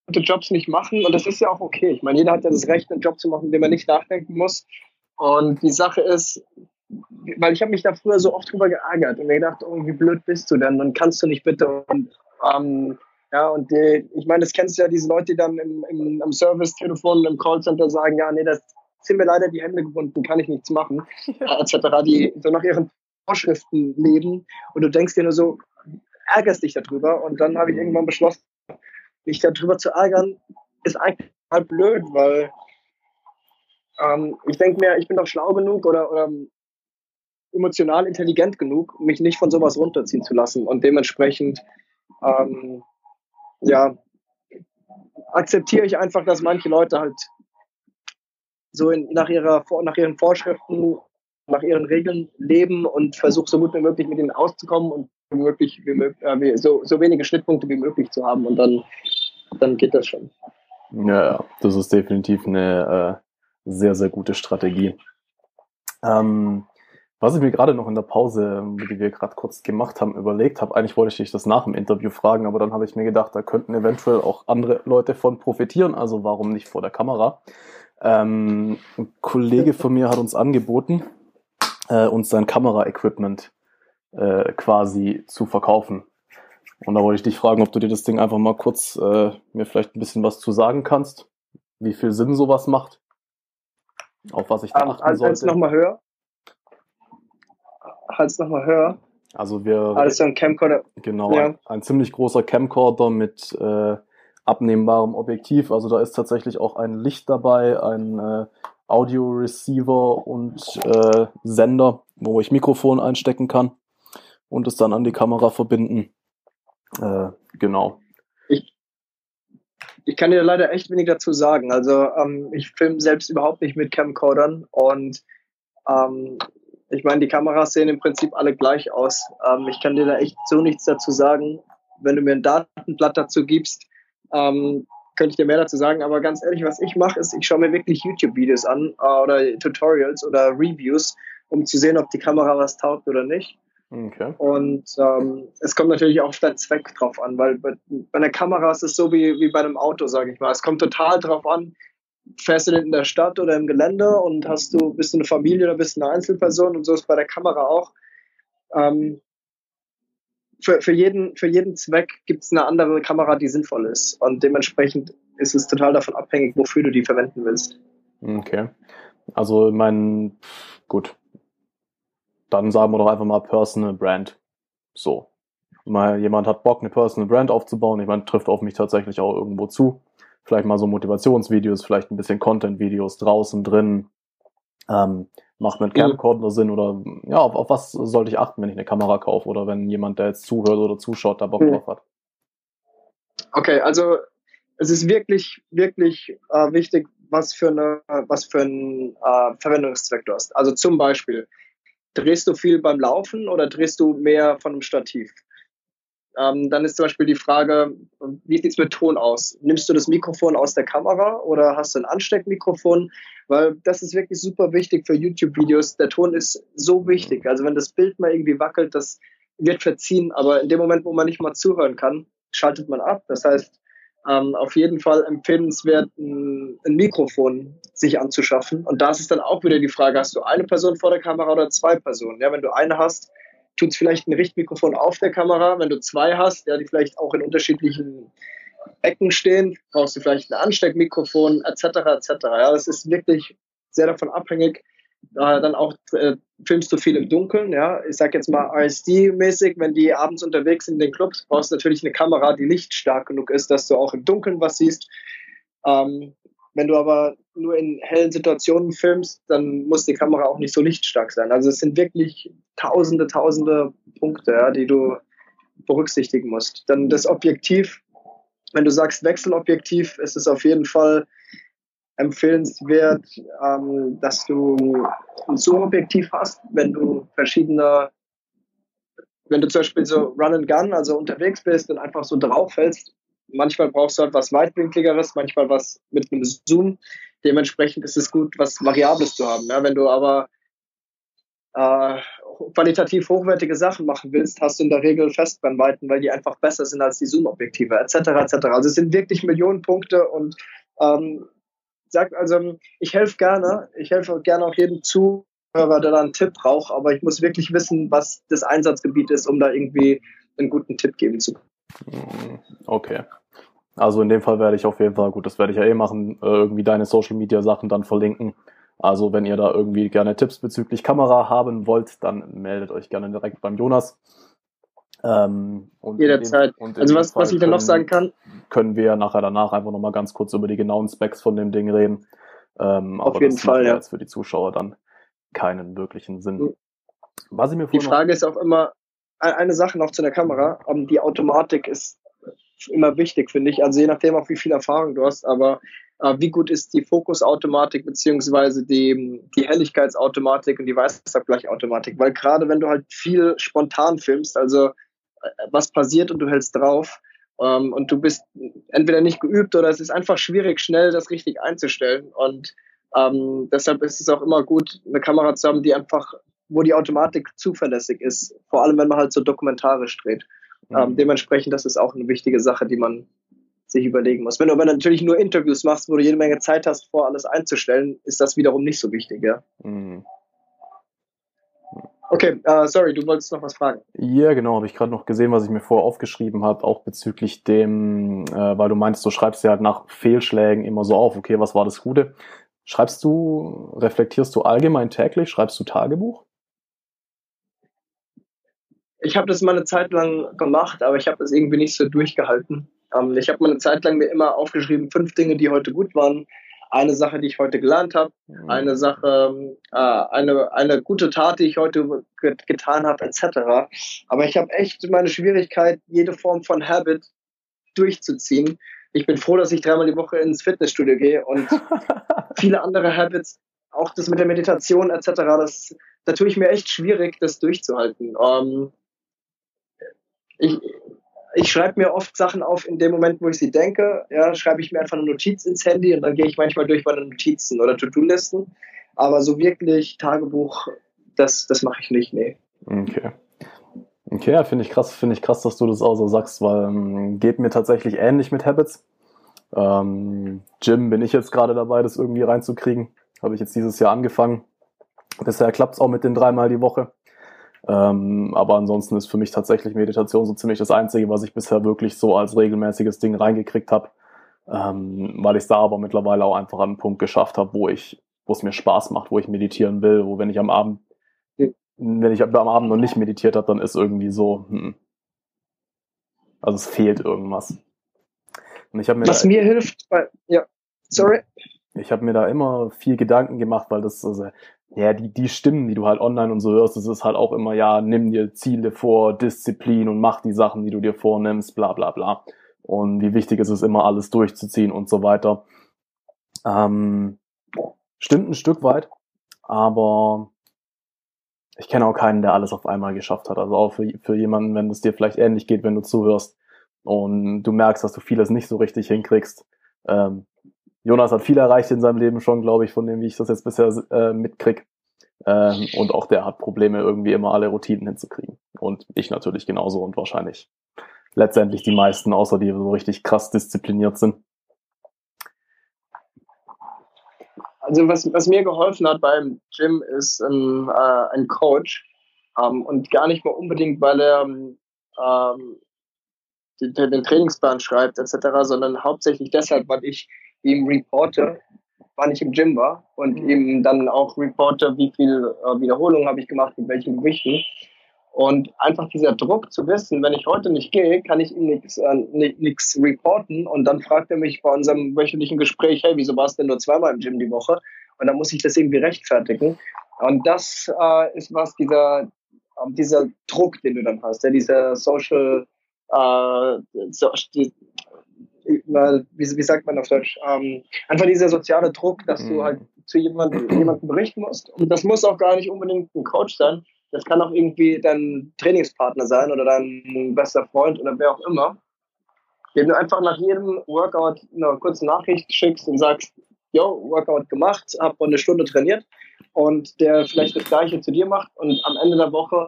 Jobs nicht machen. Und das ist ja auch okay. Ich meine, jeder hat ja das Recht, einen Job zu machen, den man nicht nachdenken muss. Und die Sache ist, weil ich habe mich da früher so oft drüber geärgert und mir gedacht, oh, wie blöd bist du denn? Dann kannst du nicht bitte. Und, ähm, ja, und die, ich meine, das kennst du ja, diese Leute, die dann im, im, im Service-Telefon, im Callcenter sagen, ja, nee, das sind mir leider die Hände gebunden, kann ich nichts machen, ja. etc., die so nach ihren Vorschriften leben. Und du denkst dir nur so, ärgerst dich darüber. Und dann habe ich irgendwann beschlossen, mich darüber zu ärgern, ist eigentlich halt blöd, weil ähm, ich denke mir, ich bin doch schlau genug oder, oder emotional intelligent genug, mich nicht von sowas runterziehen zu lassen und dementsprechend ähm, ja, akzeptiere ich einfach, dass manche Leute halt so in, nach, ihrer, nach ihren Vorschriften, nach ihren Regeln leben und versuche so gut wie möglich mit ihnen auszukommen und wie möglich, wie, äh, so, so wenige Schnittpunkte wie möglich zu haben und dann, dann geht das schon. Ja, das ist definitiv eine äh, sehr, sehr gute Strategie. Ähm, was ich mir gerade noch in der Pause, die wir gerade kurz gemacht haben, überlegt habe, eigentlich wollte ich dich das nach dem Interview fragen, aber dann habe ich mir gedacht, da könnten eventuell auch andere Leute von profitieren, also warum nicht vor der Kamera? Ähm, ein Kollege von mir hat uns angeboten, äh, uns sein Kamera-Equipment äh, quasi zu verkaufen. Und da wollte ich dich fragen, ob du dir das Ding einfach mal kurz äh, mir vielleicht ein bisschen was zu sagen kannst, wie viel Sinn sowas macht, auf was ich da um, achten also sollte. nochmal höher. Halt's nochmal höher. Also wir Also ein Camcorder. Genau, Ja. ein, ein ziemlich großer Camcorder mit äh, abnehmbarem Objektiv. Also da ist tatsächlich auch ein Licht dabei, ein äh, Audio-Receiver und äh, Sender, wo ich Mikrofon einstecken kann und es dann an die Kamera verbinden. Äh, genau. Ich kann dir leider echt wenig dazu sagen. Also ähm, ich filme selbst überhaupt nicht mit Camcordern und ähm, ich meine, die Kameras sehen im Prinzip alle gleich aus. Ähm, ich kann dir da echt so nichts dazu sagen. Wenn du mir ein Datenblatt dazu gibst, ähm, könnte ich dir mehr dazu sagen. Aber ganz ehrlich, was ich mache, ist, ich schaue mir wirklich YouTube-Videos an äh, oder Tutorials oder Reviews, um zu sehen, ob die Kamera was taugt oder nicht. Okay. Und ähm, es kommt natürlich auch auf deinen Zweck drauf an, weil bei, bei einer Kamera ist es so wie, wie bei einem Auto, sage ich mal. Es kommt total drauf an, fährst du denn in der Stadt oder im Gelände und hast du, bist du eine Familie oder bist du eine Einzelperson und so ist bei der Kamera auch. Ähm, für, für, jeden, für jeden Zweck gibt es eine andere Kamera, die sinnvoll ist. Und dementsprechend ist es total davon abhängig, wofür du die verwenden willst. Okay. Also mein, gut. Dann sagen wir doch einfach mal Personal Brand. So. Mal jemand hat Bock, eine Personal Brand aufzubauen. Meine, trifft auf mich tatsächlich auch irgendwo zu. Vielleicht mal so Motivationsvideos, vielleicht ein bisschen Content-Videos draußen drin. Ähm, macht mit Camcorder Sinn oder ja, auf, auf was sollte ich achten, wenn ich eine Kamera kaufe oder wenn jemand, der jetzt zuhört oder zuschaut, da Bock Mhm. drauf hat? Okay, also es ist wirklich, wirklich äh, wichtig, was für eine, was für einen äh, Verwendungszweck du hast. Also zum Beispiel, drehst du viel beim Laufen oder drehst du mehr von einem Stativ? Ähm, dann ist zum Beispiel die Frage, wie sieht's mit Ton aus? Nimmst du das Mikrofon aus der Kamera oder hast du ein Ansteckmikrofon? Weil das ist wirklich super wichtig für YouTube-Videos. Der Ton ist so wichtig. Also wenn das Bild mal irgendwie wackelt, das wird verziehen. Aber in dem Moment, wo man nicht mal zuhören kann, schaltet man ab. Das heißt, ähm, auf jeden Fall empfehlenswert, ein, ein Mikrofon sich anzuschaffen. Und da ist es dann auch wieder die Frage, hast du eine Person vor der Kamera oder zwei Personen? Ja, wenn du eine hast, tut es vielleicht ein Richtmikrofon auf der Kamera. Wenn du zwei hast, ja, die vielleicht auch in unterschiedlichen Ecken stehen, brauchst du vielleicht ein Ansteckmikrofon etc. etc. Ja, das ist wirklich sehr davon abhängig. Äh, dann auch äh, filmst du viel im Dunkeln, ja. Ich sag jetzt mal RSD-mäßig, wenn die abends unterwegs sind in den Clubs, brauchst du natürlich eine Kamera, die lichtstark genug ist, dass du auch im Dunkeln was siehst. Ähm, wenn du aber nur in hellen Situationen filmst, dann muss die Kamera auch nicht so lichtstark sein. Also es sind wirklich tausende, tausende Punkte, ja, die du berücksichtigen musst. Dann das Objektiv, wenn du sagst Wechselobjektiv, ist es auf jeden Fall empfehlenswert, ähm, dass du ein Zoom-Objektiv hast, wenn du verschiedene, wenn du zum Beispiel so Run and Gun, also unterwegs bist und einfach so drauf fällst, manchmal brauchst du halt was weitwinkligeres, manchmal was mit einem Zoom. Dementsprechend ist es gut, was Variables zu haben. Ja, wenn du aber äh, qualitativ hochwertige Sachen machen willst, hast du in der Regel Festbrennweiten, weil die einfach besser sind als die Zoom-Objektive, etc. etc. Also es sind wirklich Millionen Punkte und ähm, sagt also, ich helfe gerne, ich helfe gerne auch jedem Zuhörer, der da einen Tipp braucht, aber ich muss wirklich wissen, was das Einsatzgebiet ist, um da irgendwie einen guten Tipp geben zu können. Okay. Also in dem Fall werde ich auf jeden Fall, gut, das werde ich ja eh machen, äh, irgendwie deine Social Media Sachen dann verlinken. Also wenn ihr da irgendwie gerne Tipps bezüglich Kamera haben wollt, dann meldet euch gerne direkt beim Jonas. Ähm, Jederzeit. Also was, was ich dann noch sagen kann, können wir nachher danach einfach nochmal ganz kurz über die genauen Specs von dem Ding reden. Ähm, Auf aber jeden das Fall, macht ja. jetzt für die Zuschauer dann keinen wirklichen Sinn. Mhm. Was ich mir die Frage ist auch immer, e- eine Sache noch zu der Kamera, ähm, die Automatik ist immer wichtig, finde ich. Also je nachdem auch, wie viel Erfahrung du hast, aber äh, wie gut ist die Fokusautomatik beziehungsweise die, die Helligkeitsautomatik und die Weißabgleichautomatik? Weil gerade wenn du halt viel spontan filmst, also äh, was passiert und du hältst drauf ähm, und du bist entweder nicht geübt oder es ist einfach schwierig, schnell das richtig einzustellen. Und ähm, deshalb ist es auch immer gut, eine Kamera zu haben, die einfach, wo die Automatik zuverlässig ist. Vor allem, wenn man halt so dokumentarisch dreht. Mhm. Ähm, dementsprechend, das ist auch eine wichtige Sache, die man sich überlegen muss. Wenn du aber natürlich nur Interviews machst, wo du jede Menge Zeit hast, vor alles einzustellen, ist das wiederum nicht so wichtig, ja. Mhm. Okay, uh, sorry, du wolltest noch was fragen. Ja, genau, habe ich gerade noch gesehen, was ich mir vorher aufgeschrieben habe, auch bezüglich dem, äh, weil du meinst, du schreibst ja halt nach Fehlschlägen immer so auf, okay, was war das Gute? Schreibst du, reflektierst du allgemein täglich, schreibst du Tagebuch? Ich habe das mal eine Zeit lang gemacht, aber ich habe das irgendwie nicht so durchgehalten. Ähm, ich habe mal eine Zeit lang mir immer aufgeschrieben, fünf Dinge, die heute gut waren, eine Sache, die ich heute gelernt habe, mhm. eine Sache, äh, eine, eine gute Tat, die ich heute getan habe, etc. Aber ich habe echt meine Schwierigkeit, jede Form von Habit durchzuziehen. Ich bin froh, dass ich dreimal die Woche ins Fitnessstudio gehe und viele andere Habits, auch das mit der Meditation etc., das, da tue ich mir echt schwierig, das durchzuhalten. Ähm, ich, ich schreibe mir oft Sachen auf in dem Moment, wo ich sie denke. Ja, schreibe ich mir einfach eine Notiz ins Handy und dann gehe ich manchmal durch meine Notizen oder To-Do-Listen. Aber so wirklich Tagebuch, das, das mache ich nicht, nee. Okay. Okay, finde ich krass, finde ich krass, dass du das auch so sagst, weil ähm, geht mir tatsächlich ähnlich mit Habits. Ähm, Gym bin ich jetzt gerade dabei, das irgendwie reinzukriegen. Habe ich jetzt dieses Jahr angefangen. Bisher klappt es auch mit den dreimal die Woche. Ähm, aber ansonsten ist für mich tatsächlich Meditation so ziemlich das Einzige, was ich bisher wirklich so als regelmäßiges Ding reingekriegt habe. Ähm, weil ich da aber mittlerweile auch einfach an einen Punkt geschafft habe, wo ich, wo es mir Spaß macht, wo ich meditieren will, wo wenn ich am Abend, wenn ich am Abend noch nicht meditiert habe, dann ist irgendwie so, hm, also es fehlt irgendwas. Und ich mir was mir hilft, weil, ja, sorry. Ich habe mir da immer viel Gedanken gemacht, weil das also, ja, die, die Stimmen, die du halt online und so hörst, das ist halt auch immer, ja, nimm dir Ziele vor, Disziplin und mach die Sachen, die du dir vornimmst, bla bla bla. Und wie wichtig ist es immer, alles durchzuziehen und so weiter. Ähm, stimmt ein Stück weit, aber ich kenne auch keinen, der alles auf einmal geschafft hat. Also auch für, für jemanden, wenn es dir vielleicht ähnlich geht, wenn du zuhörst und du merkst, dass du vieles nicht so richtig hinkriegst. Ähm, Jonas hat viel erreicht in seinem Leben schon, glaube ich, von dem, wie ich das jetzt bisher äh, mitkrieg. Ähm, und auch der hat Probleme, irgendwie immer alle Routinen hinzukriegen. Und ich natürlich genauso und wahrscheinlich letztendlich die meisten, außer die so richtig krass diszipliniert sind. Also was, was mir geholfen hat beim Gym ist ein, äh, ein Coach ähm, und gar nicht mal unbedingt, weil er ähm, den, den Trainingsplan schreibt etc., sondern hauptsächlich deshalb, weil ich ihm reporte, wann ich im Gym war und mhm. ihm dann auch reporte, wie viel äh, Wiederholungen habe ich gemacht, mit welchen Gewichten. Und einfach dieser Druck zu wissen, wenn ich heute nicht gehe, kann ich ihm nichts äh, reporten. Und dann fragt er mich bei unserem wöchentlichen Gespräch, hey, wieso warst du denn nur zweimal im Gym die Woche? Und dann muss ich das irgendwie rechtfertigen. Und das äh, ist was, dieser, dieser Druck, den du dann hast, ja, dieser Social, äh, so, die, wie, wie sagt man auf Deutsch, ähm, einfach dieser soziale Druck, dass mhm. du halt zu jemandem, jemandem berichten musst. Und das muss auch gar nicht unbedingt ein Coach sein. Das kann auch irgendwie dein Trainingspartner sein oder dein bester Freund oder wer auch immer. Wenn du einfach nach jedem Workout eine kurze Nachricht schickst und sagst, yo, Workout gemacht, hab eine Stunde trainiert und der vielleicht das gleiche zu dir macht und am Ende der Woche,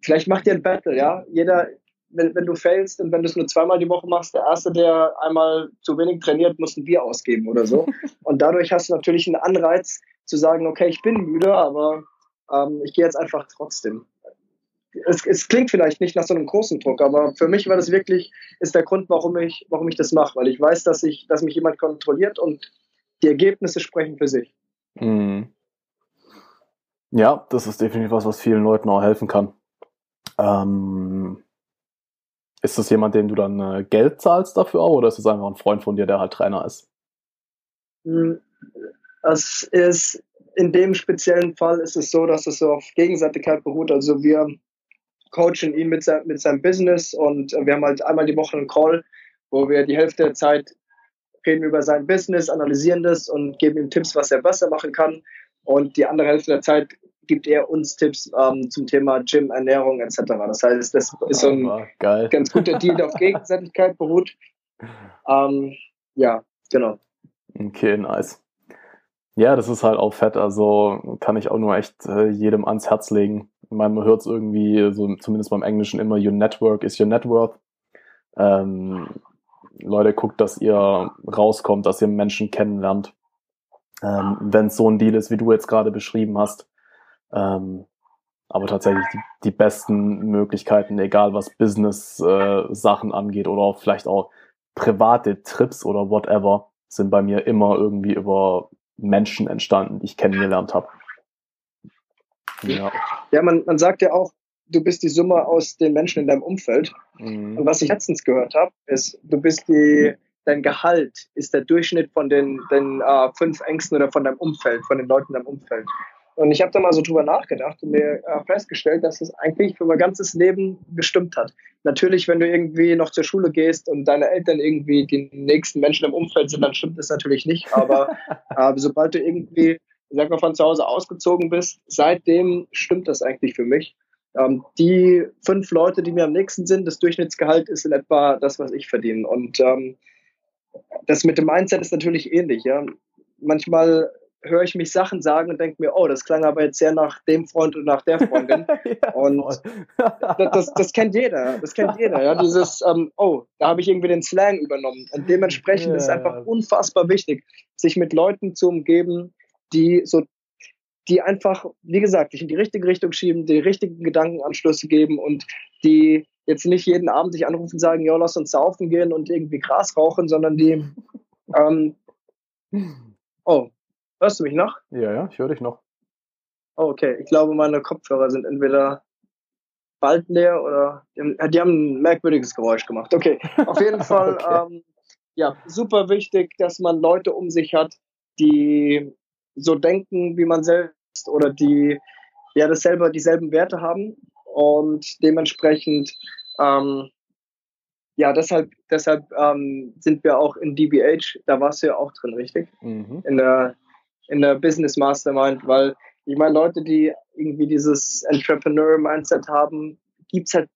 vielleicht macht ihr ein Battle, ja. Jeder, wenn, wenn du failst und wenn du es nur zweimal die Woche machst, der Erste, der einmal zu wenig trainiert, muss ein Bier ausgeben oder so. Und dadurch hast du natürlich einen Anreiz zu sagen, okay, ich bin müde, aber ähm, ich gehe jetzt einfach trotzdem. Es, es, klingt vielleicht nicht nach so einem großen Druck, aber für mich war das wirklich, ist der Grund, warum ich, warum ich das mache, weil ich weiß, dass ich, dass mich jemand kontrolliert und die Ergebnisse sprechen für sich. Mhm. Ja, das ist definitiv was, was vielen Leuten auch helfen kann. Ähm, ist das jemand, dem du dann äh, Geld zahlst dafür auch, oder ist es einfach ein Freund von dir, der halt Trainer ist? Hm, es ist in dem speziellen Fall ist es so, dass es so auf Gegenseitigkeit beruht. Also wir coachen ihn mit, sein, mit seinem Business und wir haben halt einmal die Woche einen Call, wo wir die Hälfte der Zeit reden über sein Business, analysieren das und geben ihm Tipps, was er besser machen kann. Und die andere Hälfte der Zeit gibt er uns Tipps ähm, zum Thema Gym, Ernährung etc. Das heißt, das ist so ein Geil. ganz guter Deal, der auf Gegenseitigkeit beruht. Ähm, ja, genau. Okay, nice. Ja, das ist halt auch fett. Also kann ich auch nur echt äh, jedem ans Herz legen. Man hört es irgendwie, so zumindest beim Englischen immer, your network is your net worth. Ähm, Leute, guckt, dass ihr rauskommt, dass ihr Menschen kennenlernt. Ähm, Wenn es so ein Deal ist, wie du jetzt gerade beschrieben hast. Ähm, aber tatsächlich die, die besten Möglichkeiten, egal was Business-Sachen äh, angeht oder auch vielleicht auch private Trips oder whatever, sind bei mir immer irgendwie über Menschen entstanden, die ich kennengelernt habe. Ja, ja man, man sagt ja auch, du bist die Summe aus den Menschen in deinem Umfeld. Mhm. Und was ich letztens gehört habe, ist, du bist die, dein Gehalt ist der Durchschnitt von den, den äh, fünf Ängsten oder von deinem Umfeld, von den Leuten in deinem Umfeld. Und ich habe da mal so drüber nachgedacht und mir äh, festgestellt, dass es eigentlich für mein ganzes Leben gestimmt hat. Natürlich, wenn du irgendwie noch zur Schule gehst und deine Eltern irgendwie die nächsten Menschen im Umfeld sind, dann stimmt das natürlich nicht. Aber äh, sobald du irgendwie, sag mal, von zu Hause ausgezogen bist, seitdem stimmt das eigentlich für mich. Ähm, die fünf Leute, die mir am nächsten sind, das Durchschnittsgehalt ist in etwa das, was ich verdiene. Und ähm, das mit dem Mindset ist natürlich ähnlich. Ja. Manchmal höre ich mich Sachen sagen und denke mir, oh, das klang aber jetzt sehr nach dem Freund und nach der Freundin. ja, und das, das, kennt jeder, das kennt jeder. Ja? Dieses, ähm, oh, da habe ich irgendwie den Slang übernommen. Und dementsprechend ja. ist es einfach unfassbar wichtig, sich mit Leuten zu umgeben, die so die einfach, wie gesagt, dich in die richtige Richtung schieben, die richtigen Gedankenanschlüsse geben und die jetzt nicht jeden Abend dich anrufen und sagen, ja, lass uns saufen gehen und irgendwie Gras rauchen, sondern die, ähm, oh, Hörst du mich noch? Ja, ja, ich höre dich noch. Oh, okay. Ich glaube, meine Kopfhörer sind entweder bald leer oder die haben, ein merkwürdiges Geräusch gemacht. Okay, auf jeden Fall, okay. ähm, ja, super wichtig, dass man Leute um sich hat, die so denken wie man selbst oder die ja dasselbe, dieselben Werte haben und dementsprechend ähm, ja, deshalb, deshalb ähm, sind wir auch in DBH, da warst du ja auch drin, richtig? Mhm. In der in der Business Mastermind, weil ich meine, Leute, die irgendwie dieses Entrepreneur-Mindset haben, gibt's halt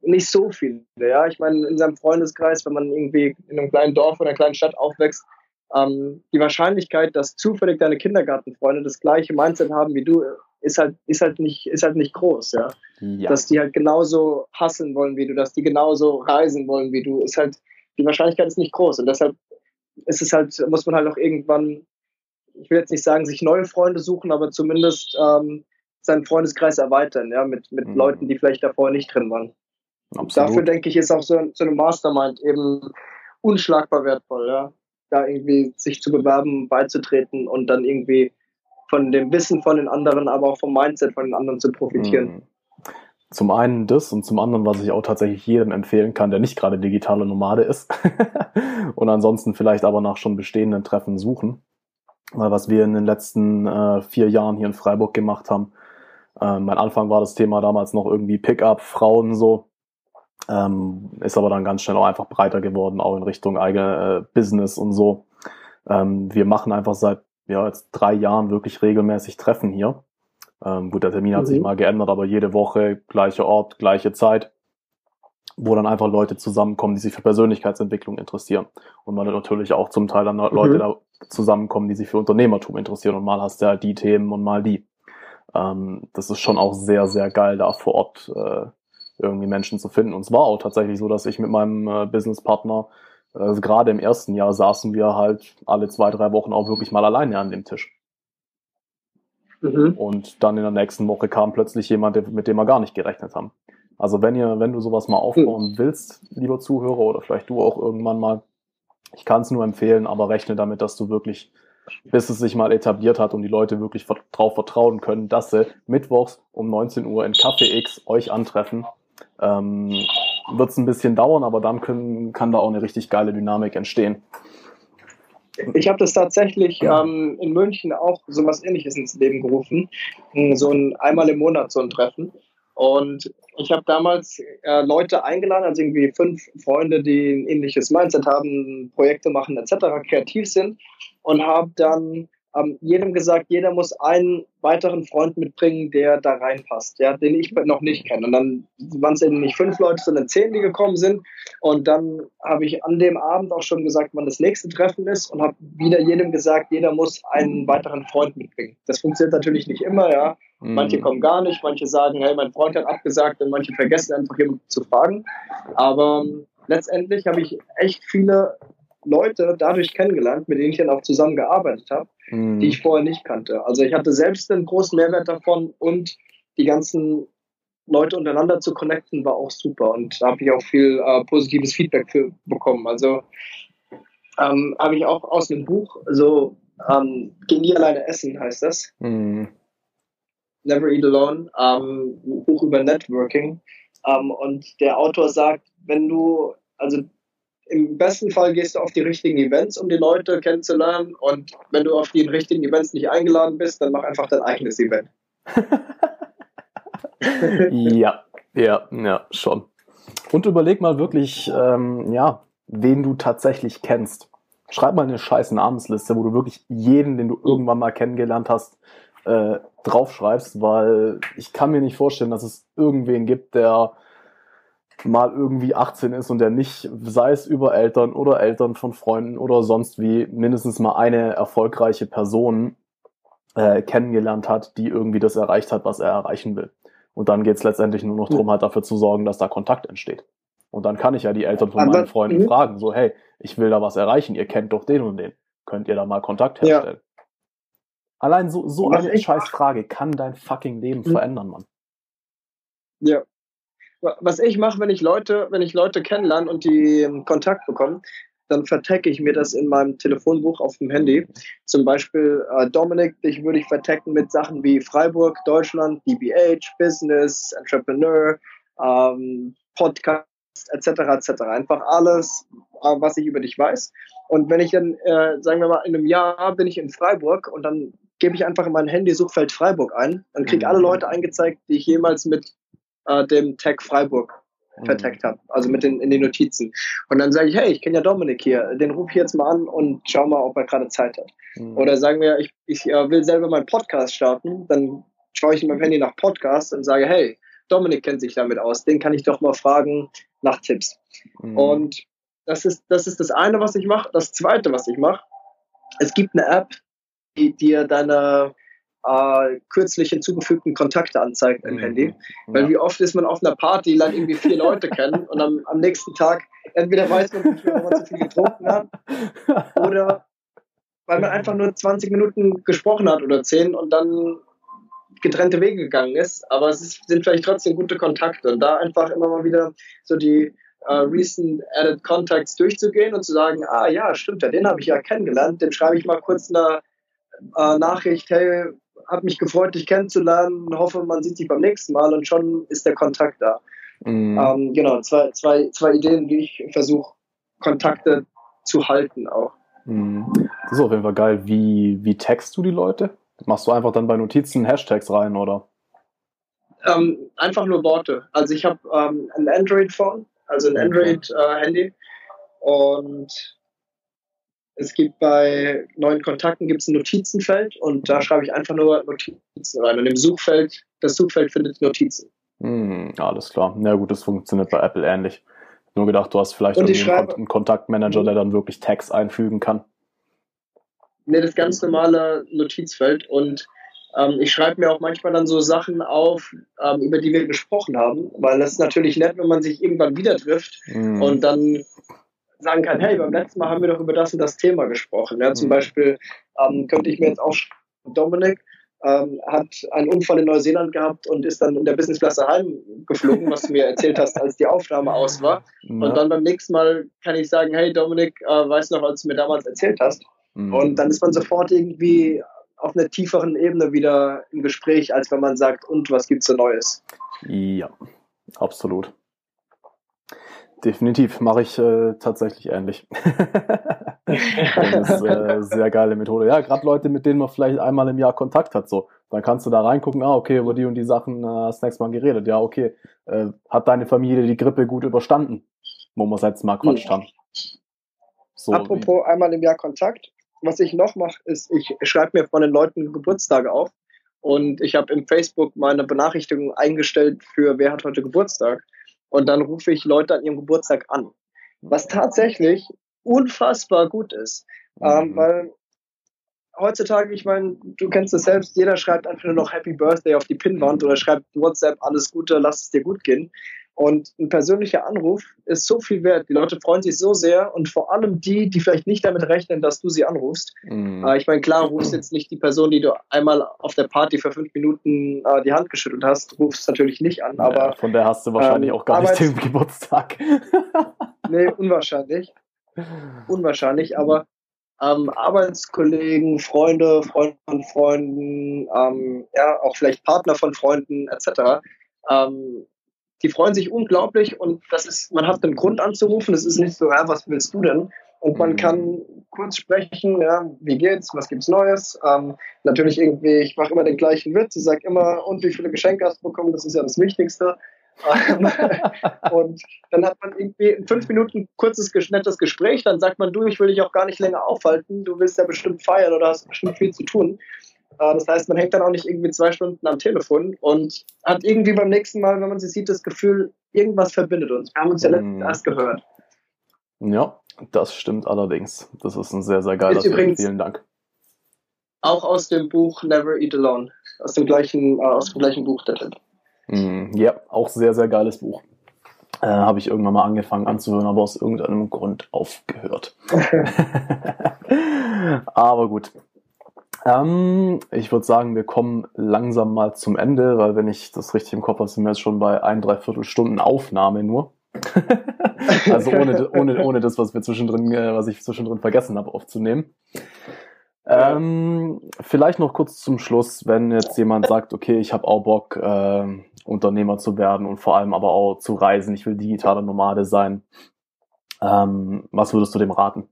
nicht so viele. Ja, ich meine, in seinem Freundeskreis, wenn man irgendwie in einem kleinen Dorf oder einer kleinen Stadt aufwächst, ähm, die Wahrscheinlichkeit, dass zufällig deine Kindergartenfreunde das gleiche Mindset haben wie du, ist halt, ist halt nicht, ist halt nicht groß, ja? ja. Dass die halt genauso hasseln wollen wie du, dass die genauso reisen wollen wie du, ist halt, die Wahrscheinlichkeit ist nicht groß. Und deshalb ist es halt, muss man halt auch irgendwann ich will jetzt nicht sagen, sich neue Freunde suchen, aber zumindest ähm, seinen Freundeskreis erweitern, ja, mit, mit mhm. Leuten, die vielleicht davor nicht drin waren. Dafür denke ich, ist auch so, so eine Mastermind eben unschlagbar wertvoll, ja. Da irgendwie sich zu bewerben, beizutreten und dann irgendwie von dem Wissen von den anderen, aber auch vom Mindset von den anderen zu profitieren. Mhm. Zum einen das und zum anderen, was ich auch tatsächlich jedem empfehlen kann, der nicht gerade digitale Nomade ist und ansonsten vielleicht aber nach schon bestehenden Treffen suchen was wir in den letzten äh, vier Jahren hier in Freiburg gemacht haben. Ähm, mein Anfang war das Thema damals noch irgendwie Pickup, Frauen so. Ähm, ist aber dann ganz schnell auch einfach breiter geworden, auch in Richtung eigene äh, Business und so. Ähm, wir machen einfach seit ja, jetzt drei Jahren wirklich regelmäßig Treffen hier. Ähm, gut, der Termin hat mhm. sich mal geändert, aber jede Woche, gleicher Ort, gleiche Zeit wo dann einfach Leute zusammenkommen, die sich für Persönlichkeitsentwicklung interessieren. Und man natürlich auch zum Teil dann Leute mhm. da zusammenkommen, die sich für Unternehmertum interessieren. Und mal hast du halt die Themen und mal die. Ähm, das ist schon auch sehr, sehr geil, da vor Ort äh, irgendwie Menschen zu finden. Und es war auch tatsächlich so, dass ich mit meinem äh, Businesspartner, äh, gerade im ersten Jahr saßen wir halt alle zwei, drei Wochen auch wirklich mal alleine an dem Tisch. Mhm. Und dann in der nächsten Woche kam plötzlich jemand, mit dem wir gar nicht gerechnet haben. Also wenn ihr, wenn du sowas mal aufbauen hm. willst, lieber Zuhörer, oder vielleicht du auch irgendwann mal, ich kann es nur empfehlen, aber rechne damit, dass du wirklich, bis es sich mal etabliert hat und die Leute wirklich darauf vertrauen können, dass sie mittwochs um 19 Uhr in Café X euch antreffen. Ähm, Wird es ein bisschen dauern, aber dann können, kann da auch eine richtig geile Dynamik entstehen. Ich habe das tatsächlich ähm, in München auch so was ähnliches ins Leben gerufen. So ein einmal im Monat so ein Treffen. Und ich habe damals äh, Leute eingeladen, also irgendwie fünf Freunde, die ein ähnliches Mindset haben, Projekte machen etc., kreativ sind und habe dann ähm, jedem gesagt, jeder muss einen weiteren Freund mitbringen, der da reinpasst, ja, den ich noch nicht kenne. Und dann waren es eben nicht fünf Leute, sondern zehn, die gekommen sind. Und dann habe ich an dem Abend auch schon gesagt, wann das nächste Treffen ist und habe wieder jedem gesagt, jeder muss einen weiteren Freund mitbringen. Das funktioniert natürlich nicht immer, ja. Mhm. Manche kommen gar nicht, manche sagen, hey, mein Freund hat abgesagt und manche vergessen einfach jemanden zu fragen. Aber ähm, letztendlich habe ich echt viele Leute dadurch kennengelernt, mit denen ich dann auch zusammengearbeitet habe, mhm. die ich vorher nicht kannte. Also ich hatte selbst einen großen Mehrwert davon und die ganzen Leute untereinander zu connecten war auch super und da habe ich auch viel äh, positives Feedback für bekommen. Also ähm, habe ich auch aus einem Buch, so ähm, Geh nie alleine essen heißt das. Mhm. Never Eat Alone, ähm, Buch über Networking. Ähm, und der Autor sagt, wenn du, also im besten Fall gehst du auf die richtigen Events, um die Leute kennenzulernen. Und wenn du auf die richtigen Events nicht eingeladen bist, dann mach einfach dein eigenes Event. ja, ja, ja, schon. Und überleg mal wirklich, ähm, ja, wen du tatsächlich kennst. Schreib mal eine scheiß Namensliste, wo du wirklich jeden, den du irgendwann mal kennengelernt hast, äh, draufschreibst, weil ich kann mir nicht vorstellen, dass es irgendwen gibt, der mal irgendwie 18 ist und der nicht, sei es über Eltern oder Eltern von Freunden oder sonst wie, mindestens mal eine erfolgreiche Person äh, kennengelernt hat, die irgendwie das erreicht hat, was er erreichen will. Und dann geht es letztendlich nur noch darum, halt dafür zu sorgen, dass da Kontakt entsteht. Und dann kann ich ja die Eltern von meinen Freunden mhm. fragen, so, hey, ich will da was erreichen, ihr kennt doch den und den. Könnt ihr da mal Kontakt herstellen? Ja. Allein so, so eine scheiß Frage kann dein fucking Leben mhm. verändern, Mann. Ja, was ich mache, wenn ich Leute, wenn ich Leute kennenlerne und die Kontakt bekommen, dann vertecke ich mir das in meinem Telefonbuch auf dem Handy. Zum Beispiel äh, Dominik, dich würde ich vertecken mit Sachen wie Freiburg, Deutschland, DBH, Business, Entrepreneur, ähm, Podcast, etc. etc. Einfach alles, äh, was ich über dich weiß. Und wenn ich dann, äh, sagen wir mal, in einem Jahr bin ich in Freiburg und dann gebe ich einfach in mein Handy Suchfeld Freiburg ein, dann kriege ich alle Leute eingezeigt, die ich jemals mit äh, dem Tag Freiburg mhm. vertagt habe, also mit den in den Notizen. Und dann sage ich, hey, ich kenne ja Dominik hier, den rufe ich jetzt mal an und schau mal, ob er gerade Zeit hat. Mhm. Oder sagen wir, ich, ich äh, will selber meinen Podcast starten, dann schaue ich in meinem Handy nach Podcast und sage, hey, Dominik kennt sich damit aus, den kann ich doch mal fragen nach Tipps. Mhm. Und das ist, das ist das eine, was ich mache. Das zweite, was ich mache, es gibt eine App, die dir deine äh, kürzlich hinzugefügten Kontakte anzeigt im mhm. Handy. Weil wie oft ist man auf einer Party, lernt irgendwie vier Leute kennen und am, am nächsten Tag entweder weiß man nicht mehr, ob man zu viel getrunken hat oder weil man einfach nur 20 Minuten gesprochen hat oder 10 und dann getrennte Wege gegangen ist. Aber es ist, sind vielleicht trotzdem gute Kontakte und da einfach immer mal wieder so die Uh, recent added contacts durchzugehen und zu sagen, ah ja, stimmt ja, den habe ich ja kennengelernt, dem schreibe ich mal kurz eine uh, Nachricht, hey, hat mich gefreut, dich kennenzulernen. Hoffe, man sieht sich beim nächsten Mal und schon ist der Kontakt da. Mhm. Ähm, genau, zwei, zwei, zwei Ideen, wie ich versuche, Kontakte zu halten auch. Mhm. Das ist auf jeden Fall geil. Wie, wie text du die Leute? Machst du einfach dann bei Notizen Hashtags rein, oder? Ähm, einfach nur Worte. Also ich habe ähm, ein Android-Phone, also ein Android-Handy. Äh, und es gibt bei neuen Kontakten gibt es ein Notizenfeld und da schreibe ich einfach nur Notizen rein. Und im Suchfeld, das Suchfeld findet Notizen. Hm, alles klar. Na gut, das funktioniert bei Apple ähnlich. Nur gedacht, du hast vielleicht einen, schreibe, einen Kontaktmanager, der dann wirklich Tags einfügen kann. Nee, das ganz normale Notizfeld und ähm, ich schreibe mir auch manchmal dann so Sachen auf, ähm, über die wir gesprochen haben, weil das ist natürlich nett, wenn man sich irgendwann wieder trifft mm. und dann sagen kann, hey, beim letzten Mal haben wir doch über das und das Thema gesprochen. Ja, zum mhm. Beispiel ähm, könnte ich mir jetzt auch Dominik ähm, hat einen Unfall in Neuseeland gehabt und ist dann in der Businessklasse heimgeflogen, was du mir erzählt hast, als die Aufnahme aus war. Ja. Und dann beim nächsten Mal kann ich sagen, hey Dominik, äh, weißt du noch, als du mir damals erzählt hast? Mhm. Und dann ist man sofort irgendwie auf einer tieferen Ebene wieder im Gespräch, als wenn man sagt, und was gibt's so Neues? Ja, absolut. Definitiv. Mache ich äh, tatsächlich ähnlich. das ist äh, sehr geile Methode. Ja, gerade Leute, mit denen man vielleicht einmal im Jahr Kontakt hat, so. Dann kannst du da reingucken, ah, okay, über die und die Sachen äh, hast du nächstes Mal geredet. Ja, okay. Äh, hat deine Familie die Grippe gut überstanden? Wo wir jetzt Mal quatscht haben. So, Apropos wie. einmal im Jahr Kontakt. Was ich noch mache, ist, ich schreibe mir von den Leuten Geburtstage auf. Und ich habe im Facebook meine Benachrichtigung eingestellt für wer hat heute Geburtstag. Und dann rufe ich Leute an ihrem Geburtstag an. Was tatsächlich unfassbar gut ist. Ähm, mhm. Ähm, weil heutzutage, ich meine, du kennst es selbst, jeder schreibt einfach nur noch Happy Birthday auf die Pinnwand oder schreibt WhatsApp, alles Gute, lass es dir gut gehen. Und ein persönlicher Anruf ist so viel wert. Die Leute freuen sich so sehr und vor allem die, die vielleicht nicht damit rechnen, dass du sie anrufst. Äh, ich meine, klar, rufst jetzt nicht die Person, die du einmal auf der Party für fünf Minuten äh, die Hand geschüttelt hast, rufst natürlich nicht an. Aber ja, von der hast du wahrscheinlich ähm, auch gar nicht den Geburtstag. nee, unwahrscheinlich. Unwahrscheinlich, aber ähm, Arbeitskollegen, Freunde, Freunde von Freunden, ähm, ja, auch vielleicht Partner von Freunden etc. Ähm, die freuen sich unglaublich und das ist, man hat einen Grund anzurufen. Es ist nicht so, ja, was willst du denn? Und man mhm. kann kurz sprechen, ja, wie geht's, was gibt's Neues? Ähm, natürlich irgendwie, ich mache immer den gleichen Witz, ich sage immer, und wie viele Geschenke hast du bekommen? Das ist ja das Wichtigste. Ähm, und dann hat man irgendwie in fünf Minuten kurzes, nettes Gespräch, dann sagt man, du, ich will dich auch gar nicht länger aufhalten, du willst ja bestimmt feiern oder hast bestimmt viel zu tun. Äh, das heißt, man hängt dann auch nicht irgendwie zwei Stunden am Telefon und hat irgendwie beim nächsten Mal, wenn man sie sieht, das Gefühl, irgendwas verbindet uns. Wir haben uns ja letztens mm. erst gehört. Ja, das stimmt allerdings. Das ist ein sehr, sehr geiler Film. Vielen Dank. Auch aus dem Buch Never Eat Alone. Aus dem gleichen, äh, aus dem gleichen Buch, der. Mm, ja, auch sehr, sehr geiles Buch. Äh, Habe ich irgendwann mal angefangen anzuhören, aber aus irgendeinem Grund aufgehört. aber gut. Ähm, ich würde sagen, wir kommen langsam mal zum Ende, weil wenn ich das richtig im Kopf habe, sind wir jetzt schon bei ein, dreiviertel Stunden Aufnahme nur. also ohne, ohne, ohne das, was wir zwischendrin, äh, was ich zwischendrin vergessen habe aufzunehmen. Ähm, vielleicht noch kurz zum Schluss, wenn jetzt jemand sagt, okay, ich habe auch Bock, äh, Unternehmer zu werden und vor allem aber auch zu reisen, ich will digitaler Nomade sein. Ähm, was würdest du dem raten?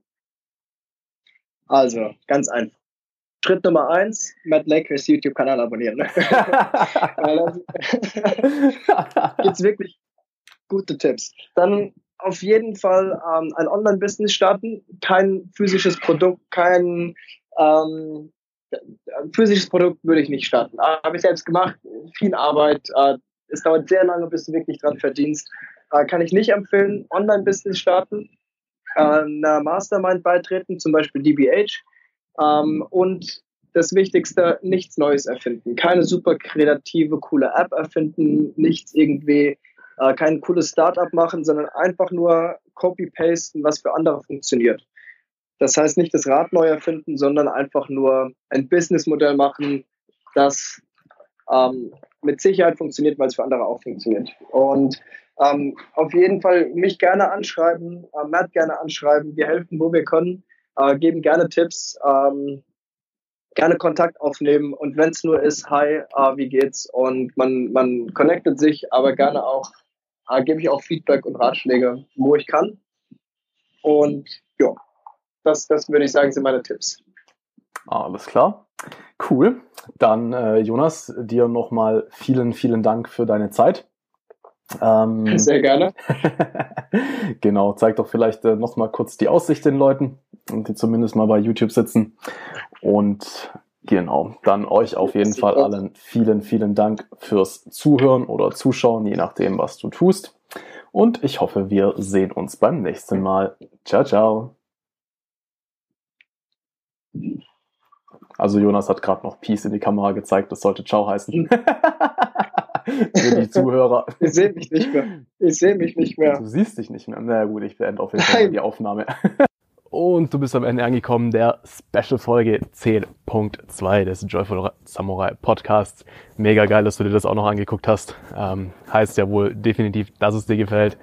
Also, ganz einfach. Schritt Nummer eins, Matt Lakers YouTube-Kanal abonnieren. Gibt's wirklich gute Tipps. Dann auf jeden Fall ähm, ein Online-Business starten, kein physisches Produkt, kein ähm, physisches Produkt würde ich nicht starten. Habe ich selbst gemacht, viel Arbeit. Äh, es dauert sehr lange, bis du wirklich dran verdienst. Äh, kann ich nicht empfehlen. Online-Business starten, äh, einer Mastermind beitreten, zum Beispiel DBH ähm, und das Wichtigste, nichts Neues erfinden. Keine super kreative, coole App erfinden, nichts irgendwie, äh, kein cooles Startup machen, sondern einfach nur copy-pasten, was für andere funktioniert. Das heißt nicht das Rad neu erfinden, sondern einfach nur ein Businessmodell machen, das ähm, mit Sicherheit funktioniert, weil es für andere auch funktioniert. Und ähm, auf jeden Fall mich gerne anschreiben, äh, Matt gerne anschreiben. Wir helfen, wo wir können äh, geben gerne Tipps, ähm, gerne Kontakt aufnehmen und wenn es nur ist, hi, äh, wie geht's? Und man, man connectet sich, aber gerne auch, äh, gebe ich auch Feedback und Ratschläge, wo ich kann. Und ja, das, das würde ich sagen, sind meine Tipps. Alles klar. Cool. Dann, äh, Jonas, dir nochmal vielen, vielen Dank für deine Zeit. Ähm, Sehr gerne. genau, zeig doch vielleicht äh, nochmal kurz die Aussicht den Leuten die zumindest mal bei YouTube sitzen. Und genau, dann euch auf jeden Fall allen vielen, vielen Dank fürs Zuhören oder Zuschauen, je nachdem, was du tust. Und ich hoffe, wir sehen uns beim nächsten Mal. Ciao, ciao. Also Jonas hat gerade noch Peace in die Kamera gezeigt, das sollte Ciao heißen. Für die Zuhörer. Ich sehe mich nicht mehr. Ich sehe mich nicht mehr. Du siehst dich nicht mehr. Na gut, ich beende auf jeden Fall die Aufnahme. Und du bist am Ende angekommen der Special-Folge 10.2 des Joyful Samurai Podcasts. Mega geil, dass du dir das auch noch angeguckt hast. Ähm, heißt ja wohl definitiv, dass es dir gefällt.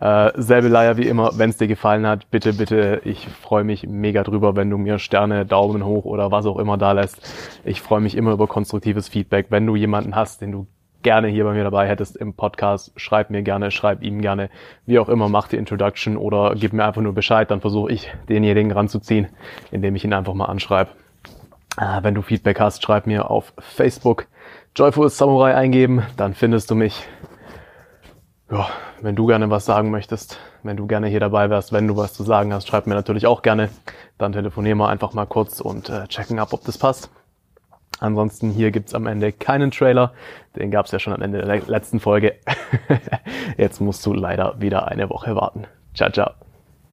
Äh, selbe Leier wie immer, wenn es dir gefallen hat, bitte, bitte, ich freue mich mega drüber, wenn du mir Sterne, Daumen hoch oder was auch immer da lässt. Ich freue mich immer über konstruktives Feedback. Wenn du jemanden hast, den du gerne hier bei mir dabei hättest im Podcast, schreib mir gerne, schreib ihm gerne, wie auch immer, mach die Introduction oder gib mir einfach nur Bescheid, dann versuche ich denjenigen ranzuziehen, indem ich ihn einfach mal anschreibe. Äh, wenn du Feedback hast, schreib mir auf Facebook Joyful Samurai eingeben, dann findest du mich. Ja, wenn du gerne was sagen möchtest, wenn du gerne hier dabei wärst, wenn du was zu sagen hast, schreib mir natürlich auch gerne. Dann telefonieren wir einfach mal kurz und äh, checken ab, ob das passt. Ansonsten hier gibt's am Ende keinen Trailer. Den gab's ja schon am Ende der letzten Folge. Jetzt musst du leider wieder eine Woche warten. Ciao, ciao.